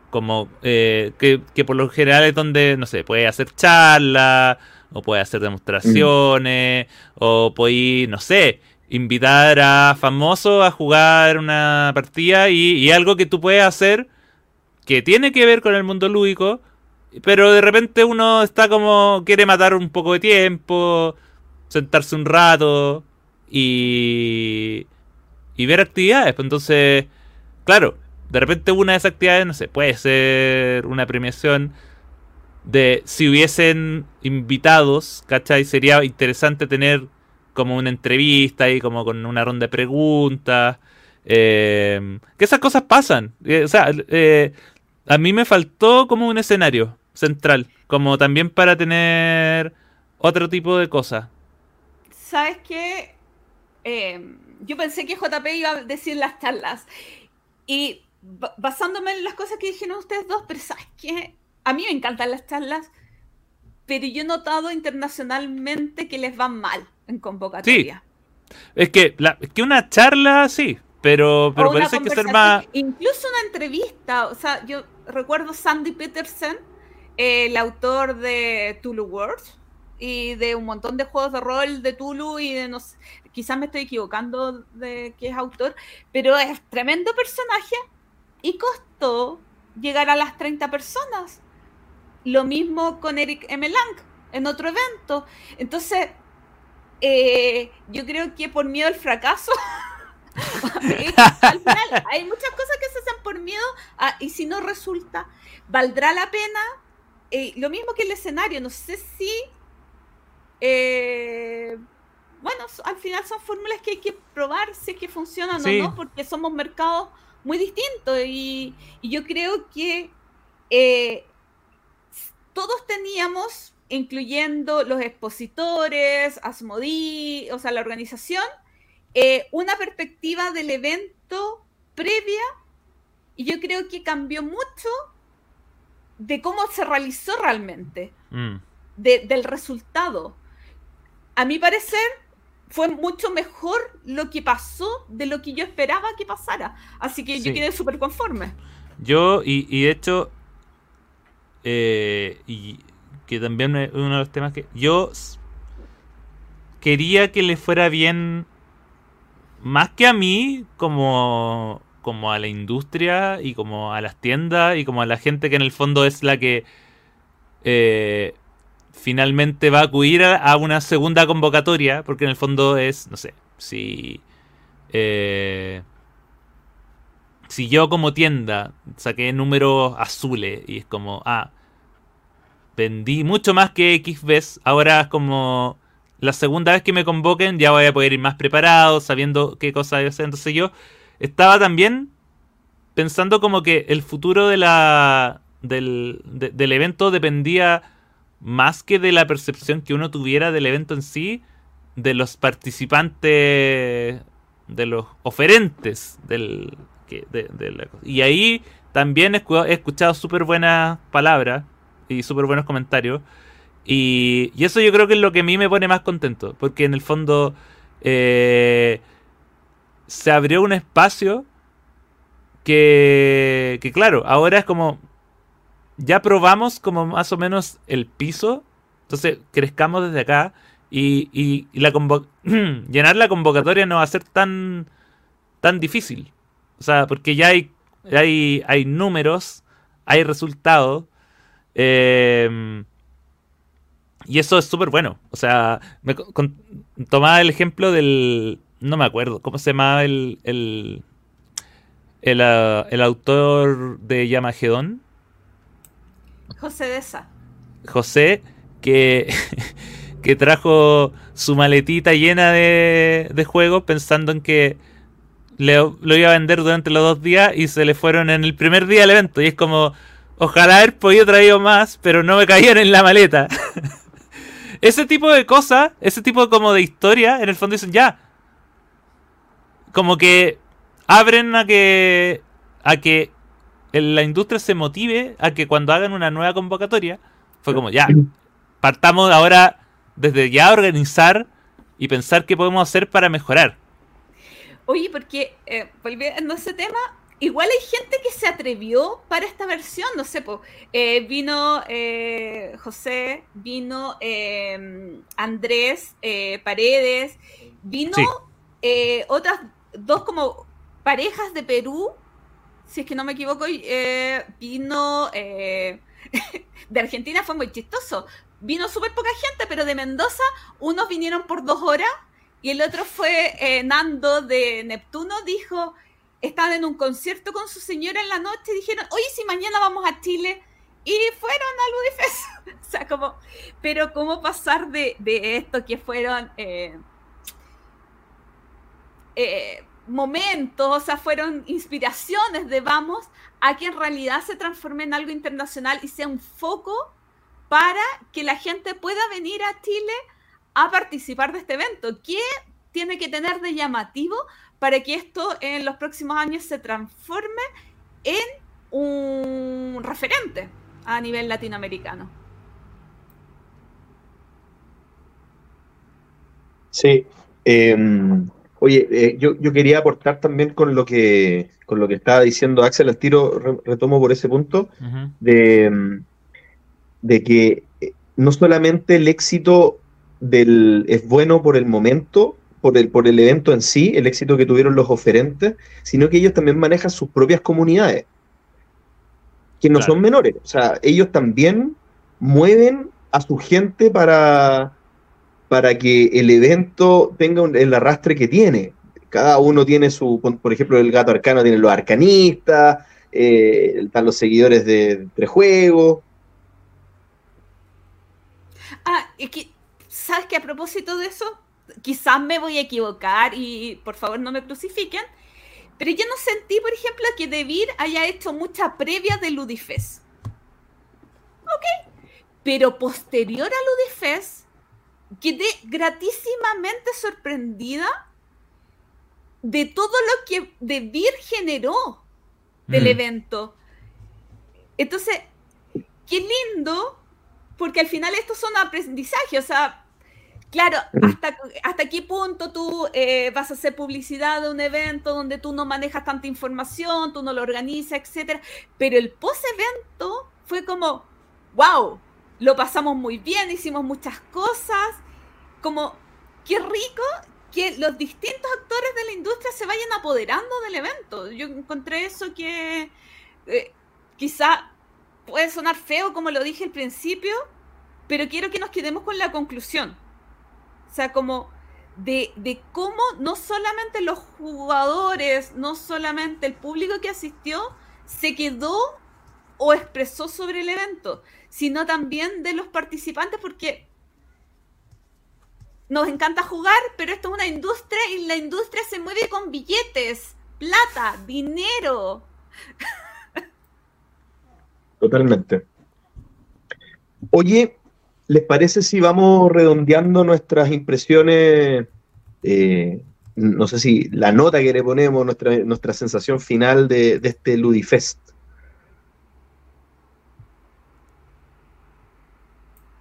Como eh, que, por lo general es donde, no sé, puede hacer charlas, o puede hacer demostraciones, o puede, no sé, invitar a famosos a jugar una partida y, algo que tú puedes hacer que tiene que ver con el mundo lúdico, pero de repente uno está como, quiere matar un poco de tiempo, sentarse un rato, y, y ver actividades. Pues entonces, claro, de repente una de esas actividades, no sé, puede ser una premiación de si hubiesen invitados, ¿cachai? Sería interesante tener como una entrevista y como con una ronda de preguntas. Eh, que esas cosas pasan. Eh, o sea, eh, a mí me faltó como un escenario central, como también para tener otro tipo de cosas. ¿Sabes qué? Em, yo pensé que JP iba a decir las charlas. Y basándome en las cosas que dijeron ustedes dos, pero ¿sabes qué? A mí me encantan las charlas, pero yo he notado internacionalmente que les van mal en convocatoria. Sí. Es que, que una charla, sí, pero, pero parece que ser más... Incluso una entrevista, o sea, yo recuerdo Sandy Peterson, el autor de Tulu Words, y de un montón de juegos de rol de Tulu y de no sé, quizás me estoy equivocando de que es autor, pero es tremendo personaje y costó llegar a las 30 personas. Lo mismo con Eric M. Lang en otro evento. Entonces, eh, yo creo que por miedo al fracaso, [laughs] al final hay muchas cosas que se hacen por miedo y si no resulta, valdrá la pena. Eh, lo mismo que el escenario, no sé si eh, bueno, al final son fórmulas que hay que probar si es que funcionan o no, porque somos mercados muy distintos y, yo creo que eh, todos teníamos, incluyendo los expositores, Asmodi, o sea, la organización, eh, una perspectiva del evento previa y yo creo que cambió mucho de cómo se realizó realmente, mm. del resultado. A mi parecer, fue mucho mejor lo que pasó de lo que yo esperaba que pasara. Así que yo quedé súper conforme. Yo, y, de hecho, eh, y que también es uno de los temas que yo quería que le fuera bien más que a mí, como, como a la industria y como a las tiendas y como a la gente que en el fondo es la que eh, finalmente va a acudir a, una segunda convocatoria, porque en el fondo es, no sé, si... Eh, si yo como tienda saqué números azules y es como, ah, vendí mucho más que X veces, ahora es como la segunda vez que me convoquen ya voy a poder ir más preparado, sabiendo qué cosa hacer. Entonces yo estaba también pensando como que el futuro de la, del, del evento dependía más que de la percepción que uno tuviera del evento en sí, de los participantes, de los oferentes del... y ahí también he, escuchado súper buenas palabras y súper buenos comentarios. Y, eso yo creo que es lo que a mí me pone más contento, porque en el fondo eh, se abrió un espacio que, que, claro, ahora es como, ya probamos como más o menos el piso. Entonces, crezcamos desde acá. Y, y, [clears throat] llenar la convocatoria no va a ser tan, tan difícil. O sea, porque ya hay, hay, hay números, hay resultados. Eh, y eso es súper bueno. O sea, tomaba el ejemplo del. No me acuerdo. ¿Cómo se llamaba el. el, el, el autor de Yamagedón? José Deza. José, que, [laughs] que trajo su maletita llena de, de juegos pensando en que lo iba a vender durante los dos días y se le fueron en el primer día del evento. Y es como, ojalá haber podido traer más, pero no me caían en la maleta. [laughs] ese tipo de cosas, ese tipo como de historia, en el fondo dicen ya. Como que abren a que a que la industria se motive a que cuando hagan una nueva convocatoria, fue como ya, partamos ahora desde ya a organizar y pensar qué podemos hacer para mejorar. Oye, porque eh, volviendo a ese tema, igual hay gente que se atrevió para esta versión, no sé, eh, vino eh, José, vino em, Andrés Paredes, vino otras dos como parejas de Perú, si es que no me equivoco, vino [laughs] de Argentina, fue muy chistoso. Vino súper poca gente, pero de Mendoza, unos vinieron por dos horas y el otro fue Nando de Neptuno, dijo, estaban en un concierto con su señora en la noche dijeron, oye, si mañana vamos a Chile. Y fueron a Ludifest. [laughs] o sea, como, pero cómo pasar de, esto que fueron eh, eh, momentos, o sea, fueron inspiraciones de Vamos, a que en realidad se transforme en algo internacional y sea un foco para que la gente pueda venir a Chile a participar de este evento. ¿Qué tiene que tener de llamativo para que esto en los próximos años se transforme en un referente a nivel latinoamericano. Sí. Em, oye, eh, yo, quería aportar también con lo que con lo que estaba diciendo Axel, al tiro retomo por ese punto, de, em, de que eh, no solamente el éxito del, es bueno por el momento, por el, por el evento en sí, el éxito que tuvieron los oferentes, sino que ellos también manejan sus propias comunidades, que no son menores. O sea, ellos también mueven a su gente para, para que el evento tenga el arrastre que tiene. Cada uno tiene su, por ejemplo, el gato arcano tiene los arcanistas, eh, están los seguidores de Tres Juegos. Ah, es que, ¿sabes que a propósito de eso? quizás me voy a equivocar y por favor no me crucifiquen, pero yo no sentí, por ejemplo, que Debir haya hecho mucha previa de Ludifest. Ok. Pero posterior a Ludifest, quedé gratísimamente sorprendida de todo lo que Debir generó del mm. evento. Entonces, qué lindo, porque al final estos son aprendizajes, o sea, Claro, hasta, hasta qué punto tú eh, vas a hacer publicidad de un evento donde tú no manejas tanta información, tú no lo organizas, etcétera. Pero el post-evento fue como, wow, lo pasamos muy bien, hicimos muchas cosas, como, qué rico que los distintos actores de la industria se vayan apoderando del evento. Yo encontré eso que eh, quizá puede sonar feo, como lo dije al principio, pero quiero que nos quedemos con la conclusión o sea, como de, cómo no solamente los jugadores, no solamente el público que asistió, se quedó o expresó sobre el evento, sino también de los participantes, porque nos encanta jugar, pero esto es una industria y la industria se mueve con billetes, plata, dinero. [laughs] Totalmente. Oye, ¿Les parece si vamos redondeando nuestras impresiones? Eh, no sé si la nota que le ponemos, nuestra, nuestra sensación final de, este Ludifest.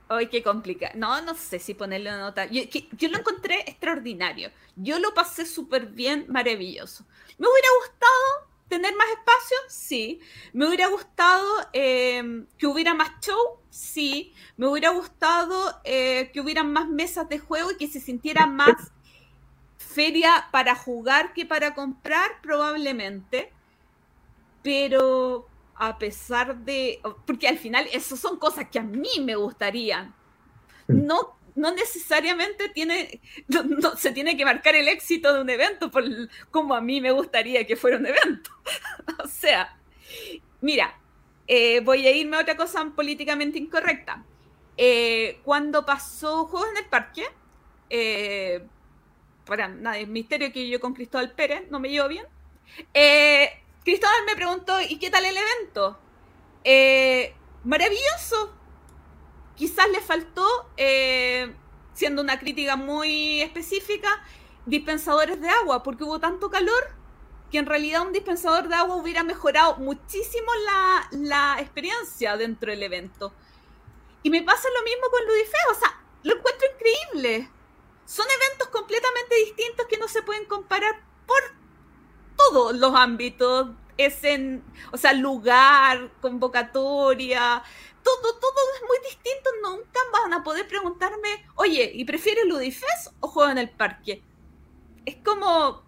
Ay, qué complicado. No, no sé si ponerle una nota. Yo, lo encontré extraordinario. Yo lo pasé súper bien, maravilloso. Me hubiera gustado tener más espacio, sí. Me hubiera gustado eh, que hubiera más show, sí. Me hubiera gustado eh, que hubieran más mesas de juego y que se sintiera más feria para jugar que para comprar, probablemente. Pero a pesar de, porque al final eso son cosas que a mí me gustarían. No, no necesariamente tiene, no, se tiene que marcar el éxito de un evento por, como a mí me gustaría que fuera un evento. [laughs] o sea, mira, eh, voy a irme a otra cosa políticamente incorrecta. Eh, cuando pasó Juegos en el Parque, eh, para nada, es misterio que yo con Cristóbal Pérez no me llevo bien. Eh, Cristóbal me preguntó, ¿y qué tal el evento? Eh, maravilloso. Quizás le faltó, eh, siendo una crítica muy específica, dispensadores de agua, porque hubo tanto calor que en realidad un dispensador de agua hubiera mejorado muchísimo la, la experiencia dentro del evento. Y me pasa lo mismo con Ludife, o sea, lo encuentro increíble. Son eventos completamente distintos que no se pueden comparar por todos los ámbitos, es en, o sea, lugar, convocatoria, todo, todo es muy distinto. Nunca van a poder preguntarme, oye, ¿y prefieres Ludifest o juego en el parque? Es como.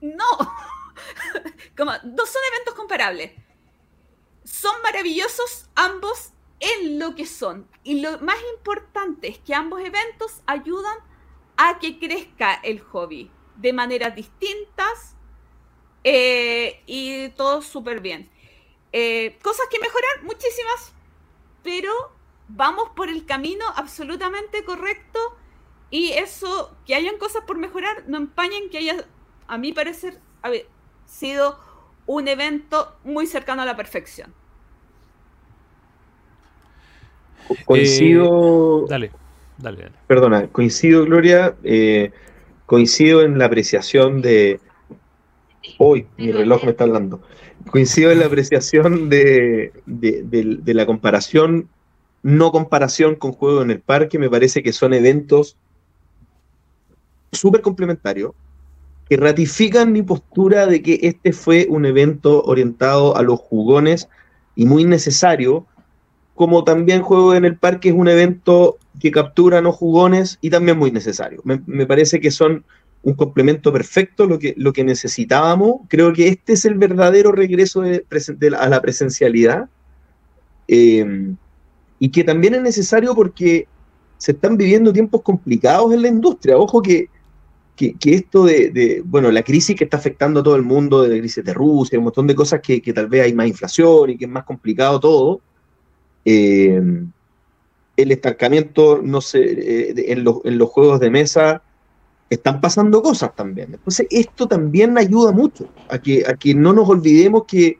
No. [laughs] como, no son eventos comparables. Son maravillosos ambos en lo que son. Y lo más importante es que ambos eventos ayudan a que crezca el hobby de maneras distintas eh, y todo súper bien. Eh, cosas que mejorar, muchísimas, pero vamos por el camino absolutamente correcto y eso, que hayan cosas por mejorar, no empañen que haya, a mi parecer, haber sido un evento muy cercano a la perfección. Coincido. Eh, dale, dale, dale. Perdona, coincido, Gloria. Eh, coincido en la apreciación de. Hoy, mi reloj me está hablando. Coincido en la apreciación de, de, la comparación, no comparación con Juego en el Parque. Me parece que son eventos súper complementarios que ratifican mi postura de que este fue un evento orientado a los jugones y muy necesario, como también Juego en el Parque es un evento que captura no jugones y también muy necesario. Me, parece que son un complemento perfecto, lo que, lo que necesitábamos. Creo que este es el verdadero regreso de, a la presencialidad eh, y que también es necesario porque se están viviendo tiempos complicados en la industria. Ojo que, que, esto de, bueno, la crisis que está afectando a todo el mundo, de la crisis de Rusia, un montón de cosas que, que tal vez hay más inflación y que es más complicado todo. Eh, el estancamiento, no sé, eh, en, los juegos de mesa están pasando cosas también. Entonces, esto también ayuda mucho a que, a que no nos olvidemos que,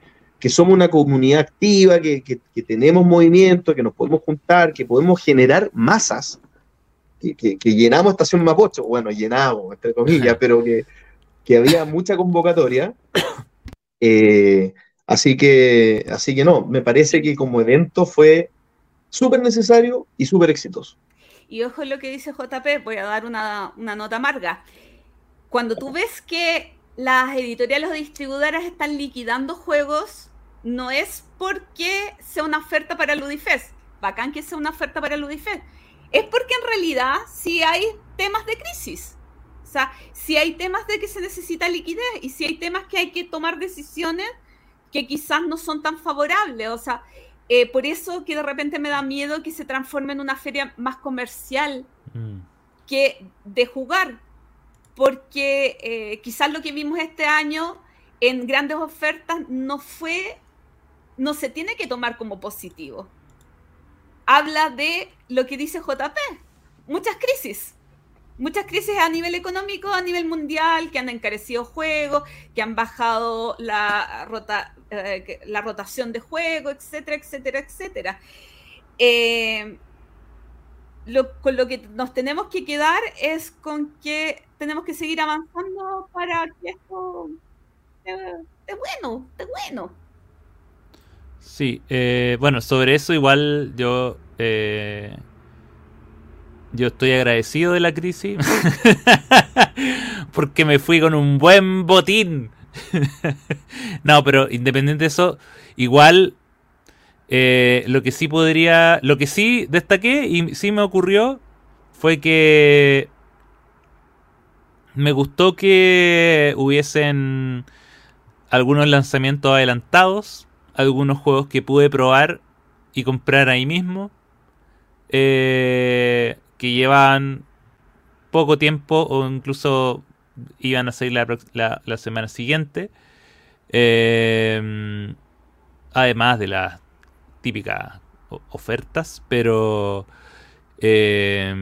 somos una comunidad activa, que, tenemos movimiento, que nos podemos juntar, que podemos generar masas, que, llenamos Estación Mapocho, bueno, llenamos, entre comillas, [laughs] pero que, había mucha convocatoria. [coughs] Eh, así, que, así que no, me parece que como evento fue súper necesario y súper exitoso. Y ojo lo que dice JP, voy a dar una, nota amarga. Cuando tú ves que las editoriales o distribuidoras están liquidando juegos, no es porque sea una oferta para Ludifest, bacán que sea una oferta para Ludifest, es porque en realidad sí hay temas de crisis. O sea, si hay temas de que se necesita liquidez y si hay temas que hay que tomar decisiones que quizás no son tan favorables. O sea, eh, por eso que de repente me da miedo que se transforme en una feria más comercial mm. que de jugar. Porque eh, quizás lo que vimos este año en grandes ofertas no fue, no se tiene que tomar como positivo. Habla de lo que dice JP, muchas crisis muchas crisis a nivel económico, a nivel mundial, que han encarecido juegos, que han bajado la, rota, eh, la rotación de juego, etcétera, etcétera, etcétera. Eh, con lo que nos tenemos que quedar es con que tenemos que seguir avanzando para que esto esté bueno, esté bueno. Sí, eh, bueno, sobre eso igual yo yo estoy agradecido de la crisis [laughs] porque me fui con un buen botín. [laughs] no, pero independiente de eso, igual eh, lo que sí podría, lo que sí destaqué y sí me ocurrió fue que me gustó que hubiesen algunos lanzamientos adelantados, algunos juegos que pude probar y comprar ahí mismo, eh, que llevan poco tiempo o incluso iban a salir la, la, semana siguiente. Eh, además de las típicas ofertas, pero... Eh,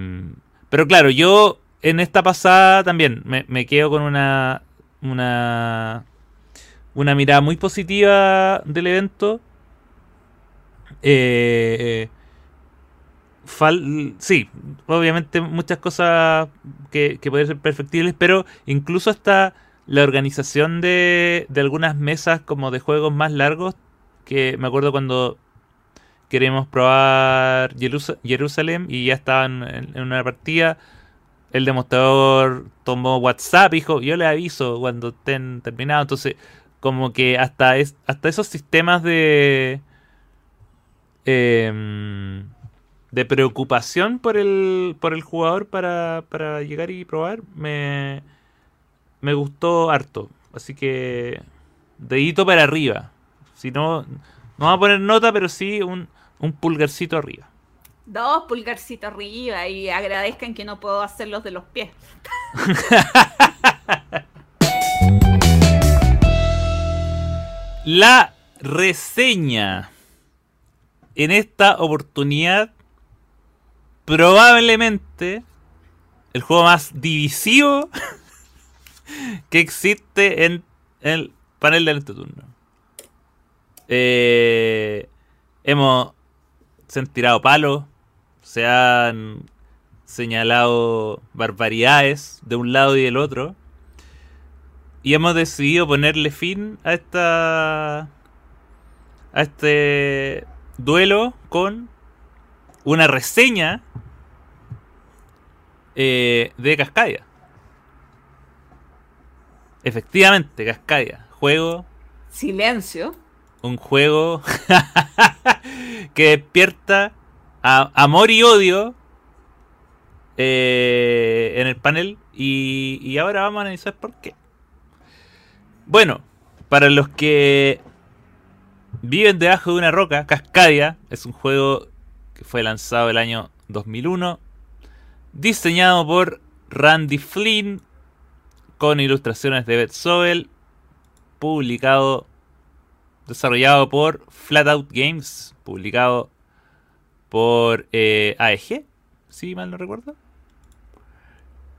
pero claro, yo en esta pasada también me, quedo con una, una, una mirada muy positiva del evento. Eh, sí, obviamente muchas cosas que, que pueden ser perfectibles, pero incluso hasta la organización de, de algunas mesas como de juegos más largos, que me acuerdo cuando queremos probar Jerusalén y ya estaban en, una partida. El demostrador tomó WhatsApp dijo, yo le aviso cuando estén terminados. Entonces, como que hasta, es, hasta esos sistemas de... Em, de preocupación por el, por el jugador para, para llegar y probar, me, me gustó harto. Así que, dedito para arriba. Si no, no vamos a poner nota, pero sí un, un pulgarcito arriba. Dos pulgarcitos arriba y agradezcan que no puedo hacer los de los pies. [laughs] La reseña. En esta oportunidad, probablemente el juego más divisivo [laughs] que existe en el panel de este turno. Eh, hemos se han tirado palos, se han señalado barbaridades de un lado y del otro. Y hemos decidido ponerle fin a esta. a este duelo con una reseña eh, de Cascadia. Efectivamente, Cascadia. Juego. Silencio. Un juego [laughs] que despierta amor y odio eh, en el panel. Y, ahora vamos a analizar por qué. Bueno, para los que viven debajo de una roca, Cascadia es un juego que fue lanzado el año 2001, diseñado por Randy Flynn, con ilustraciones de Beth Sobel, publicado, desarrollado por Flatout Games, publicado por eh, AEG, si mal no recuerdo.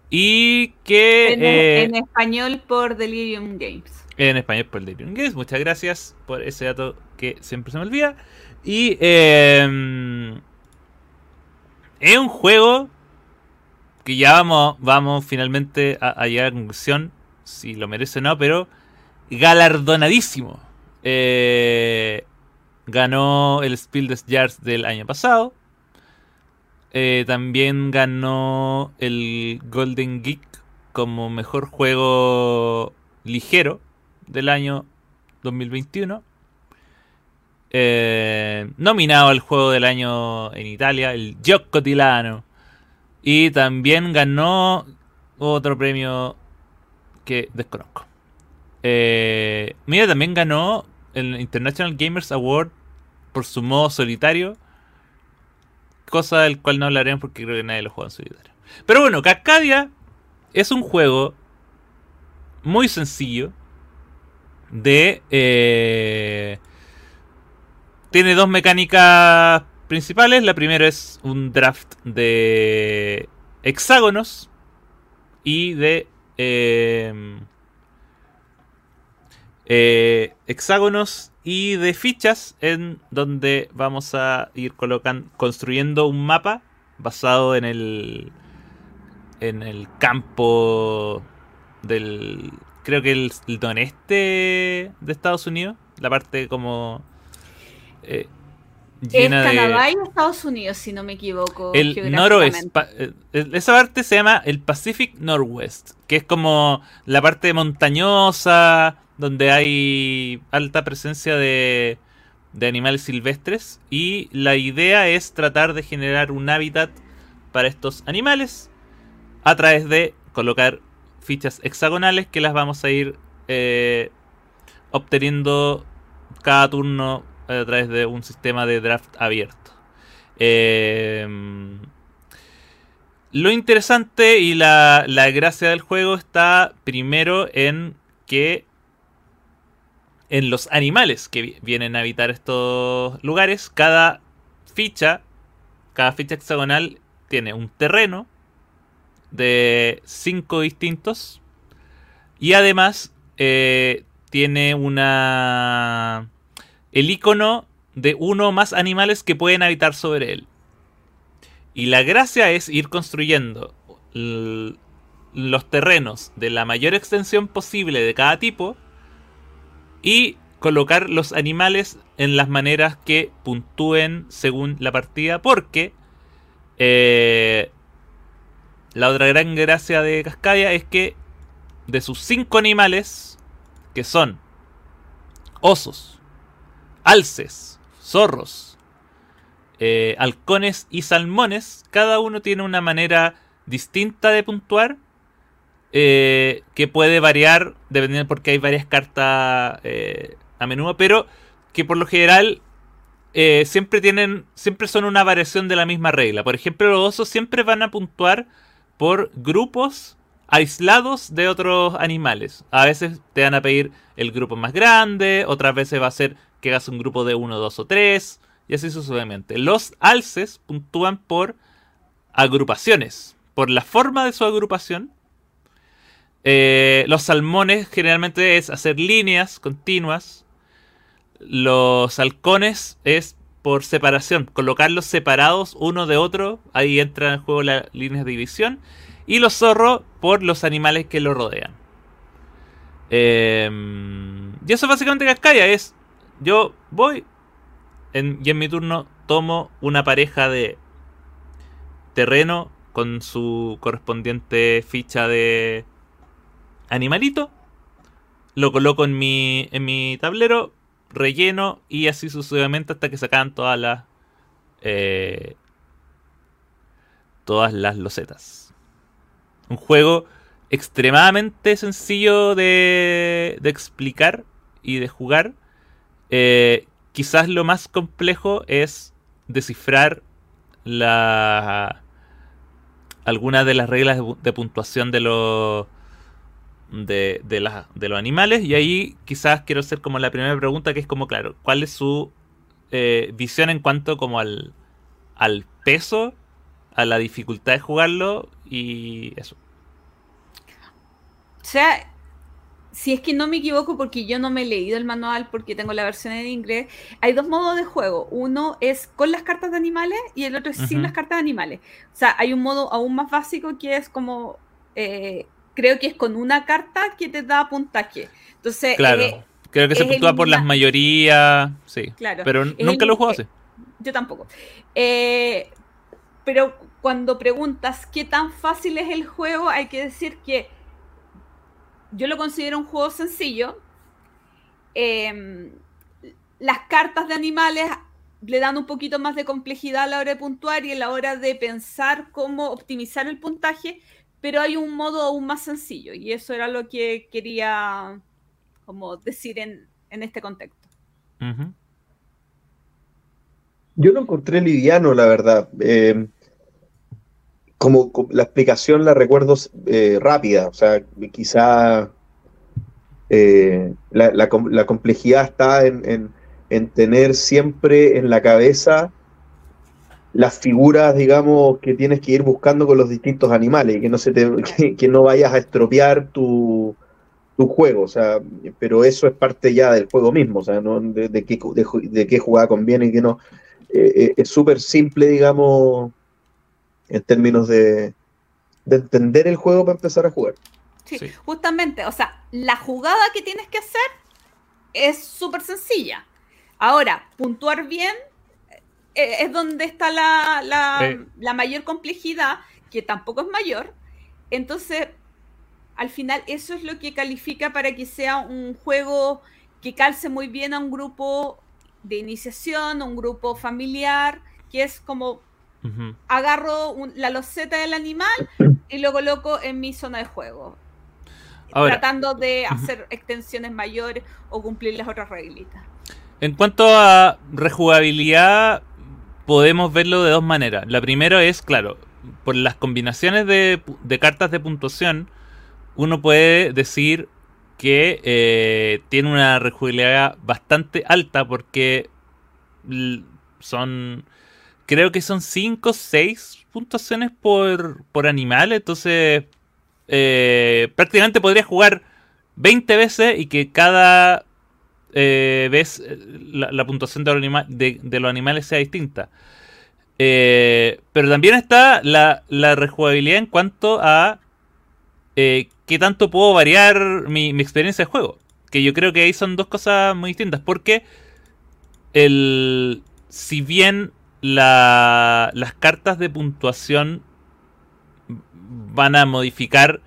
Y que... Eh, en, español por Delirium Games. En español por Delirium Games. Muchas gracias por ese dato que siempre se me olvida. Y... Em, es un juego que ya vamos, vamos finalmente a, llegar a la conclusión, si lo merece o no, pero galardonadísimo. Eh, Ganó el Spiel des Jahres del año pasado. Eh, también ganó el Golden Geek como mejor juego ligero del año 2021. Eh, nominado al juego del año en Italia, el Gioco Tilano. Y también ganó otro premio que desconozco. Eh, mira, también ganó el International Gamers Award por su modo solitario. Cosa del cual no hablaremos porque creo que nadie lo juega en solitario. Pero bueno, Cascadia es un juego muy sencillo. De. Eh, tiene dos mecánicas principales. La primera es un draft de hexágonos y de. Eh, eh, hexágonos y de fichas en donde vamos a ir colocando, construyendo un mapa basado en el en el campo del creo que el, el noreste de Estados Unidos la parte como eh, es Canadá y Estados Unidos si no me equivoco el noroeste eh, esa parte se llama el Pacific Northwest que es como la parte montañosa donde hay alta presencia de, de animales silvestres y la idea es tratar de generar un hábitat para estos animales a través de colocar fichas hexagonales que las vamos a ir eh, obteniendo cada turno a través de un sistema de draft abierto. Em, lo interesante y la, la gracia del juego está primero en que en los animales que vienen a habitar estos lugares, cada ficha, cada ficha hexagonal tiene un terreno de cinco distintos y además eh, tiene una el icono de uno o más animales que pueden habitar sobre él. Y la gracia es ir construyendo los terrenos de la mayor extensión posible de cada tipo y colocar los animales en las maneras que puntúen según la partida porque eh, la otra gran gracia de Cascadia es que de sus cinco animales, que son osos, alces, zorros, eh, halcones y salmones, cada uno tiene una manera distinta de puntuar eh, que puede variar dependiendo porque hay varias cartas eh, a menudo, pero que por lo general siempre tienen, siempre son una variación de la misma regla. Por ejemplo, los osos siempre van a puntuar por grupos aislados de otros animales. A veces te van a pedir el grupo más grande, otras veces va a ser que hagas un grupo de uno, dos o tres, y así sucesivamente. Los alces puntúan por agrupaciones, por la forma de su agrupación. Eh, los salmones generalmente es hacer líneas continuas. Los halcones es por separación, colocarlos separados uno de otro. Ahí entra en juego las líneas de división. Y los zorros por los animales que lo rodean. Em, y eso básicamente Cascaya es. Yo voy y en mi turno tomo una pareja de terreno con su correspondiente ficha de animalito. Lo coloco en mi, en mi tablero, relleno y así sucesivamente hasta que sacan todas las eh, todas las losetas. Un juego extremadamente sencillo de, de explicar y de jugar. Eh, quizás lo más complejo es descifrar la algunas de las reglas de, puntuación de los de, de, los animales y ahí quizás quiero hacer como la primera pregunta que es como claro cuál es su eh, visión en cuanto como al al peso a la dificultad de jugarlo y eso. O sea, si es que no me equivoco porque yo no me he leído el manual porque tengo la versión en inglés, hay dos modos de juego. Uno es con las cartas de animales y el otro es sin las cartas de animales. O sea, hay un modo aún más básico que es como, eh, creo que es con una carta que te da puntaje. Entonces, claro. Eh, creo que se puntúa por las mayorías, sí. Claro. Pero nunca lo juego así. Yo tampoco. Eh, pero cuando preguntas qué tan fácil es el juego, hay que decir que yo lo considero un juego sencillo. Em, las cartas de animales le dan un poquito más de complejidad a la hora de puntuar y a la hora de pensar cómo optimizar el puntaje, pero hay un modo aún más sencillo y eso era lo que quería como decir en, este contexto. Yo lo encontré liviano, la verdad. Eh, como, la explicación la recuerdo eh, rápida, o sea, quizá eh, la, complejidad está en, tener siempre en la cabeza las figuras, digamos, que tienes que ir buscando con los distintos animales y que no, se te, [laughs] que, no vayas a estropear tu, juego, o sea, pero eso es parte ya del juego mismo, o sea, ¿no? de, qué, de, qué jugada conviene y qué no. Eh, es súper simple, digamos, en términos de, entender el juego para empezar a jugar. Sí, justamente, o sea, la jugada que tienes que hacer es súper sencilla. Ahora, puntuar bien eh, es donde está la, la, mayor complejidad, que tampoco es mayor. Entonces, al final, eso es lo que califica para que sea un juego que calce muy bien a un grupo de iniciación, un grupo familiar, que es como Agarro la loseta del animal y lo coloco en mi zona de juego. tratando de hacer extensiones mayores o cumplir las otras reglitas. En cuanto a rejugabilidad, podemos verlo de dos maneras. La primera es, claro, por las combinaciones de, cartas de puntuación, uno puede decir que eh, tiene una rejugabilidad bastante alta porque son, creo que son 5 o 6 puntuaciones por, por animal, entonces eh, prácticamente podría jugar 20 veces y que cada eh, vez eh, la, puntuación de, los animales sea distinta. pero también está la, la, rejugabilidad en cuanto a qué tanto puedo variar mi, mi, experiencia de juego. Que yo creo que ahí son dos cosas muy distintas. Porque el, si bien la, las cartas de puntuación van a modificar,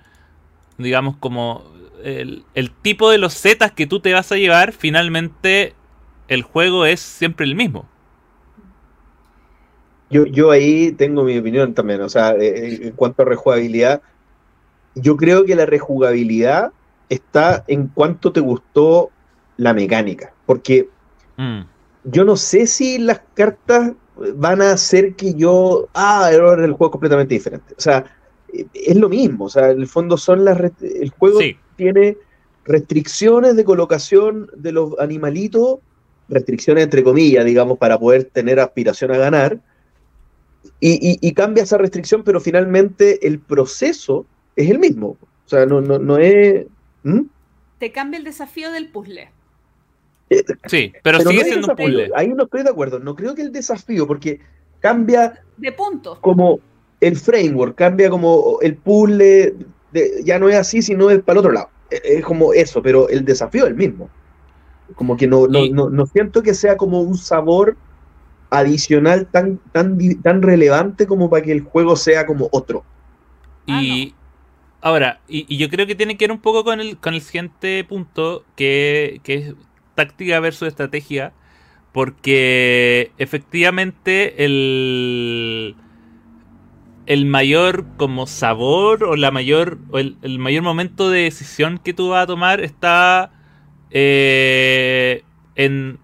digamos, como el, tipo de los zetas que tú te vas a llevar, finalmente el juego es siempre el mismo. Yo, yo ahí tengo mi opinión también, o sea, eh, eh, en cuanto a rejugabilidad, yo creo que la rejugabilidad está en cuanto te gustó la mecánica, porque mm. yo no sé si las cartas van a hacer que yo, ah, el juego es completamente diferente. O sea, es lo mismo, o sea, en el fondo son las el juego tiene restricciones de colocación de los animalitos, restricciones entre comillas, digamos, para poder tener aspiración a ganar, y, cambia esa restricción, pero finalmente el proceso es el mismo. O sea, no, no, no es... Te cambia el desafío del puzzle. Sí, pero, sigue siendo un puzzle. Ahí no estoy de acuerdo. No creo que el desafío, porque cambia... De puntos. Como el framework, cambia como el puzzle, ya no es así, sino es para el otro lado. E, es como eso, pero el desafío es el mismo. Como que no, no, siento que sea como un sabor adicional tan, tan, tan relevante como para que el juego sea como otro. Y ah, ahora, y, yo creo que tiene que ver un poco con el, con el siguiente punto, que, que es táctica versus estrategia, porque efectivamente el el mayor como sabor o la mayor o el, mayor momento de decisión que tú vas a tomar está eh, en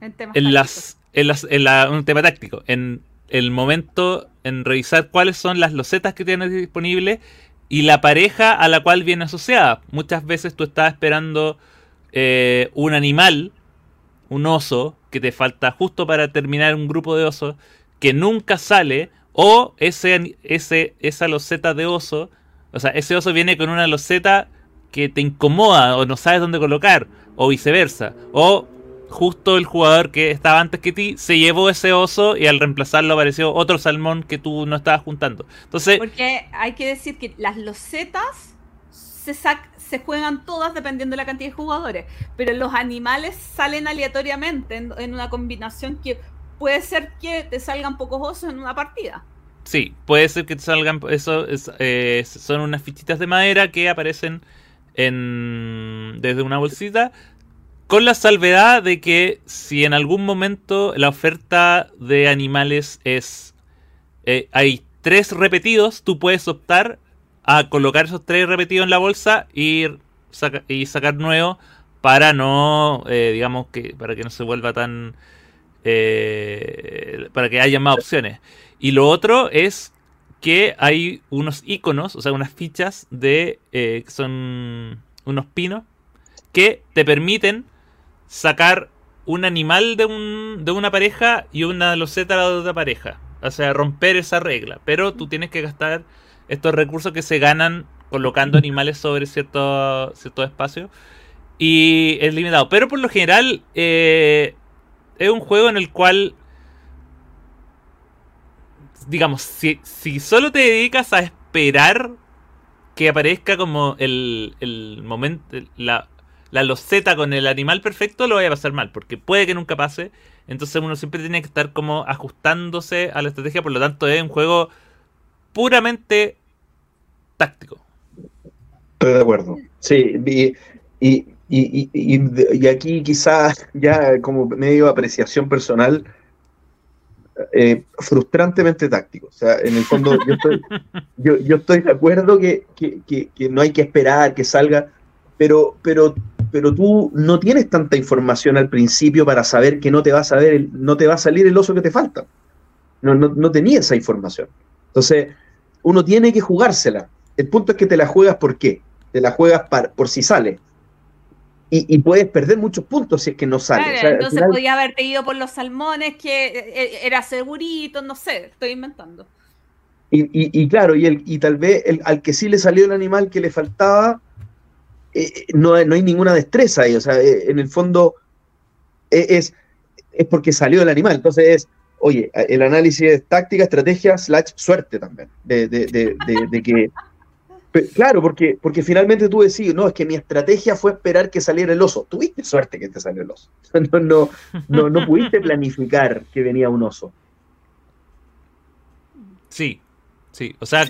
en, las en las en la, un tema táctico en el momento en revisar cuáles son las losetas que tienes disponibles y la pareja a la cual viene asociada. Muchas veces tú estás esperando eh, un animal un oso que te falta justo para terminar un grupo de osos que nunca sale o ese, ese, esa loseta de oso, o sea, ese oso viene con una loseta que te incomoda o no sabes dónde colocar, o viceversa. O justo el jugador que estaba antes que ti se llevó ese oso y al reemplazarlo apareció otro salmón que tú no estabas juntando. Entonces, porque hay que decir que las losetas se, se juegan todas dependiendo de la cantidad de jugadores, pero los animales salen aleatoriamente en una combinación que puede ser que te salgan pocos osos en una partida. Sí, puede ser que te salgan. Eso eh, son unas fichitas de madera que aparecen en, desde una bolsita. Con la salvedad de que si en algún momento la oferta de animales es. Eh, hay tres repetidos, tú puedes optar a colocar esos tres repetidos en la bolsa y, y sacar nuevo para no. Eh, digamos que. para que no se vuelva tan eh, para que haya más opciones. Y lo otro es que hay unos iconos, o sea, unas fichas de eh, son unos pinos que te permiten sacar un animal de, un, de una pareja y una loseta de otra pareja. O sea, romper esa regla. Pero tú tienes que gastar estos recursos que se ganan colocando animales sobre cierto, cierto espacio. Y es limitado. Pero por lo general, eh, es un juego en el cual, digamos, si, si solo te dedicas a esperar que aparezca como el, el momento, la, la loseta con el animal perfecto, lo voy a pasar mal, porque puede que nunca pase. Entonces uno siempre tiene que estar como ajustándose a la estrategia, por lo tanto es un juego puramente táctico. Estoy de acuerdo. Sí, y y, y, aquí quizás ya como medio apreciación personal, eh, frustrantemente táctico. O sea, en el fondo yo estoy, [laughs] yo, estoy de acuerdo que, no hay que esperar que salga, pero, pero, pero tú no tienes tanta información al principio para saber que no te va a, saber no te va a salir el oso que te falta. No, no, no tenía esa información. Entonces, uno tiene que jugársela. El punto es que te la juegas por qué. Te la juegas por si sale y, puedes perder muchos puntos si es que no sale. entonces podía haberte ido por los salmones, que eh, eh, era segurito, no sé, estoy inventando. Y, claro, y, el, y tal vez el, al que sí le salió el animal que le faltaba, eh, no, no, hay ninguna destreza ahí. O sea, en el fondo es, es porque salió el animal. Entonces es, oye, el análisis es táctica, estrategia, slash suerte también. de, de, de, de que Claro, porque, porque finalmente tú decís, no, es que mi estrategia fue esperar que saliera el oso. Tuviste suerte que te salió el oso. [laughs] No, no, no, no pudiste planificar que venía un oso. Sí, sí. O sea,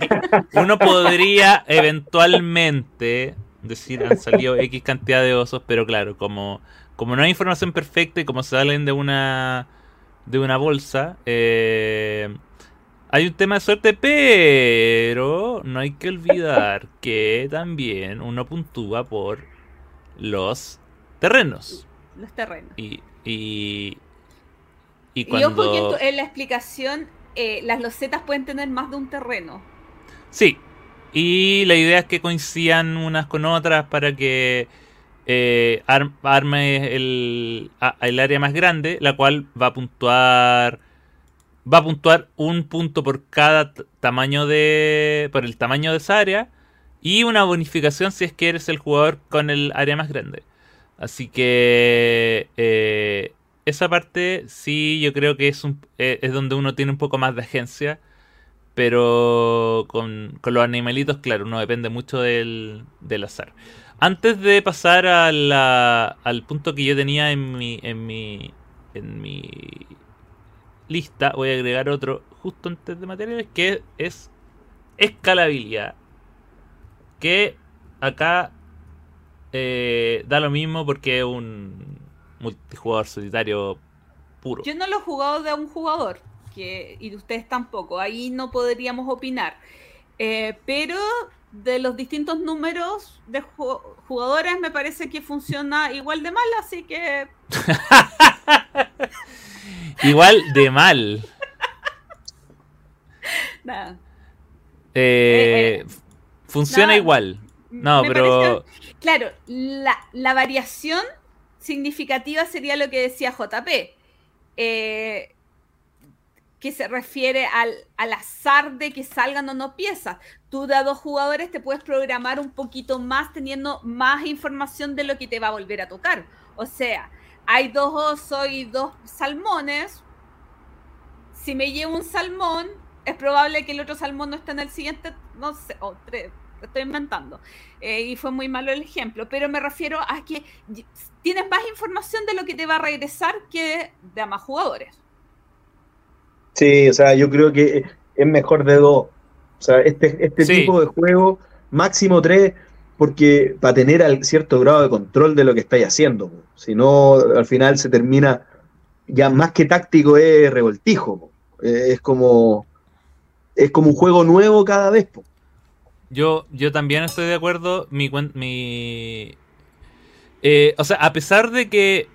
uno podría eventualmente decir han salido X cantidad de osos, pero claro, como, como no hay información perfecta y como salen de una de una bolsa, eh, hay un tema de suerte, pero no hay que olvidar que también uno puntúa por los terrenos. Los terrenos. Y, y, y ojo que en la explicación eh, las losetas pueden tener más de un terreno. Sí, y la idea es que coincidan unas con otras para que eh, arme el, el área más grande, la cual va a puntuar va a puntuar un punto por cada tamaño de. por el tamaño de esa área. Y una bonificación si es que eres el jugador con el área más grande. Así que. Eh, esa parte sí yo creo que es, un, eh, es donde uno tiene un poco más de agencia. Pero con, con los animalitos, claro, uno depende mucho del, del azar. Antes de pasar a al punto que yo tenía en mi, en mi, en mi lista voy a agregar otro justo antes de materiales que es escalabilidad. Que acá eh, da lo mismo porque es un multijugador solitario puro. Yo no lo he jugado de un jugador que, y ustedes tampoco. Ahí no podríamos opinar. Eh, pero de los distintos números de jugadores me parece que funciona igual de mal, así que... [laughs] Igual de mal. Eh, funciona igual. No, pero. claro, la, variación significativa sería lo que decía JP. Eh, que se refiere al, al, azar de que salgan o no piezas. Tú de a dos jugadores te puedes programar un poquito más teniendo más información de lo que te va a volver a tocar. O sea, hay dos osos y dos salmones. Si me llevo un salmón, es probable que el otro salmón no esté en el siguiente, no sé, o tres, estoy inventando. Eh, y fue muy malo el ejemplo, pero me refiero a que tienes más información de lo que te va a regresar que de a más jugadores. Sí, o sea, yo creo que es mejor de dos. O sea, este, este tipo de juego, máximo tres, porque para tener cierto grado de control de lo que estáis haciendo. Si no, al final se termina, ya más que táctico, es revoltijo. Es como, es como un juego nuevo cada vez. Yo, yo también estoy de acuerdo. Mi, mi eh, o sea, a pesar de que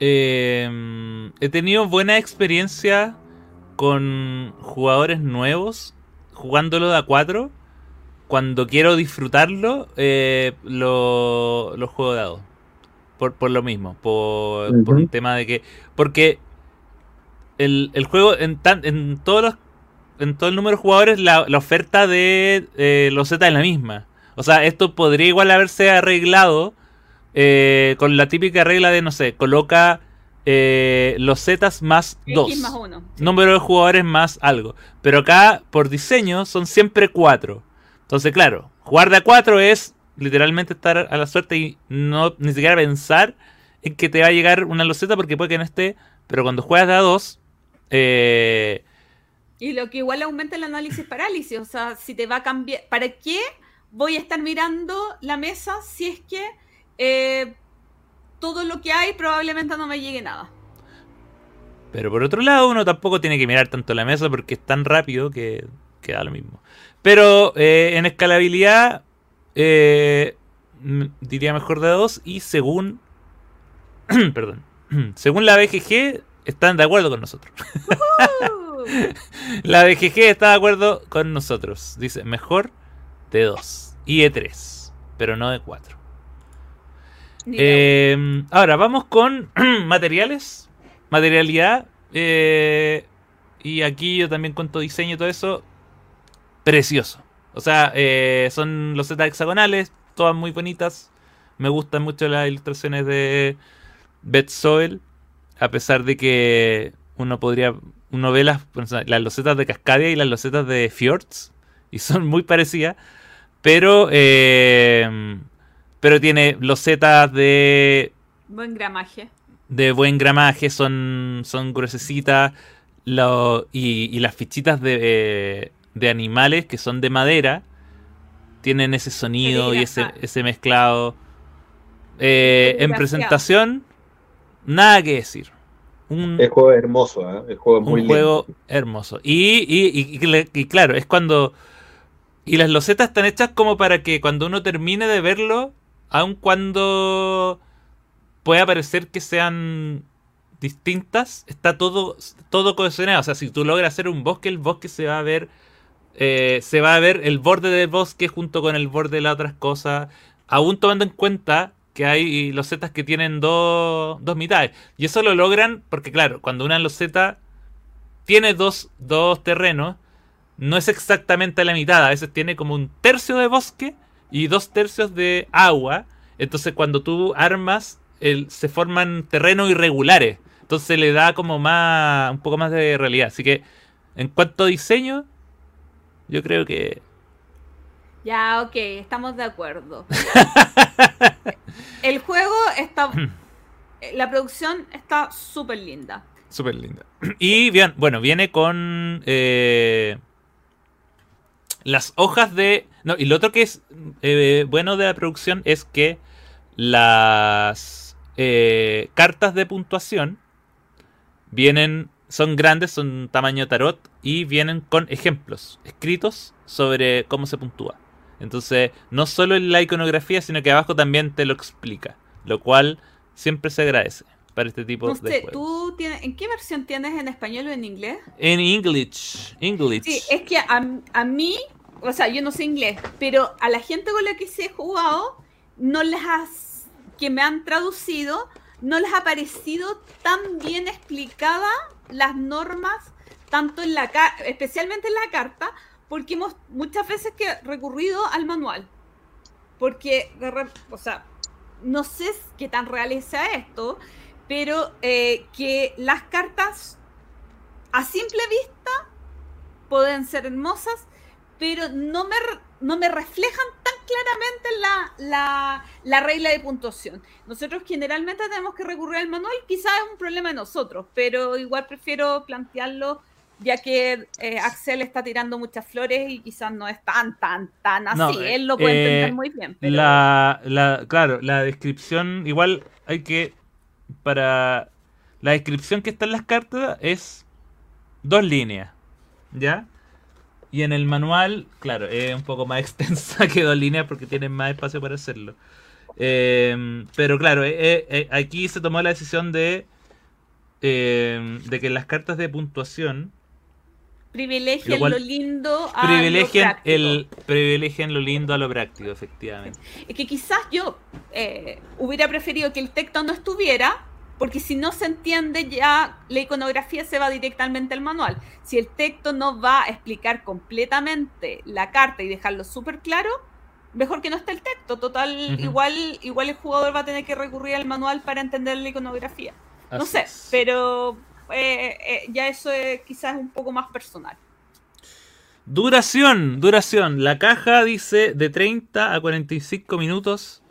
eh, he tenido buena experiencia con jugadores nuevos jugándolo de a 4 cuando quiero disfrutarlo, eh, lo, lo, juego dado. Por, por lo mismo, por, un tema de que... Porque el, el juego en, tan, en todos los en todo el número de jugadores la, la oferta de eh, los Z es la misma. O sea, esto podría igual haberse arreglado eh, con la típica regla de, no sé, coloca eh, los Z más 2. Número de jugadores más algo. Pero acá, por diseño, son siempre 4. Entonces, claro, jugar de a 4 es literalmente estar a la suerte y no ni siquiera pensar en que te va a llegar una loseta porque puede que no esté. Pero cuando juegas de a 2, eh, y lo que igual aumenta el análisis parálisis, o sea, si te va a cambiar, ¿para qué voy a estar mirando la mesa si es que eh, todo lo que hay probablemente no me llegue nada? Pero por otro lado, uno tampoco tiene que mirar tanto la mesa porque es tan rápido que, que da lo mismo. Pero eh, en escalabilidad, eh, m- diría mejor de dos. Y según. [clears throat] perdón. [clears throat] según la BGG, están de acuerdo con nosotros. [laughs] La BGG está de acuerdo con nosotros. Dice mejor de 2 y de 3, pero no de 4. ni Eh, ahora vamos con [clears throat] materiales, materialidad. eh, y aquí yo también cuento diseño y todo eso. Precioso. O sea, eh, son los Z hexagonales, todas muy bonitas. Me gustan mucho las ilustraciones de Beth Soel. A pesar de que uno podría. Uno ve las, las losetas de Cascadia y las losetas de Fjords. Y son muy parecidas. Pero. eh, pero tiene losetas de. Buen gramaje. de buen gramaje. Son. Son gruesecitas. Lo- y, y las fichitas de, eh, de animales que son de madera. Tienen ese sonido y ese, ese mezclado. Eh, en presentación. Nada que decir. Un, El juego es hermoso, ¿eh? El juego es muy un lindo. juego hermoso. Y, y- y- y claro, es cuando. Y las losetas están hechas como para que cuando uno termine de verlo, aun cuando pueda parecer que sean distintas, está todo, todo cohesionado. O sea, si tú logras hacer un bosque, el bosque se va a ver. Eh, se va a ver el borde del bosque junto con el borde de las otras cosas. Aún tomando en cuenta que hay losetas que tienen dos, dos mitades. Y eso lo logran porque, claro, cuando una loseta tiene dos, dos terrenos, no es exactamente la mitad. A veces tiene como un tercio de bosque y dos tercios de agua. Entonces, cuando tú armas, el- se forman terrenos irregulares. Entonces le da como más, un poco más de realidad. Así que, en cuanto a diseño, yo creo que Ya, ok, estamos de acuerdo. [laughs] El juego está. [clears throat] La producción está súper linda. Súper linda. Y bien, bueno, viene con eh, las hojas de... No, y lo otro que es eh, bueno de la producción es que las eh, cartas de puntuación vienen, son grandes, son tamaño tarot y vienen con ejemplos escritos sobre cómo se puntúa. Entonces, no solo en la iconografía, sino que abajo también te lo explica, lo cual siempre se agradece para este tipo No de juegos. ¿tú tienes, ¿en qué versión tienes en español o en inglés? En English. English. Sí, es que a, a mí, o sea, yo no sé inglés, pero a la gente con la que he jugado, no les has, que me han traducido, no les ha parecido tan bien explicada las normas, tanto en la especialmente en la carta, porque hemos muchas veces que recurrido al manual. Porque, o sea, no sé qué tan real sea esto, pero eh, que las cartas a simple vista pueden ser hermosas, pero no me, no me reflejan claramente la, la, la regla de puntuación. Nosotros generalmente tenemos que recurrir al manual, quizás es un problema de nosotros, pero igual prefiero plantearlo ya que eh, Axel está tirando muchas flores y quizás no es tan, tan, tan así. No, Él lo puede eh, entender muy bien. Pero... La, la, claro, la descripción, igual hay que, para, la descripción que está en las cartas es dos líneas, ¿ya? Y en el manual, claro, es un poco más [laughs] extensa que dos líneas porque tienen más espacio para hacerlo. Eh, pero claro, eh, eh, eh, aquí se tomó la decisión de, eh, de que las cartas de puntuación privilegien Lo cual- lo lindo a privilegien lo práctico. el privilegien lo lindo a lo práctico, efectivamente. Es que quizás yo eh, hubiera preferido que el texto no estuviera, porque si no se entiende ya la iconografía se va directamente al manual. Si el texto no va a explicar completamente la carta y dejarlo súper claro, mejor que no esté el texto. Total, igual, igual el jugador va a tener que recurrir al manual para entender la iconografía. No sé, es. pero eh, eh, ya eso es quizás un poco más personal. Duración, duración. La caja dice de 30 a 45 minutos,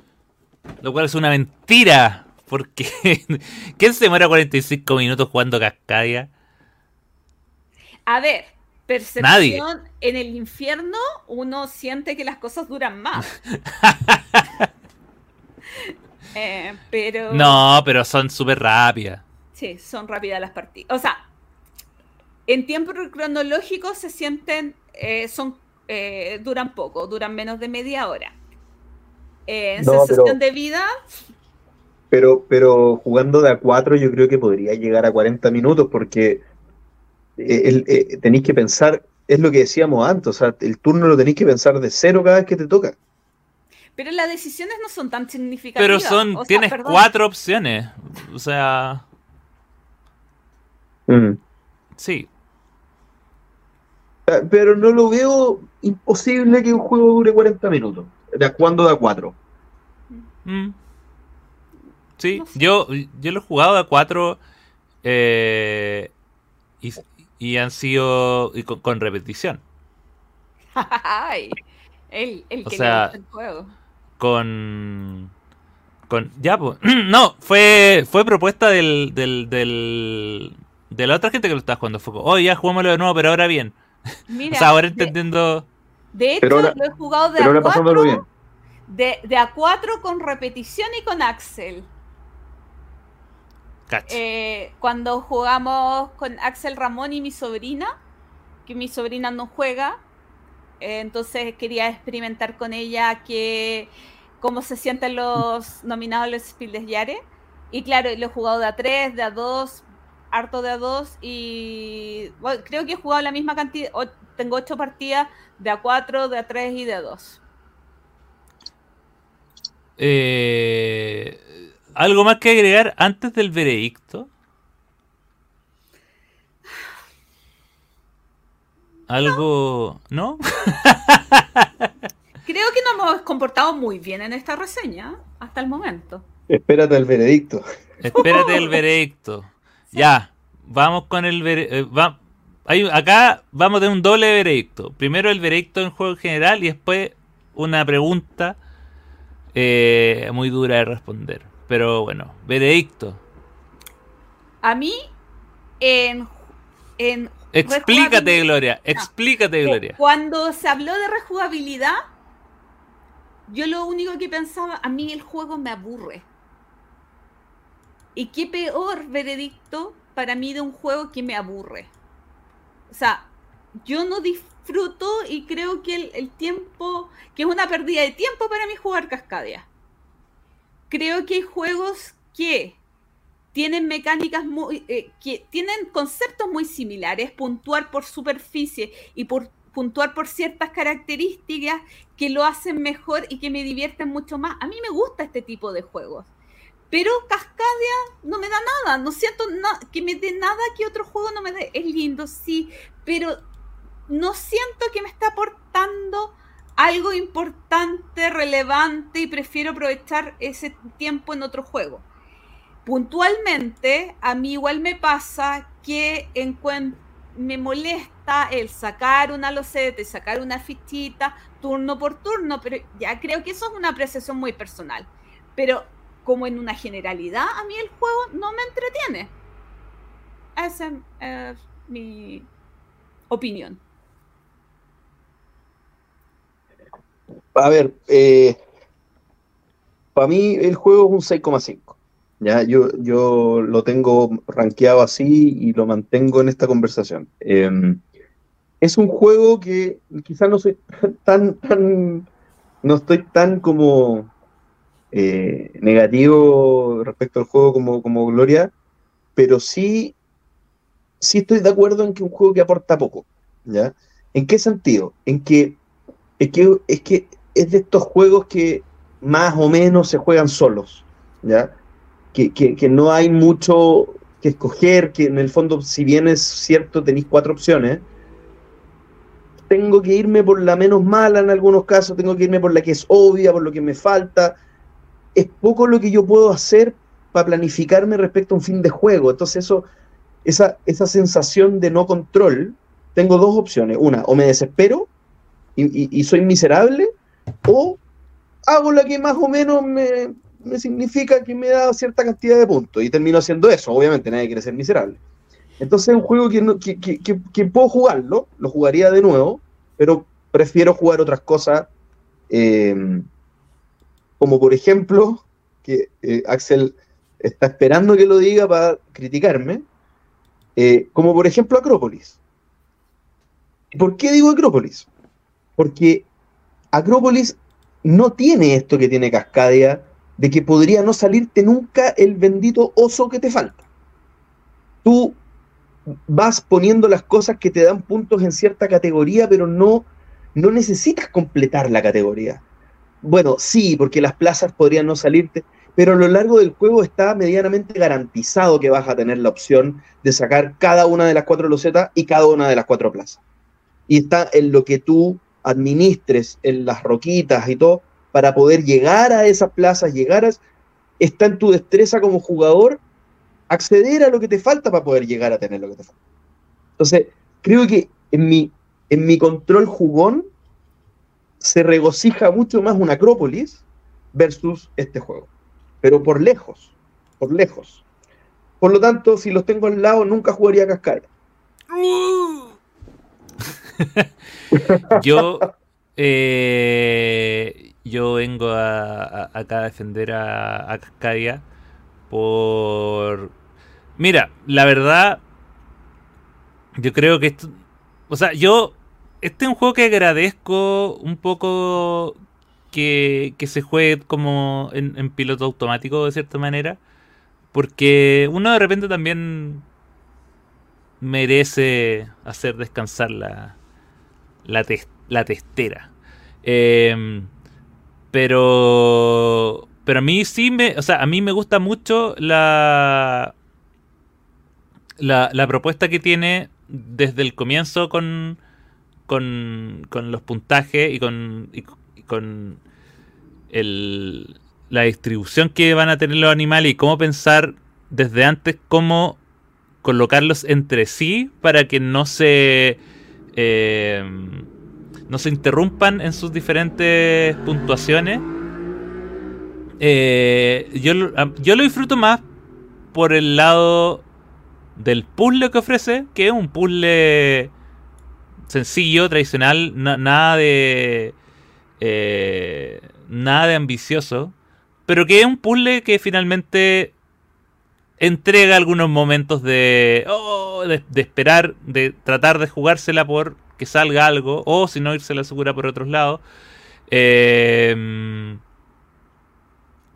lo cual es una mentira. Porque [laughs] ¿quién se muere 45 minutos jugando Cascadia? A ver, percepción Nadie. en el infierno, uno siente que las cosas duran más. [laughs] Eh, pero No, pero son súper rápidas. Sí, son rápidas las partidas. O sea, en tiempo cronológico se sienten, eh, son, eh, duran poco, duran menos de media hora. Eh, en No, sensación pero- de vida, Pero, pero jugando de a 4 yo creo que podría llegar a 40 minutos porque eh, el- eh, tenéis que pensar, es lo que decíamos antes, o sea, el turno lo tenéis que pensar de cero cada vez que te toca. pero las decisiones no son tan significativas. Pero son, O sea, tienes perdón, cuatro opciones. O sea, Mm. sí. Ah, Pero no lo veo imposible que un juego dure 40 minutos, de a jugando de a 4. Mm. Sí, No sé. yo, yo lo he jugado a cuatro eh, y, y han sido y con, con repetición. [laughs] Ay, el, el O que sea, le gusta el juego. Con. Con. Ya, pues. [clears throat] No, fue. Fue propuesta del. del, del de la otra gente que lo estaba jugando. Fue como, oh, ya jugámoslo de nuevo, pero ahora bien. [laughs] Mira, o sea, ahora de- entendiendo. De, hecho, Pero ahora- lo he jugado de Pero ahora a pasándolo 4 bien. de, de a 4 con repetición y con Axel. Cacha. Eh, cuando jugamos con Axel Ramón y mi sobrina, que mi sobrina no juega, eh, entonces quería experimentar con ella que cómo se sienten los nominados a los Spiel Jahres. Y claro, lo he jugado de a 3, de a 2, harto de a 2 y bueno, creo que he jugado la misma cantidad, o- tengo 8 partidas de a 4, de a 3 y de a 2. Eh, ¿Algo más que agregar antes del veredicto? ¿Algo. ¿No? [laughs] Creo que nos hemos comportado muy bien en esta reseña hasta el momento. Espérate al veredicto. Espérate el veredicto. Ya, vamos con el veredicto. acá vamos de un doble veredicto. Primero el veredicto en juego en general y después una pregunta eh, muy dura de responder. Pero bueno, veredicto. A mí, en, en Explícate. Gloria. Explícate, Eh, Gloria. Cuando se habló de rejugabilidad, yo lo único que pensaba, a mí el juego me aburre. Y qué peor veredicto para mí de un juego que me aburre. O sea, yo no disfruto y creo que el, el tiempo, que es una pérdida de tiempo para mí jugar Cascadia. Creo que hay juegos que tienen mecánicas muy, eh, que tienen conceptos muy similares, puntuar por superficie y por puntuar por ciertas características que lo hacen mejor y que me divierten mucho más. A mí me gusta este tipo de juegos. Pero Cascadia no me da nada, no siento na- que me dé nada que otro juego no me dé. Es lindo, sí, pero no siento que me está aportando algo importante, relevante y prefiero aprovechar ese tiempo en otro juego. Puntualmente, a mí igual me pasa que me molesta el sacar una loseta sacar una fichita turno por turno, pero ya creo que eso es una apreciación muy personal. Pero como en una generalidad, a mí el juego no me entretiene. Esa es mi opinión. A ver, eh, para mí el juego es un 6,5. Ya, yo, yo lo tengo rankeado así y lo mantengo en esta conversación. Eh, es un juego que quizás no soy [laughs] tan, tan, no estoy tan como eh, negativo respecto al juego como, como Gloria, pero sí, sí estoy de acuerdo en que es un juego que aporta poco. ¿ya? ¿En qué sentido? En que es que es que es de estos juegos que más o menos se juegan solos, ¿ya? Que, que, no hay mucho que escoger, que en el fondo, si bien es cierto, tenéis cuatro opciones, tengo que irme por la menos mala en algunos casos, tengo que irme por la que es obvia, por lo que me falta. Es poco lo que yo puedo hacer para planificarme respecto a un fin de juego. Entonces, eso, esa, esa sensación de no control, tengo dos opciones. Una, o me desespero y, soy miserable, o hago la que más o menos me, me significa que me da cierta cantidad de puntos y termino haciendo eso. Obviamente nadie quiere ser miserable. Entonces es un juego que, no- que- que- que puedo jugarlo, lo jugaría de nuevo, pero prefiero jugar otras cosas, eh, como por ejemplo, que eh, Axel está esperando que lo diga para criticarme, eh, como por ejemplo Acrópolis. ¿Por qué digo Acrópolis? Porque Acrópolis no tiene esto que tiene Cascadia, de que podría no salirte nunca el bendito oso que te falta. Tú vas poniendo las cosas que te dan puntos en cierta categoría, pero no, no necesitas completar la categoría. Bueno, sí, porque las plazas podrían no salirte, pero a lo largo del juego está medianamente garantizado que vas a tener la opción de sacar cada una de las cuatro losetas y cada una de las cuatro plazas. Y está en lo que tú administres, en las roquitas y todo, para poder llegar a esas plazas, llegar a... Está en tu destreza como jugador acceder a lo que te falta para poder llegar a tener lo que te falta. Entonces, creo que en mi, en mi control jugón se regocija mucho más una Acrópolis versus este juego. Pero por lejos, por lejos. Por lo tanto, si los tengo al lado, nunca jugaría Cascada. [laughs] yo, eh, yo vengo a, acá a defender a, a Cascadia por... Mira, la verdad, yo creo que esto... O sea, yo... Este es un juego que agradezco un poco que, que se juegue como en, piloto automático de cierta manera. Porque uno de repente también merece hacer descansar la, la, la testera. Eh, pero pero a mí sí me, o sea, a mí me gusta mucho la, la, propuesta que tiene desde el comienzo con, con, con los puntajes y con, y, con el, la distribución que van a tener los animales y cómo pensar desde antes cómo colocarlos entre sí para que no se eh, no se interrumpan en sus diferentes puntuaciones eh, yo, yo lo disfruto más por el lado del puzzle que ofrece, que es un puzzle sencillo, tradicional, nada de. Eh, nada de ambicioso. Pero que es un puzzle que finalmente entrega algunos momentos de, oh, de, esperar, de tratar de jugársela por que salga algo, o si no, irse la segura por otros lados. Eh,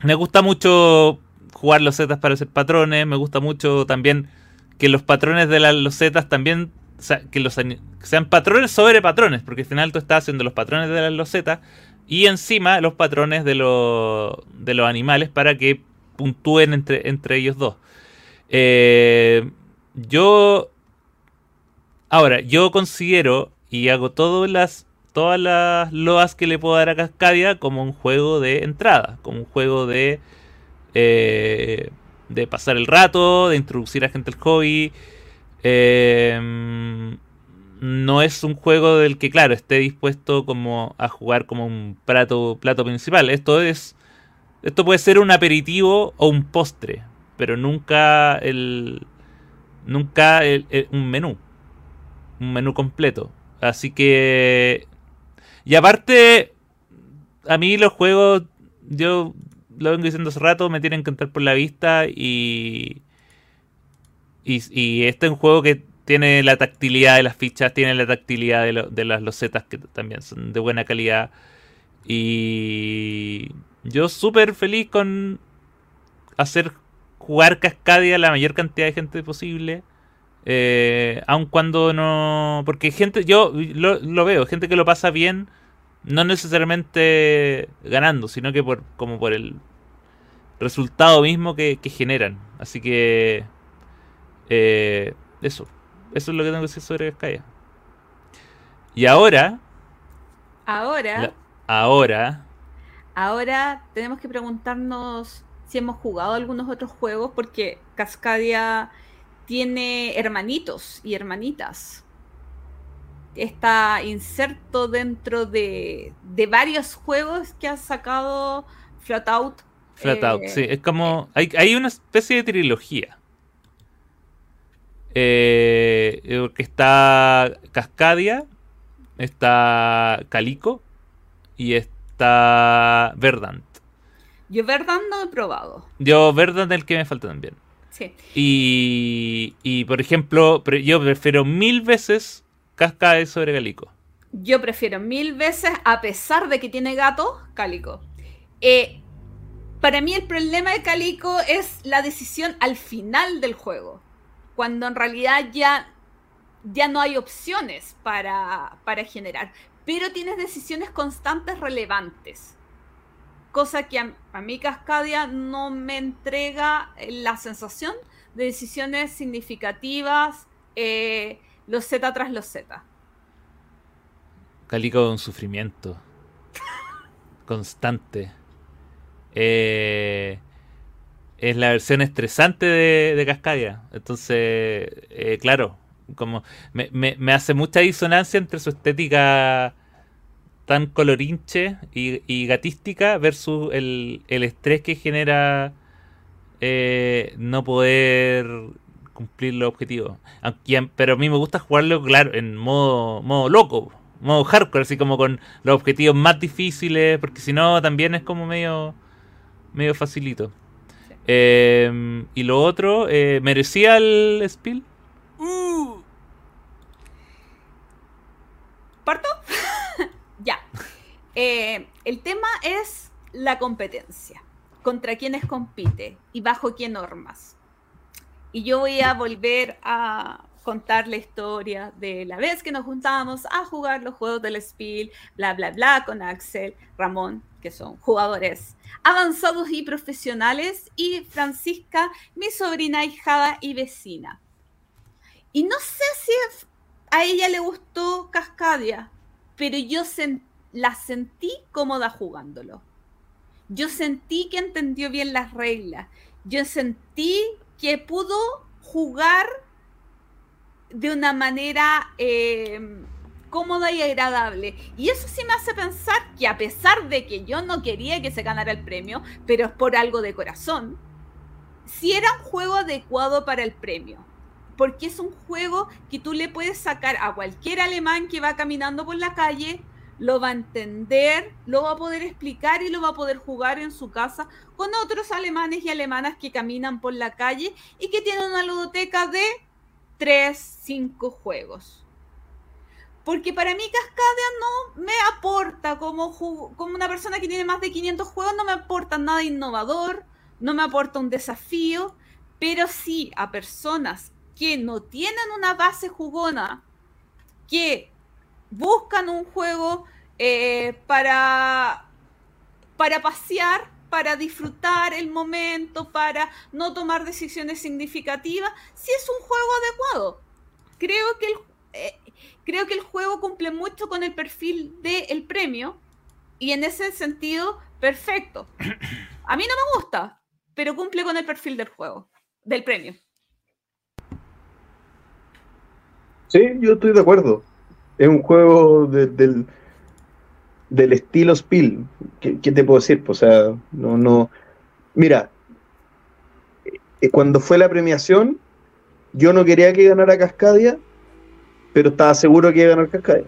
me gusta mucho jugar los zetas para hacer patrones. Me gusta mucho también que los patrones de las losetas también. Que los sean patrones sobre patrones. Porque al final tú estás haciendo los patrones de las losetas. Y encima los patrones de, de los animales para que puntúen entre, entre ellos dos. Eh, yo. Ahora, yo considero y hago todas las todas las loas que le puedo dar a Cascadia como un juego de entrada, como un juego de eh, de pasar el rato, de introducir a gente al hobby. Em, no es un juego del que, claro, esté dispuesto como a jugar como un plato, plato principal. Esto es. Esto puede ser un aperitivo o un postre. Pero nunca el. Nunca un menú. Un menú completo. Así que y aparte, a mí los juegos, yo lo vengo diciendo hace rato, me tienen que entrar por la vista y, y, este es un juego que tiene la tactilidad de las fichas, tiene la tactilidad de, de las losetas que también son de buena calidad. Y yo súper feliz con hacer jugar Cascadia a la mayor cantidad de gente posible. Eh, aun cuando no. Porque gente, yo lo, lo, veo, gente que lo pasa bien, no necesariamente ganando, sino que por como por el resultado mismo que, generan. Así que. Eh, eso. Eso es lo que tengo que decir sobre Vizcaya. Y ahora. Ahora. ahora. Ahora tenemos que preguntarnos si hemos jugado algunos otros juegos, porque Cascadia tiene hermanitos y hermanitas. Está inserto dentro de, de varios juegos que ha sacado Flatout. Flatout, eh, sí, es como. Hay, hay, una especie de trilogía. Eh, que está Cascadia, está Calico y está Verdant. Yo Verdan no he probado. Yo Verdan es el que me falta también. Sí. Y, y por ejemplo, yo prefiero mil veces Cascade sobre Calico. Yo prefiero mil veces, a pesar de que tiene gato, Cálico. Eh, para mí el problema de Cálico es la decisión al final del juego, cuando en realidad ya, ya no hay opciones para, para generar, pero tienes decisiones constantes relevantes. Cosa que a, a mí Cascadia no me entrega eh, la sensación de decisiones significativas, eh, los Z tras los Z. Calico es un sufrimiento [laughs] constante. Eh, es la versión estresante de, de Cascadia. Entonces, eh, claro, como me, me- me hace mucha disonancia entre su estética tan colorinche y, y gatística versus el, el estrés que genera eh, no poder cumplir los objetivos. Aunque- pero a mí me gusta jugarlo, claro, en modo, modo loco, modo hardcore, así como con los objetivos más difíciles, porque si no también es como medio, medio facilito. Sí. Eh, y lo otro, eh, ¿merecía el spill? ¿Parto? Eh, el tema es la competencia. ¿Contra quiénes compite? ¿Y bajo qué normas? Y yo voy a volver a contar la historia de la vez que nos juntábamos a jugar los juegos del Spiel, bla, bla, bla, con Axel, Ramón, que son jugadores avanzados y profesionales, y Francisca, mi sobrina, hijada y vecina. Y no sé si a ella le gustó Cascadia, pero yo sen- la sentí cómoda jugándolo. Yo sentí que entendió bien las reglas. Yo sentí que pudo jugar de una manera eh, cómoda y agradable. Y eso sí me hace pensar que a pesar de que yo no quería que se ganara el premio, pero es por algo de corazón, sí era un juego adecuado para el premio porque es un juego que tú le puedes sacar a cualquier alemán que va caminando por la calle, lo va a entender, lo va a poder explicar y lo va a poder jugar en su casa con otros alemanes y alemanas que caminan por la calle y que tienen una ludoteca de 3, 5 juegos. Porque para mí Cascadia no me aporta como, una persona que tiene más de 500 juegos, no me aporta nada innovador, no me aporta un desafío, pero sí a personas que no tienen una base jugona, que buscan un juego eh, para, para pasear, para disfrutar el momento, para no tomar decisiones significativas, sí es un juego adecuado. Creo que el, eh, creo que el juego cumple mucho con el perfil del premio y en ese sentido, perfecto. A mí no me gusta, pero cumple con el perfil del juego, del premio. Sí, yo estoy de acuerdo. Es un juego de- del, del estilo Spiel. ¿Qué, qué te puedo decir? Pues, o sea, no, no. Mira, eh, cuando fue la premiación, yo no quería que ganara Cascadia, pero estaba seguro que iba a ganar Cascadia.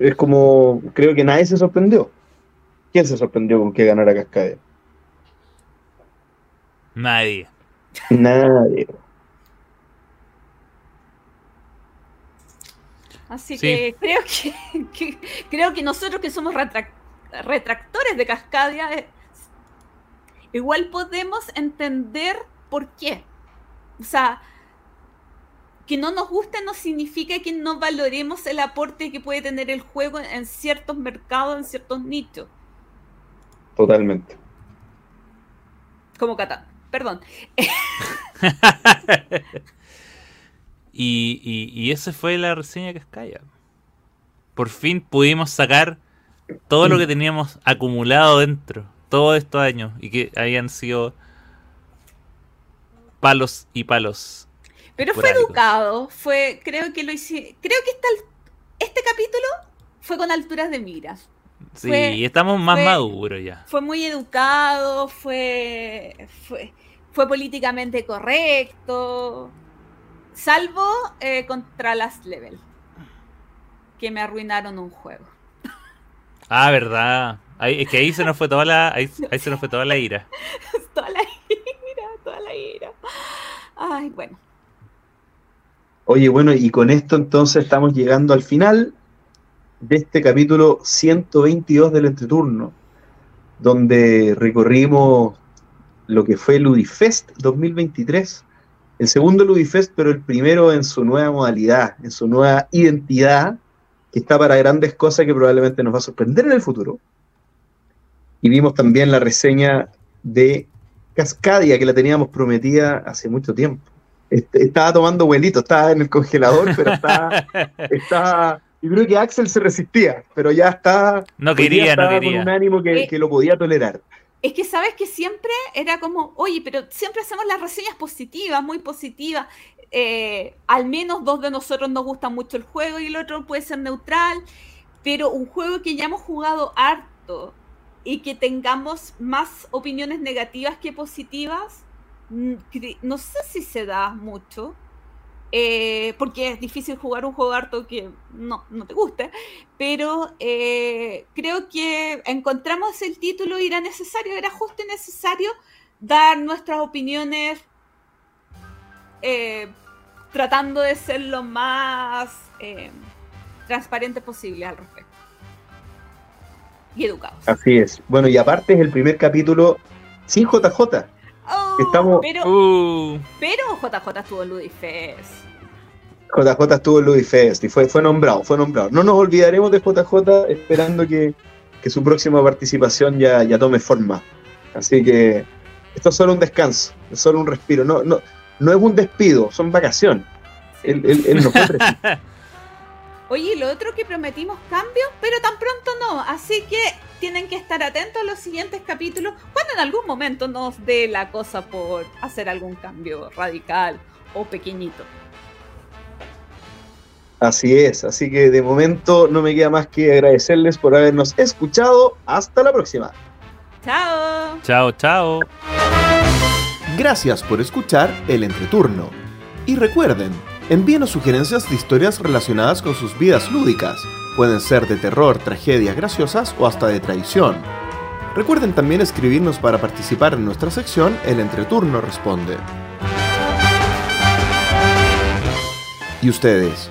Es como, creo que nadie se sorprendió. ¿Quién se sorprendió con que ganara Cascadia? Nadie. Nadie. Así Sí. que creo que, [laughs] que- creo que nosotros que somos retrac- retractores de Cascadia, eh, igual podemos entender por qué. O sea, que no nos guste no significa que no valoremos el aporte que puede tener el juego en ciertos mercados, en ciertos nichos, Totalmente. como Catán. Perdón. [laughs] [laughs] Y, y, y esa fue la reseña de Cascaya. Por fin pudimos sacar todo lo que teníamos acumulado dentro, todos estos años, y que habían sido palos y palos. Pero fue educado, fue, creo que lo hice, creo que esta este capítulo fue con alturas de miras. Sí, Fue- estamos más fue- maduros ya. fue muy educado, fue, fue, fue políticamente correcto, salvo eh, contra Last Level, que me arruinaron un juego. Ah, verdad. Ahí, es que ahí se nos fue toda la, ahí, ahí se nos fue toda la ira. [laughs] toda la ira, toda la ira. Ay, bueno. Oye, bueno, y con esto entonces estamos llegando al final de este capítulo 122 del entreturno, donde recorrimos lo que fue Ludifest 2023, el segundo Ludifest, pero el primero en su nueva modalidad, en su nueva identidad, que está para grandes cosas que probablemente nos va a sorprender en el futuro. Y vimos también la reseña de Cascadia, que la teníamos prometida hace mucho tiempo. Estaba tomando vuelito, estaba en el congelador, pero estaba, [laughs] estaba y creo que Axel se resistía, pero ya está. No quería, no quería. Con un ánimo que, que, lo podía tolerar. Es que sabes que siempre era como, oye, pero siempre hacemos las reseñas positivas, muy positivas. Eh, al menos dos de nosotros nos gusta mucho el juego y el otro puede ser neutral, pero un juego que ya hemos jugado harto y que tengamos más opiniones negativas que positivas, mm, no sé si se da mucho. Eh, porque es difícil jugar un juego harto que no, no te guste, pero eh, creo que encontramos el título y era necesario, era justo y necesario dar nuestras opiniones eh, tratando de ser lo más transparente posible al respecto. Y educados. Así es. Bueno, y aparte es el primer capítulo sin JJ. Oh, Estamos... Pero, uh. pero JJ estuvo en Ludifest. JJ estuvo en Ludifest y fue, fue nombrado, fue nombrado. No nos olvidaremos de JJ esperando que, su próxima participación ya, ya tome forma. Así que esto es solo un descanso, es solo un respiro. No, no, no es un despido, son vacaciones. Él, él, [laughs] Oye, lo otro que prometimos cambios, pero tan pronto no. Así que tienen que estar atentos a los siguientes capítulos cuando en algún momento nos dé la cosa por hacer algún cambio radical o pequeñito. Así es, así que de momento no me queda más que agradecerles por habernos escuchado. Hasta la próxima. Chao. Chao, chao. Gracias por escuchar el entreturno. Y recuerden, envíenos sugerencias de historias relacionadas con sus vidas lúdicas. Pueden ser de terror, tragedias graciosas o hasta de traición. Recuerden también escribirnos para participar en nuestra sección El Entreturno Responde. ¿Y ustedes?